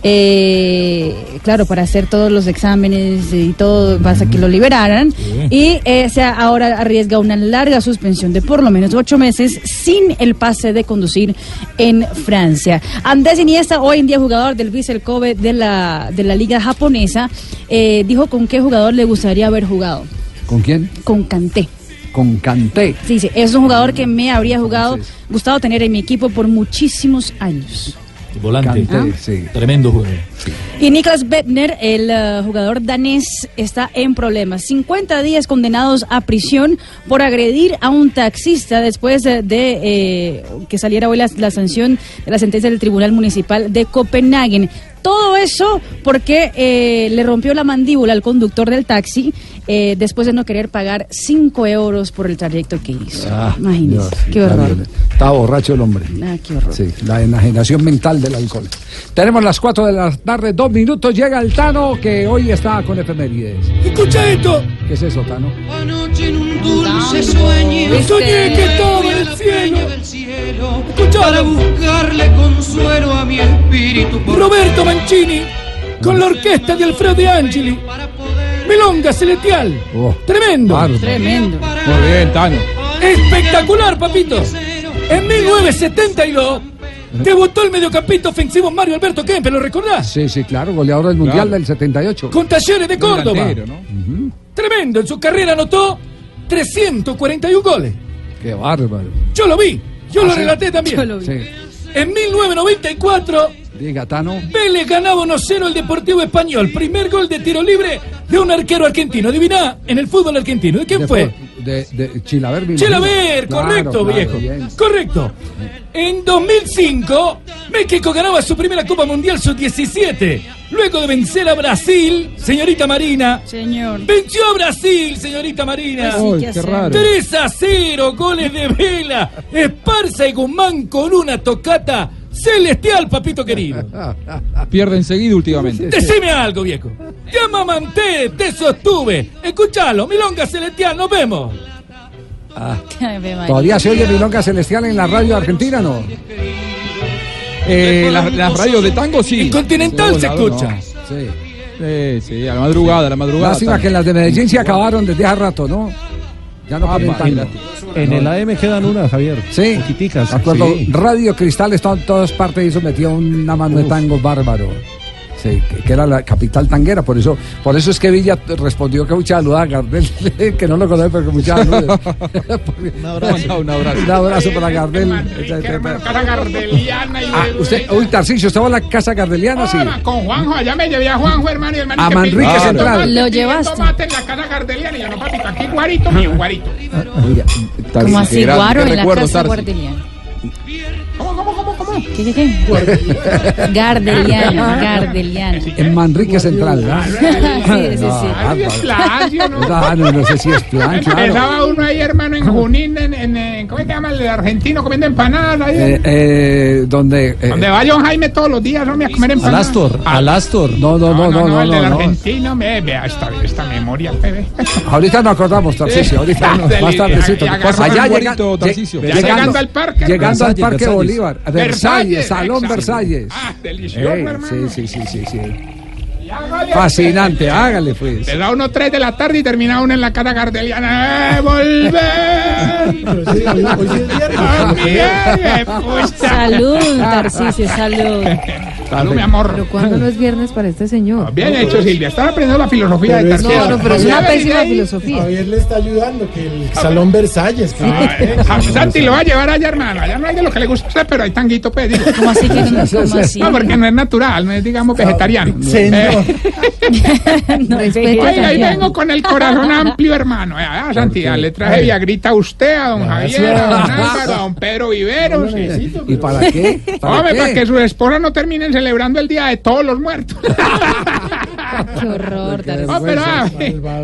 Eh, claro, para hacer todos los exámenes y todo, para que lo liberaran. Y eh, se ahora arriesga una larga suspensión de por lo menos ocho meses sin el pase de conducir en Francia. Andrés Iniesta, hoy en día jugador del Vissel Kobe de la, de la liga japonesa, eh, dijo con qué jugador le gustaría haber jugado. ¿Con quién? Con Kanté. Con Canté. Sí, sí, es un jugador que me habría jugado, gustado tener en mi equipo por muchísimos años. Volante. Kanté, sí. Tremendo jugador. Y Niklas Bettner, el eh, jugador danés, está en problemas. 50 días condenados a prisión por agredir a un taxista después de, de, eh, que saliera hoy la, la sanción de la sentencia del Tribunal Municipal de Copenhague. Todo eso porque eh, le rompió la mandíbula al conductor del taxi eh, después de no querer pagar 5 euros por el trayecto que hizo. Ah, Imagínese, Dios, sí, qué está horror. Estaba borracho el hombre. Ah, qué horror. Sí, la enajenación mental del alcohol. Tenemos las 4 de la tarde, dos minutos. Llega el Tano que hoy está con efemérides. Escucha esto. ¿Qué es eso, Tano? Anoche en un dulce sueño Soñé que estaba en el cielo para buscarle consuelo a mi espíritu. Roberto Mancini con la orquesta de Alfredo De Angeli. Milonga celestial. Tremendo. Tremendo. Muy bien, Tano. Espectacular, papito. En 1972 debutó el mediocampista ofensivo Mario Alberto Kempe, ¿lo recordás? Sí, sí, claro, goleador del Mundial Claro. del 78. Con Talleres de Córdoba. Delantero, ¿no? Tremendo, en su carrera anotó 341 goles. Qué bárbaro. Yo lo vi, yo ¿Ah, lo sí? relaté también. Yo lo vi. Sí. En 1994, Diga, Tano. Vélez ganaba 1-0 al Deportivo Español. Primer gol de tiro libre de un arquero argentino. Adivina, en el fútbol argentino. ¿De quién De- fue? De, de Chilaver. correcto, claro, viejo. bien. Correcto. En 2005, México ganaba su primera Copa Mundial sub-17. Luego de vencer a Brasil, señorita Marina. Señor. Venció a Brasil, señorita Marina. Qué raro. 3 a 0, goles de Vela. Esparza y Guzmán con una tocata celestial, papito querido. Pierde enseguida últimamente. Decime algo, viejo. Te amamanté, te sostuve. Escuchalo, Milonga Celestial, nos vemos. ¿Todavía se oye Milonga Celestial en la radio argentina no? Eh, las las radios de tango sí. En Continental se escucha. no. Sí, sí, a la madrugada, a la madrugada. Lástima que las de Medellín se acabaron desde hace rato, ¿no? Ya no Ah, ponen tango. imagínate. En el AM quedan una, Javier. Sí, Poquiticas. Acuerdo, sí. Radio Cristal estaba en todas partes y eso metía una mano de tango bárbaro. Sí, que, era la capital tanguera, por eso, por eso es que Villa respondió que mucha salud a Gardel, que no lo conoce, pero que mucha salud. un abrazo. un abrazo. Un abrazo para Gardel. Casa Gardeliana y Ah, usted, uy, Tarcisio, ¿usted va a la casa gardeliana? Sí. Hola, con Juanjo, allá me llevé a Juanjo, hermano, y hermano. A que Manrique Central. Lo llevaste. tomate en la casa Gardeliana y yo, no, papito, aquí guarito mío, guarito. Como así, Guaro en la casa Tarsi. ¿Qué, qué, qué? Gardeliano, Gardeliano. En Manrique Central, ¿verdad? Sí, sí, sí. Es Placio, ¿no? Ah, no, no sé si es plan, claro. Empezaba uno ahí, hermano, en Junín, en, en, en- ¿cómo se llama? El argentino comiendo empanadas. Ahí, Eh, eh, donde. eh, donde va John Jaime todos los días, hombre, a comer Al empanadas. Astor, al Astor. No, no, no, no, no, el no, del no. argentino, me, vea esta, esta memoria, bebé. Ahorita nos acordamos, Tarcisio, ahorita no, más tardecito. Allá llegando, llegando al parque, llegando al Parque. Bolívar. Versalles, Salón. Versalles. Ah, delicioso, Ey, hermano. sí, sí, sí, sí, sí. Fascinante, hágale pues. Te da uno 3 de la tarde y termina uno en la casa gardeliana. ¡Eh, volver! Ah. Salud, Tarcisio, salud. Mi amor. Pero cuando no es viernes para este señor. Bien hecho, Silvia. Estás aprendiendo la filosofía de Tarcillo. No, no, pero es una Javier, pésima filosofía. Javier le está ayudando, que el Salón Versalles. Ah, eh, Santi lo va a llevar allá, hermano. Allá no hay de lo que le gusta a usted, pero hay tanguito, pues. ¿Cómo así que no? ¿Cómo así? No, porque no es natural, no es, digamos, vegetariano. Señor. No, Respete, Oiga, ahí vengo con el corazón amplio, hermano. Eh, ah, Santidad, le traje Viagrita a usted, a don Javier, a don Álvaro, a don Pedro Viveros. ¿Y para qué? ¿Para Hombre, para que sus esposas no terminen celebrando el Día de Todos los Muertos. Qué horror, Tarcisio. No, pero ah,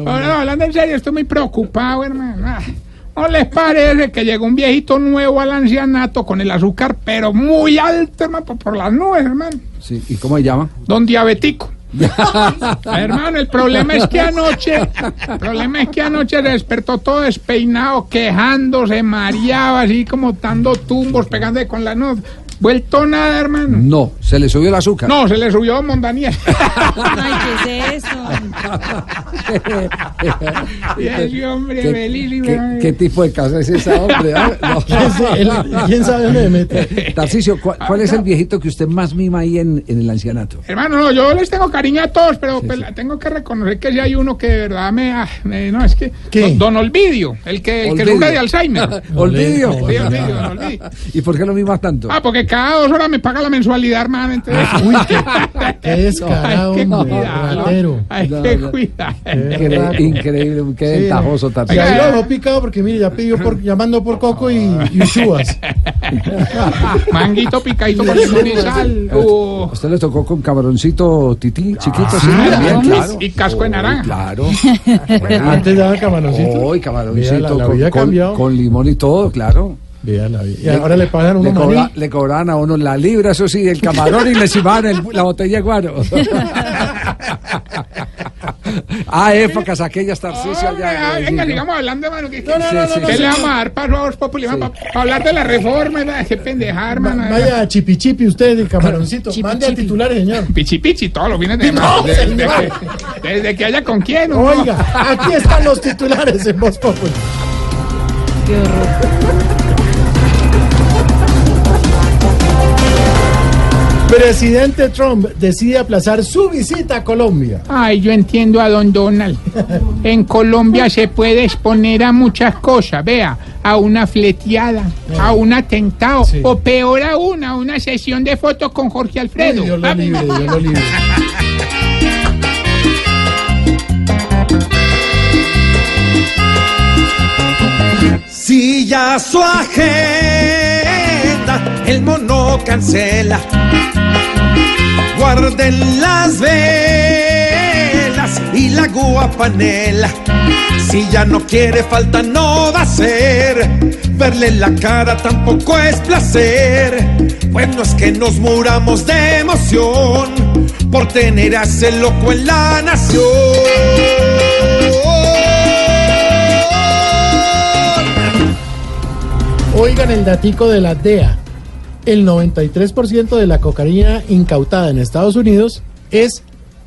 no, no, hablando en serio, estoy muy preocupado, hermano. Ah, ¿No les parece que llegó un viejito nuevo al ancianato con el azúcar, pero muy alto, hermano, por, por las nubes, hermano? Sí, ¿Y cómo se llama? Don Diabetico. Hermano, el problema es que anoche, el problema es que anoche se despertó todo despeinado, quejándose, mareaba, así como dando tumbos, pegándole con la nota. Vuelto nada, hermano. No, se le subió el azúcar. No, se le subió Mondanía. Ay, ¿qué es eso? Hombre, ¿Qué, belísimo. qué- qué tipo de casa es esa, hombre? Ah, no. ¿Quién sabe- él- quién sabe dónde me mete? Tarcisio, ¿cuál, cuál es el viejito que usted más mima ahí en, en el ancianato? Hermano, no, yo les tengo cariño a todos, pero pues, tengo que reconocer que si hay uno que de verdad me, ah, me- no, es que don, don Olvidio, el que, el que Olvidio. sufre de Alzheimer. Olvidio. Sí, Olvidio, don Olvidio. ¿Y por qué lo mimas tanto? Ah, porque que cada dos horas me paga la mensualidad, hermano. Entonces... Uy, qué, qué descarado, Hay que hombre, cuidarlo. ratero. Hay No, que no. cuidar. Increíble, increíble, qué Sí, ventajoso Y también. ahí lo dejó picado porque mire, ya pidió por, llamando por coco y, y chubas. Manguito picadito con limón y sal. Uh. ¿A usted le tocó con camaroncito tití, chiquito? sí, Ah, también, y- claro. y casco de naranja. Claro. Antes daba camaroncito. Hoy camaroncito la- la con, vida ha con- cambiado. con limón y todo, claro. Vea la vida. Y ahora le pagan uno le, cobra- le cobraban a uno la libra, eso sí, el camarón y le cimaban el- la botella de guaro. ah, épocas aquellas, eh, venga, sí, sigamos hablando, hermano. ¿Qué, No, no, no, no, no, ¿qué sí. le vamos a dar paso a Voz Populi? Para hablar de la reforma, ¿verdad? Qué pendeja, hermano. Vaya a chipi chipi usted, el camaroncito. Chipi, Mande al chipi. titular, señor. Pichi pichi todos los fines de semana. No, desde, que, desde que haya con quién. ¿no? Oiga, aquí están los titulares en Voz Populi. Qué horror. Presidente Trump decide aplazar su visita a Colombia. Ay, yo entiendo a don Donald. En Colombia se puede exponer a muchas cosas. Vea, a una fleteada, a un atentado, o peor aún, a una sesión de fotos con Jorge Alfredo. Dios lo libre, Dios María. lo libre. Si ya su agenda el mono cancela, guarden las velas y la guapanela. Si ya no quiere falta no va a ser, verle la cara tampoco es placer. Pues no es que nos muramos de emoción por tener a ese loco en la nación. Oigan el datico de la DEA. El 93% de la cocaína incautada en Estados Unidos es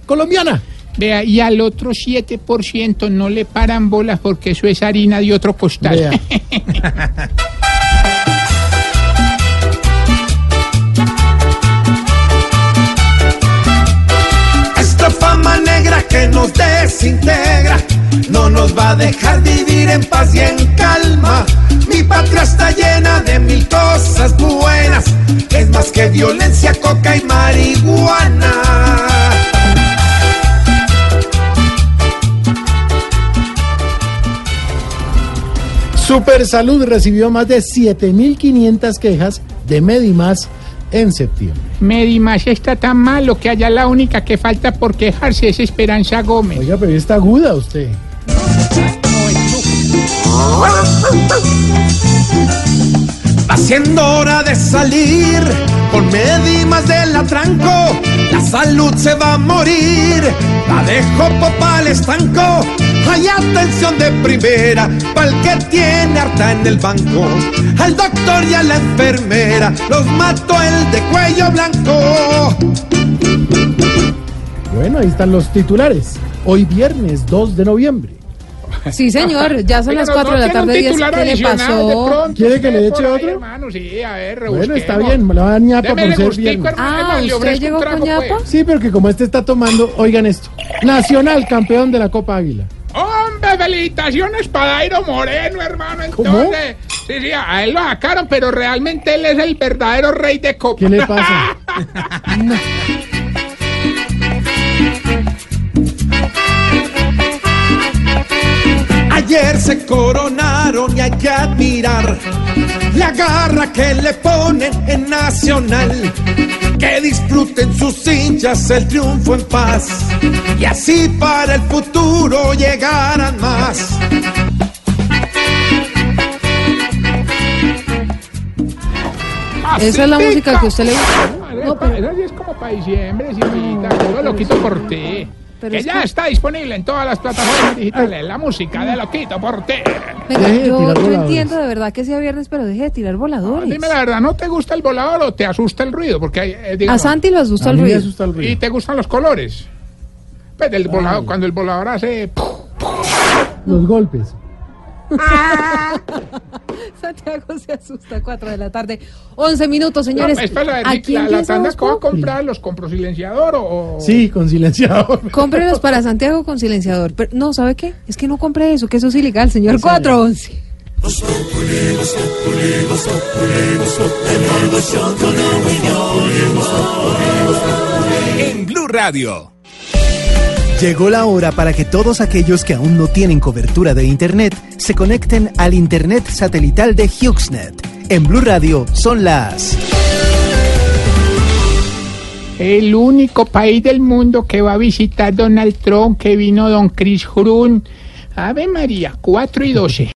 colombiana. Vea, y al otro 7% no le paran bolas porque eso es harina de otro costal. Vea. Esta fama negra que nos desintegra no nos va a dejar vivir en paz y en calma. Mi patria está llena de mil cosas buenas, es más que violencia, coca y marihuana. Super Salud recibió más de 7.500 quejas de Medimás en septiembre. Medimas está tan malo que allá la única que falta por quejarse es Esperanza Gómez. Oiga, pero está aguda usted. Va siendo hora de salir con Medimas del atranco. La salud se va a morir. La dejo popa al estanco. Hay atención de primera para el que tiene harta en el banco. Al doctor y a la enfermera los mató el de cuello blanco. Bueno, ahí están los titulares. Hoy viernes 2 de noviembre. Sí, señor, ya son Oiga, las ¿no- 4 de no la tarde. ¿Qué le pasó? pronto? ¿Quiere que le eche ahí, otro? hermano, sí, a ver, Bueno, está bien, me lo van a ñapa por ser gustico, viernes. hermano, Ah, ¿usted llegó trago, con ñapa? pues. Sí, pero que como este está tomando, oigan esto. Nacional campeón de la Copa Águila. Hombre, felicitaciones para Dairo Moreno, hermano. ¿Cómo? Entonces, sí, sí, a él lo sacaron, pero realmente él es el verdadero rey de copa. ¿Qué le pasa? Ayer se coronaron y hay que admirar la garra que le ponen en Nacional. Que disfruten sus hinchas el triunfo en paz y así para el futuro llegarán más. Esa es la música que usted le gusta. No, pero es como para diciembre, Silvita. Yo lo quito por ti. Pero que es ya que- está disponible en todas las plataformas digitales. La música de lo quito por ti. Venga, yo, yo entiendo de verdad que sea viernes, pero deje de tirar voladores. Dime la verdad, ¿no te gusta el volador o te asusta el ruido? Porque hay, eh, A digamos, Santi le asusta A el mí me ruido. asusta el ¿Y te gustan los colores? Pues el volador, cuando el volador hace... Los golpes. Santiago se asusta a 4 de la tarde. 11 minutos, señores. No, espera, a Aquí la, la tanda va a Populi. comprar, ¿los compro silenciador o...? Sí, con silenciador. Cómprelos para Santiago con silenciador. Pero, no, ¿sabe qué? Es que no compre eso, que eso es ilegal, señor. Esa es. 411. En Blue Radio. Llegó la hora para que todos aquellos que aún no tienen cobertura de Internet se conecten al Internet satelital de HughesNet. En Blue Radio son las... El único país del mundo que va a visitar Donald Trump, que vino don Chris Hrun. Ave María, 4 y 12.